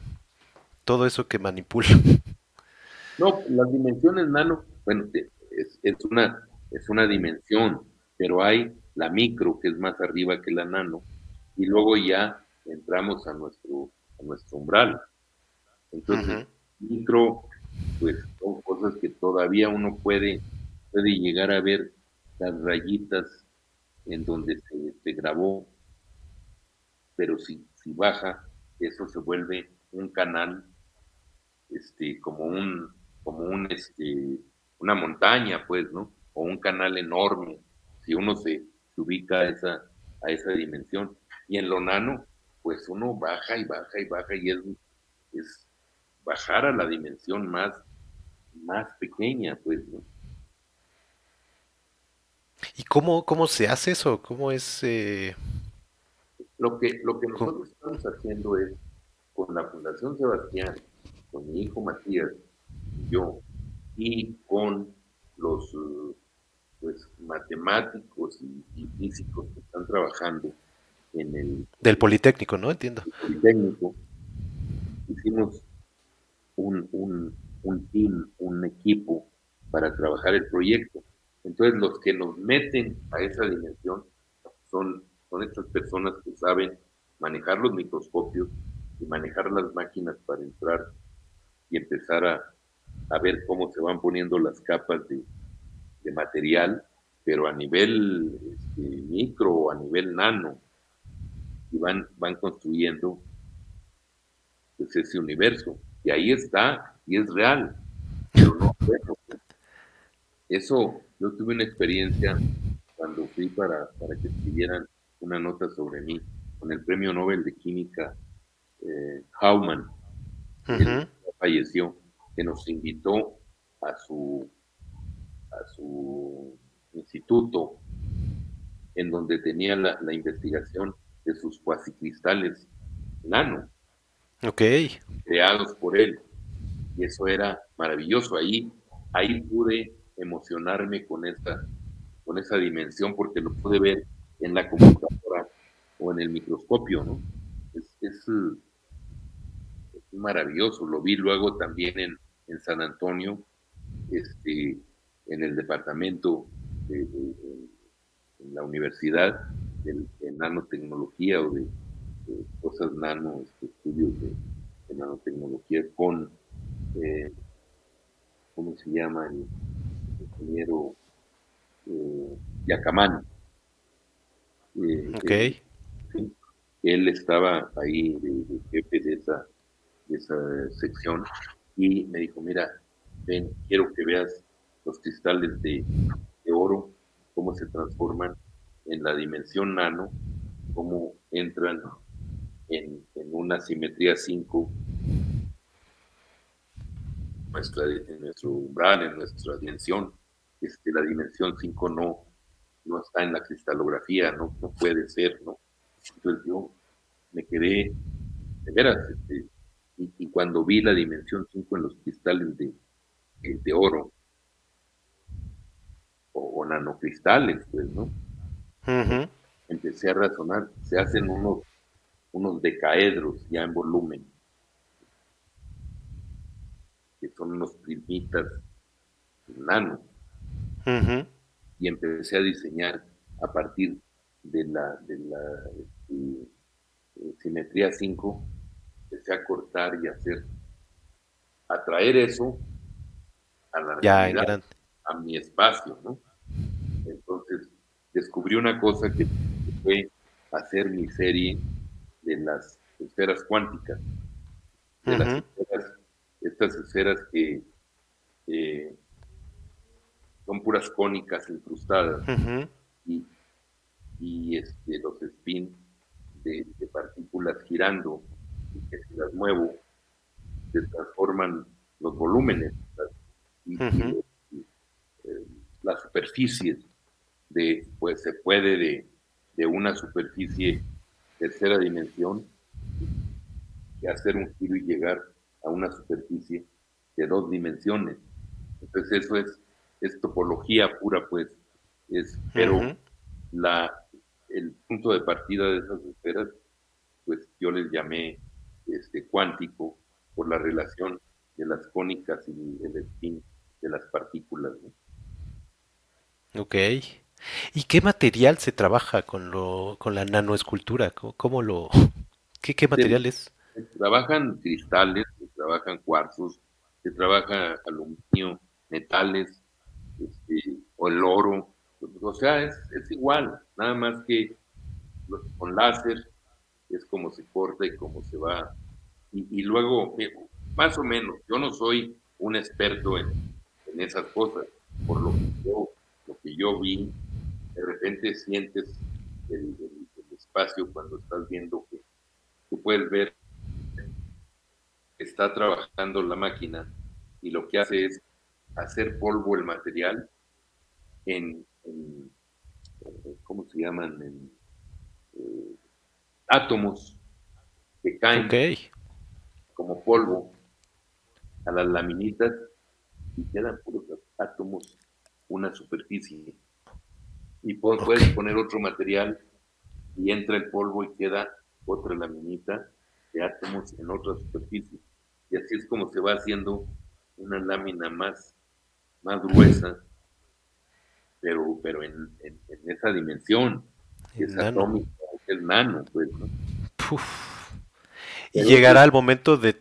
todo eso que manipula? No, las dimensiones nano, bueno, es, es, una es una dimensión, pero hay la micro que es más arriba que la nano y luego ya entramos a nuestro a nuestro umbral. Entonces, micro pues son cosas que todavía uno puede puede llegar a ver las rayitas en donde se, grabó, pero si, si baja, eso se vuelve un canal, este, como un, como un, este, una montaña, pues, ¿no? O un canal enorme, si uno se, ubica a esa, a esa dimensión. Y en lo nano, pues uno baja y baja y baja y es, es bajar a la dimensión más, más pequeña, pues, ¿no? ¿Y cómo, cómo se hace eso? ¿Cómo es...? Eh... Lo, que, lo que nosotros estamos haciendo es, con la Fundación Sebastián, con mi hijo Matías, yo, y con los pues, matemáticos y, físicos que están trabajando en el... Del Politécnico, ¿no? Entiendo. Politécnico. Hicimos un, un, un team, un equipo para trabajar el proyecto. Entonces los que nos meten a esa dimensión son, son estas personas que saben manejar los microscopios y manejar las máquinas para entrar y empezar a, a ver cómo se van poniendo las capas de, material, pero a nivel este, micro o a nivel nano, y van, van construyendo pues, ese universo. Y ahí está, y es real, pero no Eso, yo tuve una experiencia cuando fui para, para que escribieran una nota sobre mí con el premio Nobel de Química eh, Hauman, falleció, que nos invitó a su, a su instituto en donde tenía la, investigación de sus cuasicristales nano. Creados por él. Y eso era maravilloso. Ahí, ahí pude emocionarme con esa, con esa dimensión porque lo pude ver en la computadora o en el microscopio, ¿no? Es, es, maravilloso. Lo vi luego también en, en San Antonio, este, en el departamento de, en la universidad de, nanotecnología o de, cosas nano, este, estudios de, nanotecnología con, eh, ¿cómo se llama? El, ingeniero eh, Yacamán. Eh, él estaba ahí de, jefe de esa, de esa sección y me dijo, mira, ven, quiero que veas los cristales de, oro, cómo se transforman en la dimensión nano, cómo entran en, una simetría 5 nuestra, en nuestro umbral, en nuestra dimensión. Este, la dimensión 5 no, no está en la cristalografía, no, no puede ser, ¿no? Entonces yo me quedé, de veras, este, y, cuando vi la dimensión 5 en los cristales de, de oro, o, nanocristales, pues, ¿no? Empecé a razonar, se hacen unos, unos decaedros ya en volumen, que son unos primitas nano. Y empecé a diseñar a partir de la, de la este, eh, simetría 5, empecé a cortar y hacer, atraer eso a la realidad, a mi espacio, ¿no? Descubrí una cosa que fue hacer mi serie de las esferas cuánticas, de las esferas, estas esferas que son puras cónicas incrustadas. Y, y este, los spins de, partículas girando y que si las muevo se transforman los volúmenes y, las superficies de, pues se puede de, de una superficie tercera dimensión y hacer un giro y llegar a una superficie de dos dimensiones. Entonces eso es, es topología pura, pues, es, pero la, el punto de partida de esas esferas, pues yo les llamé este, cuántico por la relación de las cónicas y el spin de las partículas. Ok. ¿Y qué material se trabaja con, lo, con la nanoescultura? ¿Cómo, lo, qué, qué material es? Se trabajan cristales, se trabajan cuarzos, se trabaja aluminio, metales, este, o el oro, o sea, es, es igual, nada más que con láser es como se corta y cómo se va. Y, luego, eh, más o menos, yo no soy un experto en, en esas cosas, por lo que, yo, lo que yo vi, de repente sientes el, espacio cuando estás viendo que tú puedes ver está trabajando la máquina y lo que hace es hacer polvo el material en, ¿cómo se llaman? En, eh, átomos que caen como polvo a las laminitas y quedan puros átomos, una superficie. Y puedes poner otro material y entra el polvo y queda otra laminita de átomos en otra superficie. Y así es como se va haciendo una lámina más, más gruesa pero, pero en, esa dimensión, es atómica, es nano, pues, Y llegará el momento de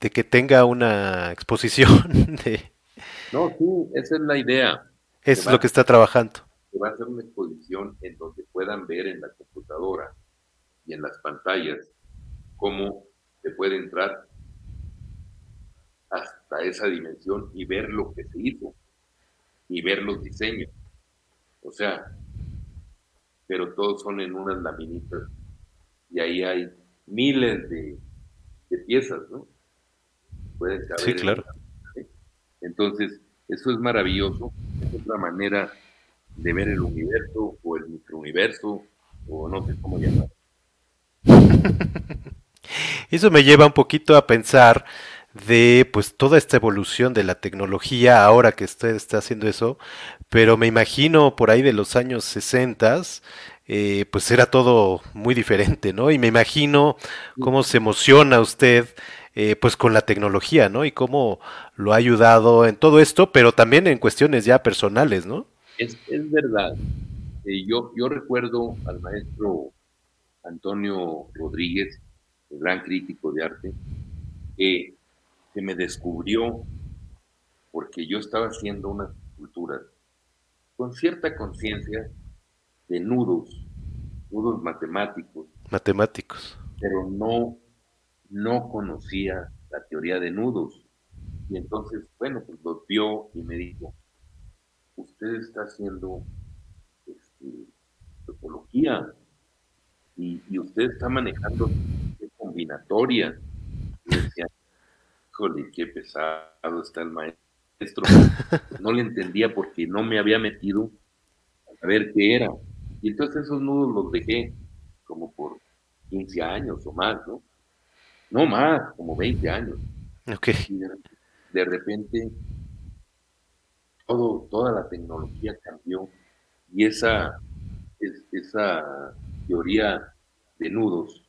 de que tenga una exposición de... No, sí, esa es la idea. Es lo que está trabajando. Que va a ser una exposición en donde puedan ver en la computadora y en las pantallas cómo se puede entrar hasta esa dimensión y ver lo que se hizo y ver los diseños. O sea, pero todos son en unas laminitas y ahí hay miles de, piezas, ¿no? Pueden caber. Sí, claro. Entonces, eso es maravilloso, es otra manera de ver el universo o el microuniverso o no sé cómo llamarlo. Eso me lleva un poquito a pensar de pues toda esta evolución de la tecnología ahora que usted está haciendo eso, pero me imagino por ahí de los años 60 eh, pues era todo muy diferente, ¿no? Y me imagino cómo se emociona usted eh, pues con la tecnología, ¿no? Y cómo lo ha ayudado en todo esto, pero también en cuestiones ya personales, ¿no? Es, es verdad. Eh, yo, yo recuerdo al maestro Antonio Rodríguez, el gran crítico de arte, que, que me descubrió porque yo estaba haciendo unas esculturas con cierta conciencia de nudos, nudos matemáticos. Matemáticos. Pero no, no conocía la teoría de nudos. Y entonces, bueno, pues los vio y me dijo, usted está haciendo este, topología y, usted está manejando combinatoria. Y decía, híjole, qué pesado está el maestro. No le entendía porque no me había metido a ver qué era. Y entonces esos nudos los dejé como por 15 años o más, ¿no? No más, como 20 años. Okay. Y de, repente todo, toda la tecnología cambió y esa, esa teoría de nudos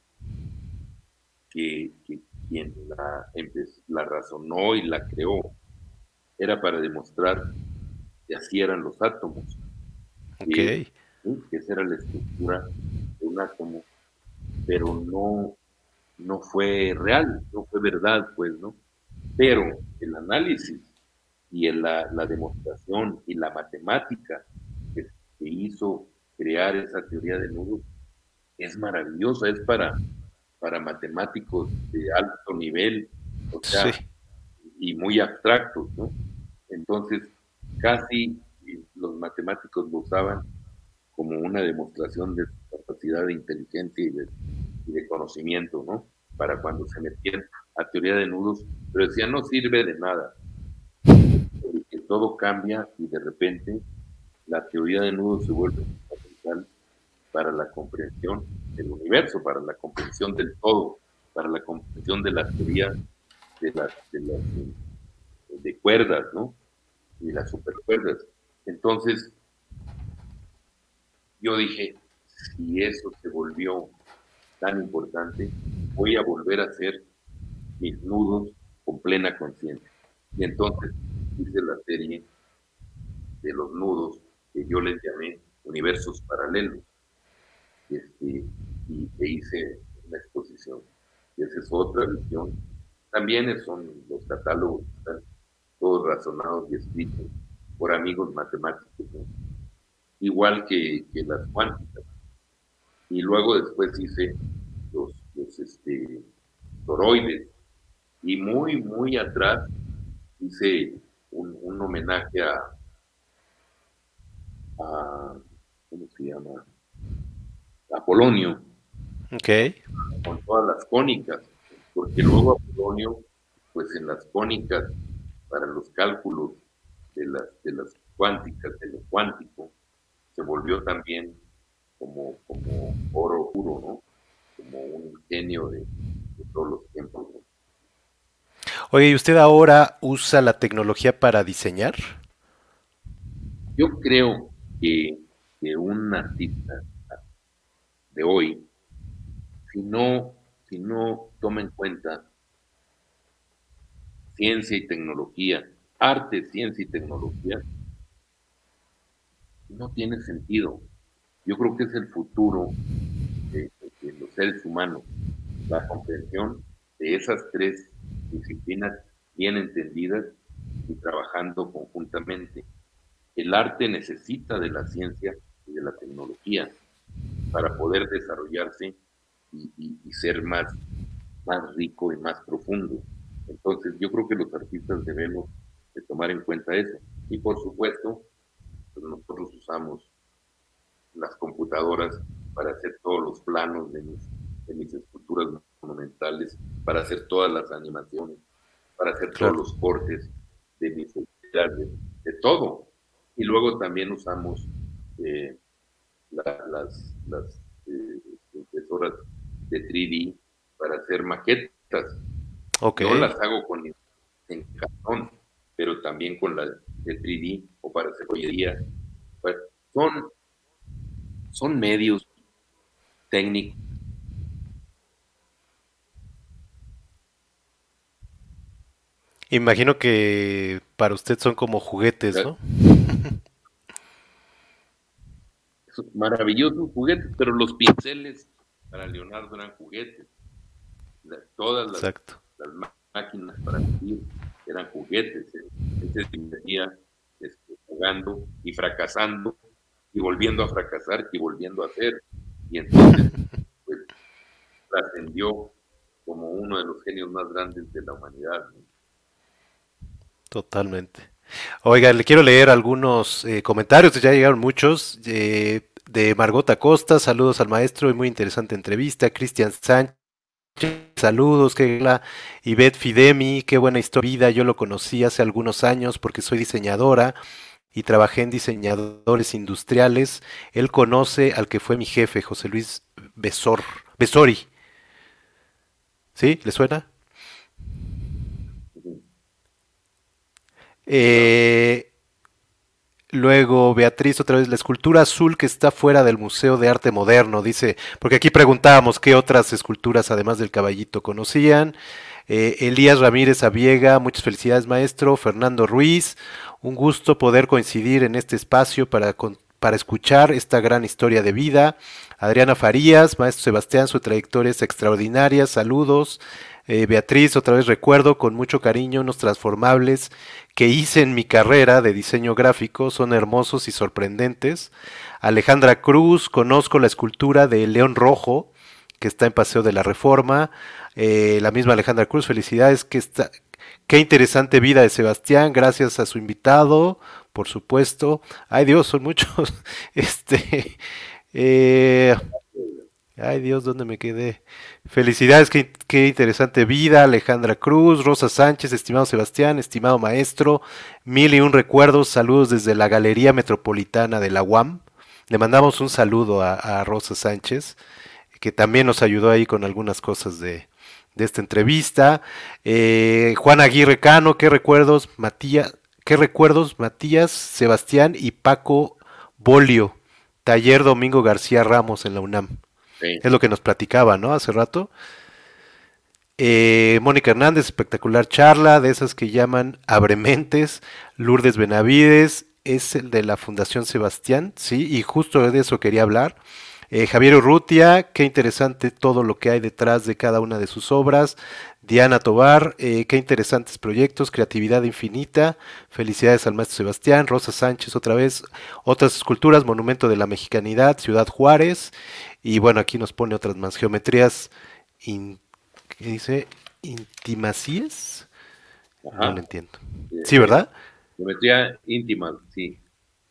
que, quien la, la razonó y la creó era para demostrar que así eran los átomos. Okay que esa era la estructura de un átomo, pero no, no fue real, no fue verdad, pues, ¿no? Pero el análisis y la, la, demostración y la matemática que, hizo crear esa teoría de nudos es maravillosa, es para, para matemáticos de alto nivel, o sea, y muy abstractos, ¿no? Entonces, casi los matemáticos lo usaban como una demostración de su capacidad de inteligencia y de, conocimiento, ¿no? Para cuando se metían a teoría de nudos, pero decía, no sirve de nada, todo cambia y de repente la teoría de nudos se vuelve fundamental para la comprensión del universo, para la comprensión del todo, para la comprensión de la teoría de las, de las de cuerdas, ¿no? Y las supercuerdas. Entonces, yo dije, si eso se volvió tan importante, voy a volver a hacer mis nudos con plena conciencia. Y entonces hice la serie de los nudos que yo les llamé universos paralelos. Este, y e hice una exposición. Y esa es otra visión. También son los catálogos, todos razonados y escritos por amigos matemáticos igual que, las cuánticas. Y luego después hice los, los este, toroides. Y muy, muy atrás hice un, homenaje a, a, ¿cómo se llama? Apolonio. Ok. Con todas las cónicas, porque luego Apolonio, pues en las cónicas, para los cálculos de las, de las cuánticas, de lo cuántico, se volvió también como, como oro puro, ¿no? Como un genio de, todos los tiempos. Oye, ¿y usted ahora usa la tecnología para diseñar? Yo creo que, un artista de hoy, si no, si no toma en cuenta ciencia y tecnología, arte, ciencia y tecnología, no tiene sentido. Yo creo que es el futuro de, los seres humanos, la comprensión de esas tres disciplinas bien entendidas y trabajando conjuntamente. El arte necesita de la ciencia y de la tecnología para poder desarrollarse y, ser más, más rico y más profundo. Entonces yo creo que los artistas debemos de tomar en cuenta eso. Y por supuesto, pues nosotros usamos las computadoras para hacer todos los planos de mis, de mis esculturas monumentales, para hacer todas las animaciones, para hacer todos los cortes de de, de todo. Y luego también usamos eh, las, las eh, impresoras de 3D para hacer maquetas. Okay. Yo las hago con en cartón, pero también con la de 3D o para hacer joyería. Pues, son, son medios técnicos. Imagino que para usted son como juguetes, ¿no? maravillosos juguetes, pero los pinceles para Leonardo eran juguetes. todas las, máquinas para escribir eran juguetes. Él se este, jugando y fracasando y volviendo a fracasar y volviendo a hacer. Y entonces, pues, trascendió como uno de los genios más grandes de la humanidad. Totalmente. Oiga, le quiero leer algunos eh, comentarios, ya llegaron muchos, eh, de Margot Acosta, saludos al maestro y muy interesante entrevista, Cristian Sánchez, saludos, que la Ivette Fidemi, qué buena historia, yo lo conocí hace algunos años porque soy diseñadora y trabajé en diseñadores industriales, él conoce al que fue mi jefe, José Luis Besor, Besori, ¿sí? ¿Le suena? Eh, luego Beatriz, otra vez, la escultura azul que está fuera del Museo de Arte Moderno, dice, porque aquí preguntábamos qué otras esculturas además del caballito conocían. Eh, Elías Ramírez Aviega, muchas felicidades maestro. Fernando Ruiz, un gusto poder coincidir en este espacio para, para escuchar esta gran historia de vida. Adriana Farías, maestro Sebastián, su trayectoria es extraordinaria, saludos. Eh, Beatriz, otra vez recuerdo con mucho cariño unos transformables que hice en mi carrera de diseño gráfico, son hermosos y sorprendentes. Alejandra Cruz, conozco la escultura de León Rojo, que está en Paseo de la Reforma. Eh, la misma Alejandra Cruz, felicidades, qué interesante vida de Sebastián, gracias a su invitado, por supuesto. Ay Dios, son muchos. Este, eh, Ay Dios, ¿dónde me quedé? Felicidades, qué, interesante vida, Alejandra Cruz, Rosa Sánchez, estimado Sebastián, estimado maestro, mil y un recuerdos, saludos desde la Galería Metropolitana de la UAM. Le mandamos un saludo a, Rosa Sánchez, que también nos ayudó ahí con algunas cosas de, esta entrevista. Eh, Juan Aguirre Cano, qué recuerdos, Matías, qué recuerdos, Matías, Sebastián y Paco Bolio, taller Domingo García Ramos en la UNAM. Es lo que nos platicaba, ¿no? Hace rato. Eh, Mónica Hernández, espectacular charla, de esas que llaman Abrementes. Lourdes Benavides, es el de la Fundación Sebastián, sí, y justo de eso quería hablar. Eh, Javier Urrutia, qué interesante todo lo que hay detrás de cada una de sus obras. Diana Tobar, eh, qué interesantes proyectos, creatividad infinita. Felicidades al maestro Sebastián. Rosa Sánchez, otra vez. Otras esculturas, Monumento de la Mexicanidad, Ciudad Juárez. Y bueno, aquí nos pone otras más. Geometrías, ¿qué dice? ¿Intimacías? No lo entiendo. Sí, ¿verdad? Geometría íntima, sí.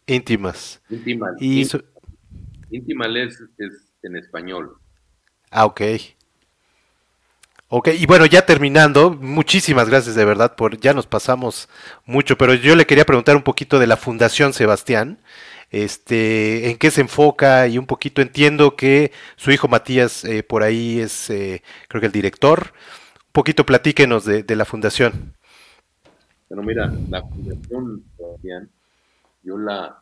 Íntimas. Íntimas. Y Íntimal es, en español. Ah, ok. Ok, y bueno, ya terminando, muchísimas gracias de verdad por, ya nos pasamos mucho, pero yo le quería preguntar un poquito de la Fundación Sebastián, este, en qué se enfoca y un poquito entiendo que su hijo Matías eh, por ahí es, eh, creo que el director. Un poquito platíquenos de, la Fundación. Bueno, mira, la Fundación yo la,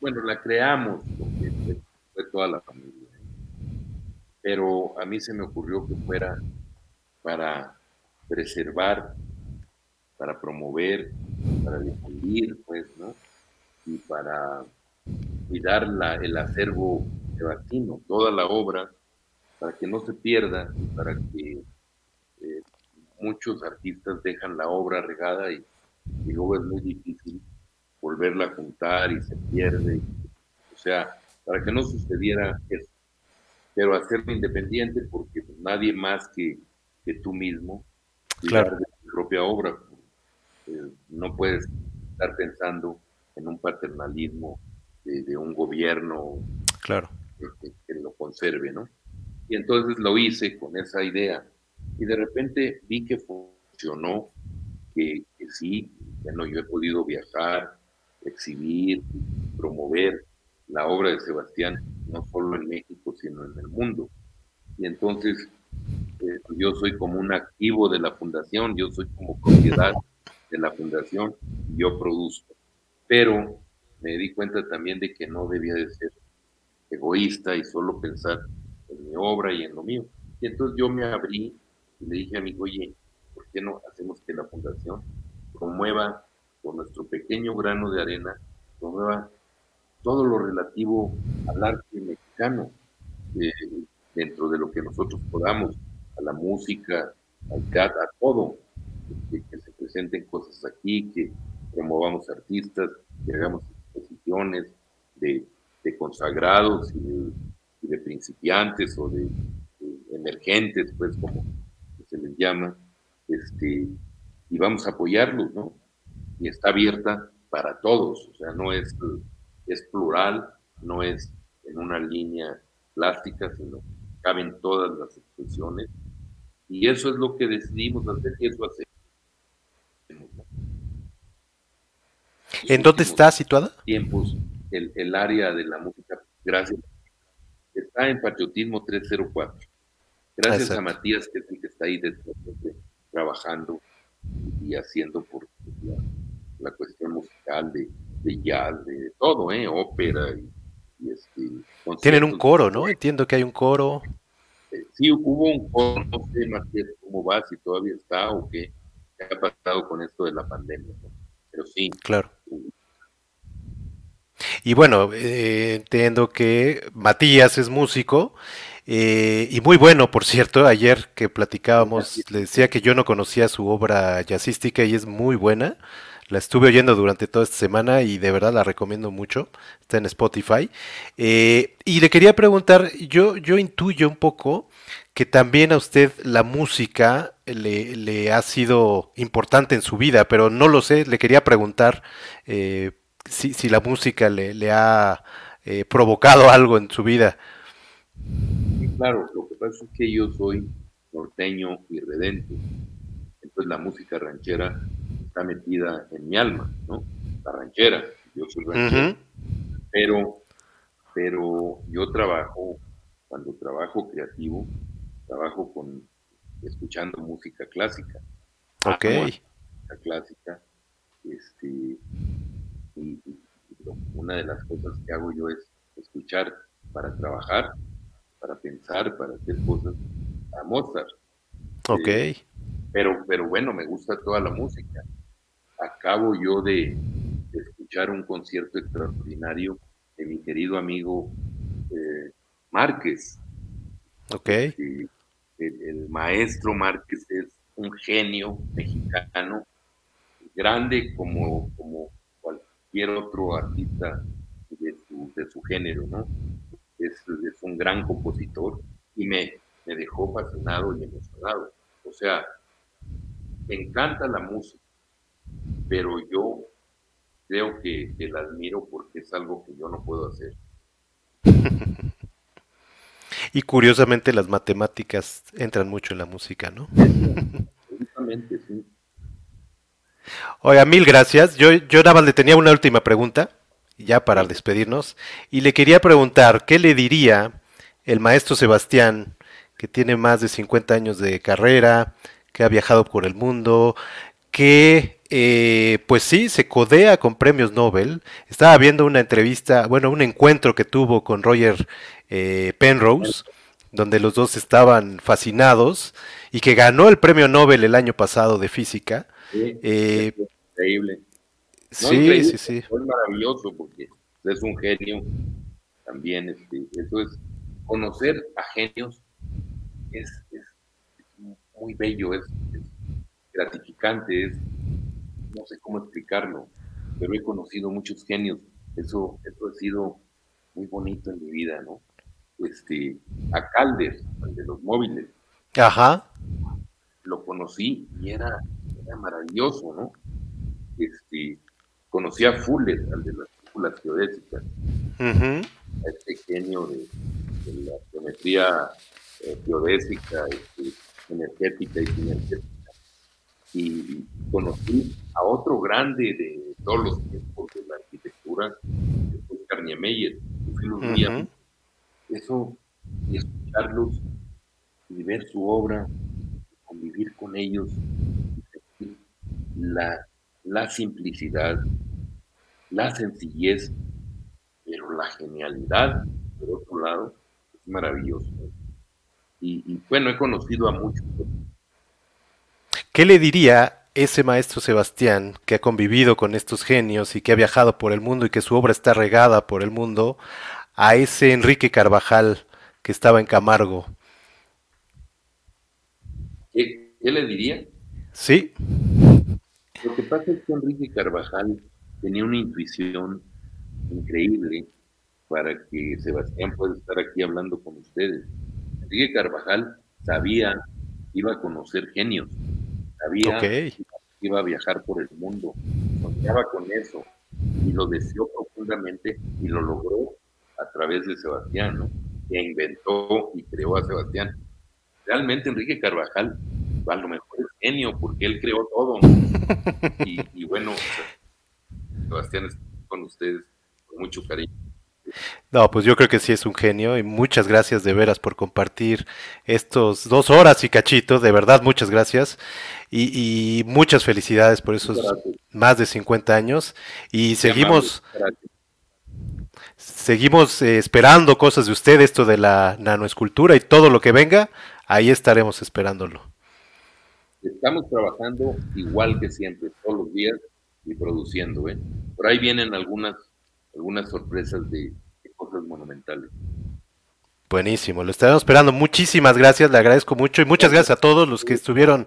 bueno, la creamos porque fue toda la familia. Pero a mí se me ocurrió que fuera para preservar, para promover, para difundir, pues, ¿no? Y para cuidar la, el acervo sebastino, toda la obra, para que no se pierda, para que eh, muchos artistas dejan la obra regada y, luego es muy difícil volverla a juntar y se pierde. O sea, para que no sucediera eso. Pero hacerlo independiente porque nadie más que, que tú mismo claro. de tu propia obra. Eh, no puedes estar pensando en un paternalismo de, un gobierno claro. que, lo conserve, ¿no? Y entonces lo hice con esa idea. Y de repente vi que funcionó, que, sí, bueno, yo he podido viajar, exhibir, promover la obra de Sebastián, no solo en México, sino en el mundo. Y entonces eh, yo soy como un activo de la fundación, yo soy como propiedad de la fundación, yo produzco. Pero me di cuenta también de que no debía de ser egoísta y solo pensar en mi obra y en lo mío. Y entonces yo me abrí y le dije a mi oye, ¿por qué no hacemos que la fundación promueva con nuestro pequeño grano de arena, promueva todo lo relativo al arte mexicano, eh, dentro de lo que nosotros podamos, a la música, al teatro, a todo, que se presenten cosas aquí, que promovamos artistas, que hagamos exposiciones de, consagrados y de, principiantes o de, emergentes, pues como se les llama, este, y vamos a apoyarlos, ¿no? Y está abierta para todos, o sea, no es, es plural, no es en una línea plástica, sino caben todas las expresiones. Y eso es lo que decidimos hacer y eso hacemos. ¿En dónde está situada? Tiempos, el, el, área de la música, gracias. Está en Patriotismo 304. Gracias a Matías, que es el que está ahí trabajando y haciendo por la, cuestión musical de, de, jazz, de todo, ¿eh? ópera y, este, Tienen un coro, ¿no? Entiendo que hay un coro. Eh, sí, hubo un coro, no sé, Matías, cómo va, si todavía está o qué, qué ha pasado con esto de la pandemia, ¿no? Pero sí. Claro. Y bueno, eh, entiendo que Matías es músico eh, y muy bueno, por cierto. Ayer que platicábamos, le decía que yo no conocía su obra jazzística y es muy buena. La estuve oyendo durante toda esta semana y de verdad la recomiendo mucho. Está en Spotify. Eh, y le quería preguntar, yo, yo intuyo un poco que también a usted la música le, le ha sido importante en su vida, pero no lo sé. Le quería preguntar eh, si, si, la música le, le ha eh, provocado algo en su vida. Sí, claro, lo que pasa es que yo soy norteño y redente. Entonces la música ranchera está metida en mi alma, ¿no? La ranchera, yo soy ranchero. Pero, pero yo trabajo, cuando trabajo creativo, trabajo con escuchando música clásica. Ok. Música clásica. Este, y, una de las cosas que hago yo es escuchar para trabajar, para pensar, para hacer cosas a Mozart. Ok. Eh, pero, pero bueno, me gusta toda la música acabo yo de, escuchar un concierto extraordinario de mi querido amigo eh, Márquez. Ok. El, maestro Márquez es un genio mexicano, grande como, cualquier otro artista de su, de su género, ¿no? Es, un gran compositor y me, me dejó fascinado y emocionado. O sea, me encanta la música pero yo creo que, la admiro porque es algo que yo no puedo hacer. y curiosamente las matemáticas entran mucho en la música, ¿no? Absolutamente, sí. Oiga, mil gracias. Yo, yo nada más le tenía una última pregunta, ya para despedirnos, y le quería preguntar, ¿qué le diría el maestro Sebastián, que tiene más de 50 años de carrera, que ha viajado por el mundo, que eh, pues sí, se codea con premios Nobel. Estaba viendo una entrevista, bueno, un encuentro que tuvo con Roger eh, Penrose, donde los dos estaban fascinados y que ganó el premio Nobel el año pasado de física. Sí, eh, increíble. sí, sí, sí. Fue maravilloso porque es un genio también. Este, eso es, conocer a genios es, muy bello, es gratificante, es, no sé cómo explicarlo, pero he conocido muchos genios. Eso, eso ha sido muy bonito en mi vida, ¿no? Este, a Calder, de los móviles. Ajá. Lo conocí y era, era maravilloso, ¿no? Este, conocí a Fuller, al de las películas geodésicas, a este genio de, la geometría eh, geodésica, este, energética y sinergética. Y conocí a otro grande de todos los tiempos de la arquitectura, que fue Niemeyer, que Eso, y escucharlos y ver su obra, convivir con ellos, la, la simplicidad, la sencillez, pero la genialidad, por otro lado, es maravilloso. Y, bueno, he conocido a muchos. ¿Qué le diría ese maestro Sebastián que ha convivido con estos genios y que ha viajado por el mundo y que su obra está regada por el mundo, a ese Enrique Carvajal que estaba en Camargo? ¿Qué, le diría? Sí. Lo que pasa es que Enrique Carvajal tenía una intuición increíble para que Sebastián pueda estar aquí hablando con ustedes. Enrique Carvajal sabía iba a conocer genios, sabía que iba a viajar por el mundo, soñaba con eso y lo deseó profundamente y lo logró a través de Sebastián, ¿no? que inventó y creó a Sebastián. Realmente Enrique Carvajal a lo mejor es genio porque él creó todo. Y, y bueno, Sebastián, con ustedes con mucho cariño. No, pues yo creo que sí es un genio y muchas gracias de veras por compartir estos dos horas y cachitos, de verdad muchas gracias y, muchas felicidades por esos más de 50 años y seguimos seguimos eh, esperando cosas de usted, esto de la nanoescultura y todo lo que venga, ahí estaremos esperándolo. Estamos trabajando igual que siempre, todos los días y produciendo. ¿eh? Por ahí vienen algunas, algunas sorpresas de, cosas monumentales. Buenísimo, lo estaremos esperando. Muchísimas gracias, le agradezco mucho y muchas gracias a todos los que estuvieron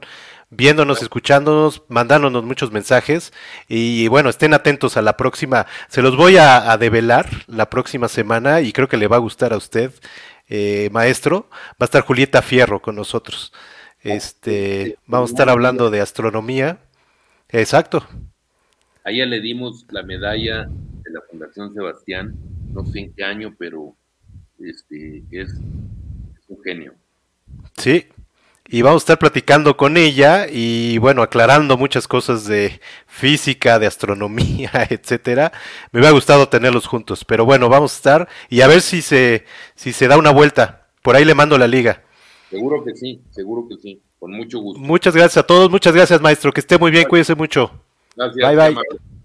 viéndonos, escuchándonos, mandándonos muchos mensajes y bueno, estén atentos a la próxima. Se los voy a, develar la próxima semana y creo que le va a gustar a usted, eh, maestro. Va a estar Julieta Fierro con nosotros. Este, vamos a estar hablando de astronomía. Exacto. A ella le dimos la medalla de la Fundación Sebastián, no sé en qué año, pero este, es, un genio. Sí, y vamos a estar platicando con ella y bueno, aclarando muchas cosas de física, de astronomía, etcétera. Me hubiera gustado tenerlos juntos, pero bueno, vamos a estar y a ver si se, si se da una vuelta. Por ahí le mando la liga. Seguro que sí, seguro que sí, con mucho gusto. Muchas gracias a todos, muchas gracias maestro, que esté muy bien, cuídese mucho. Gracias. Bye bye.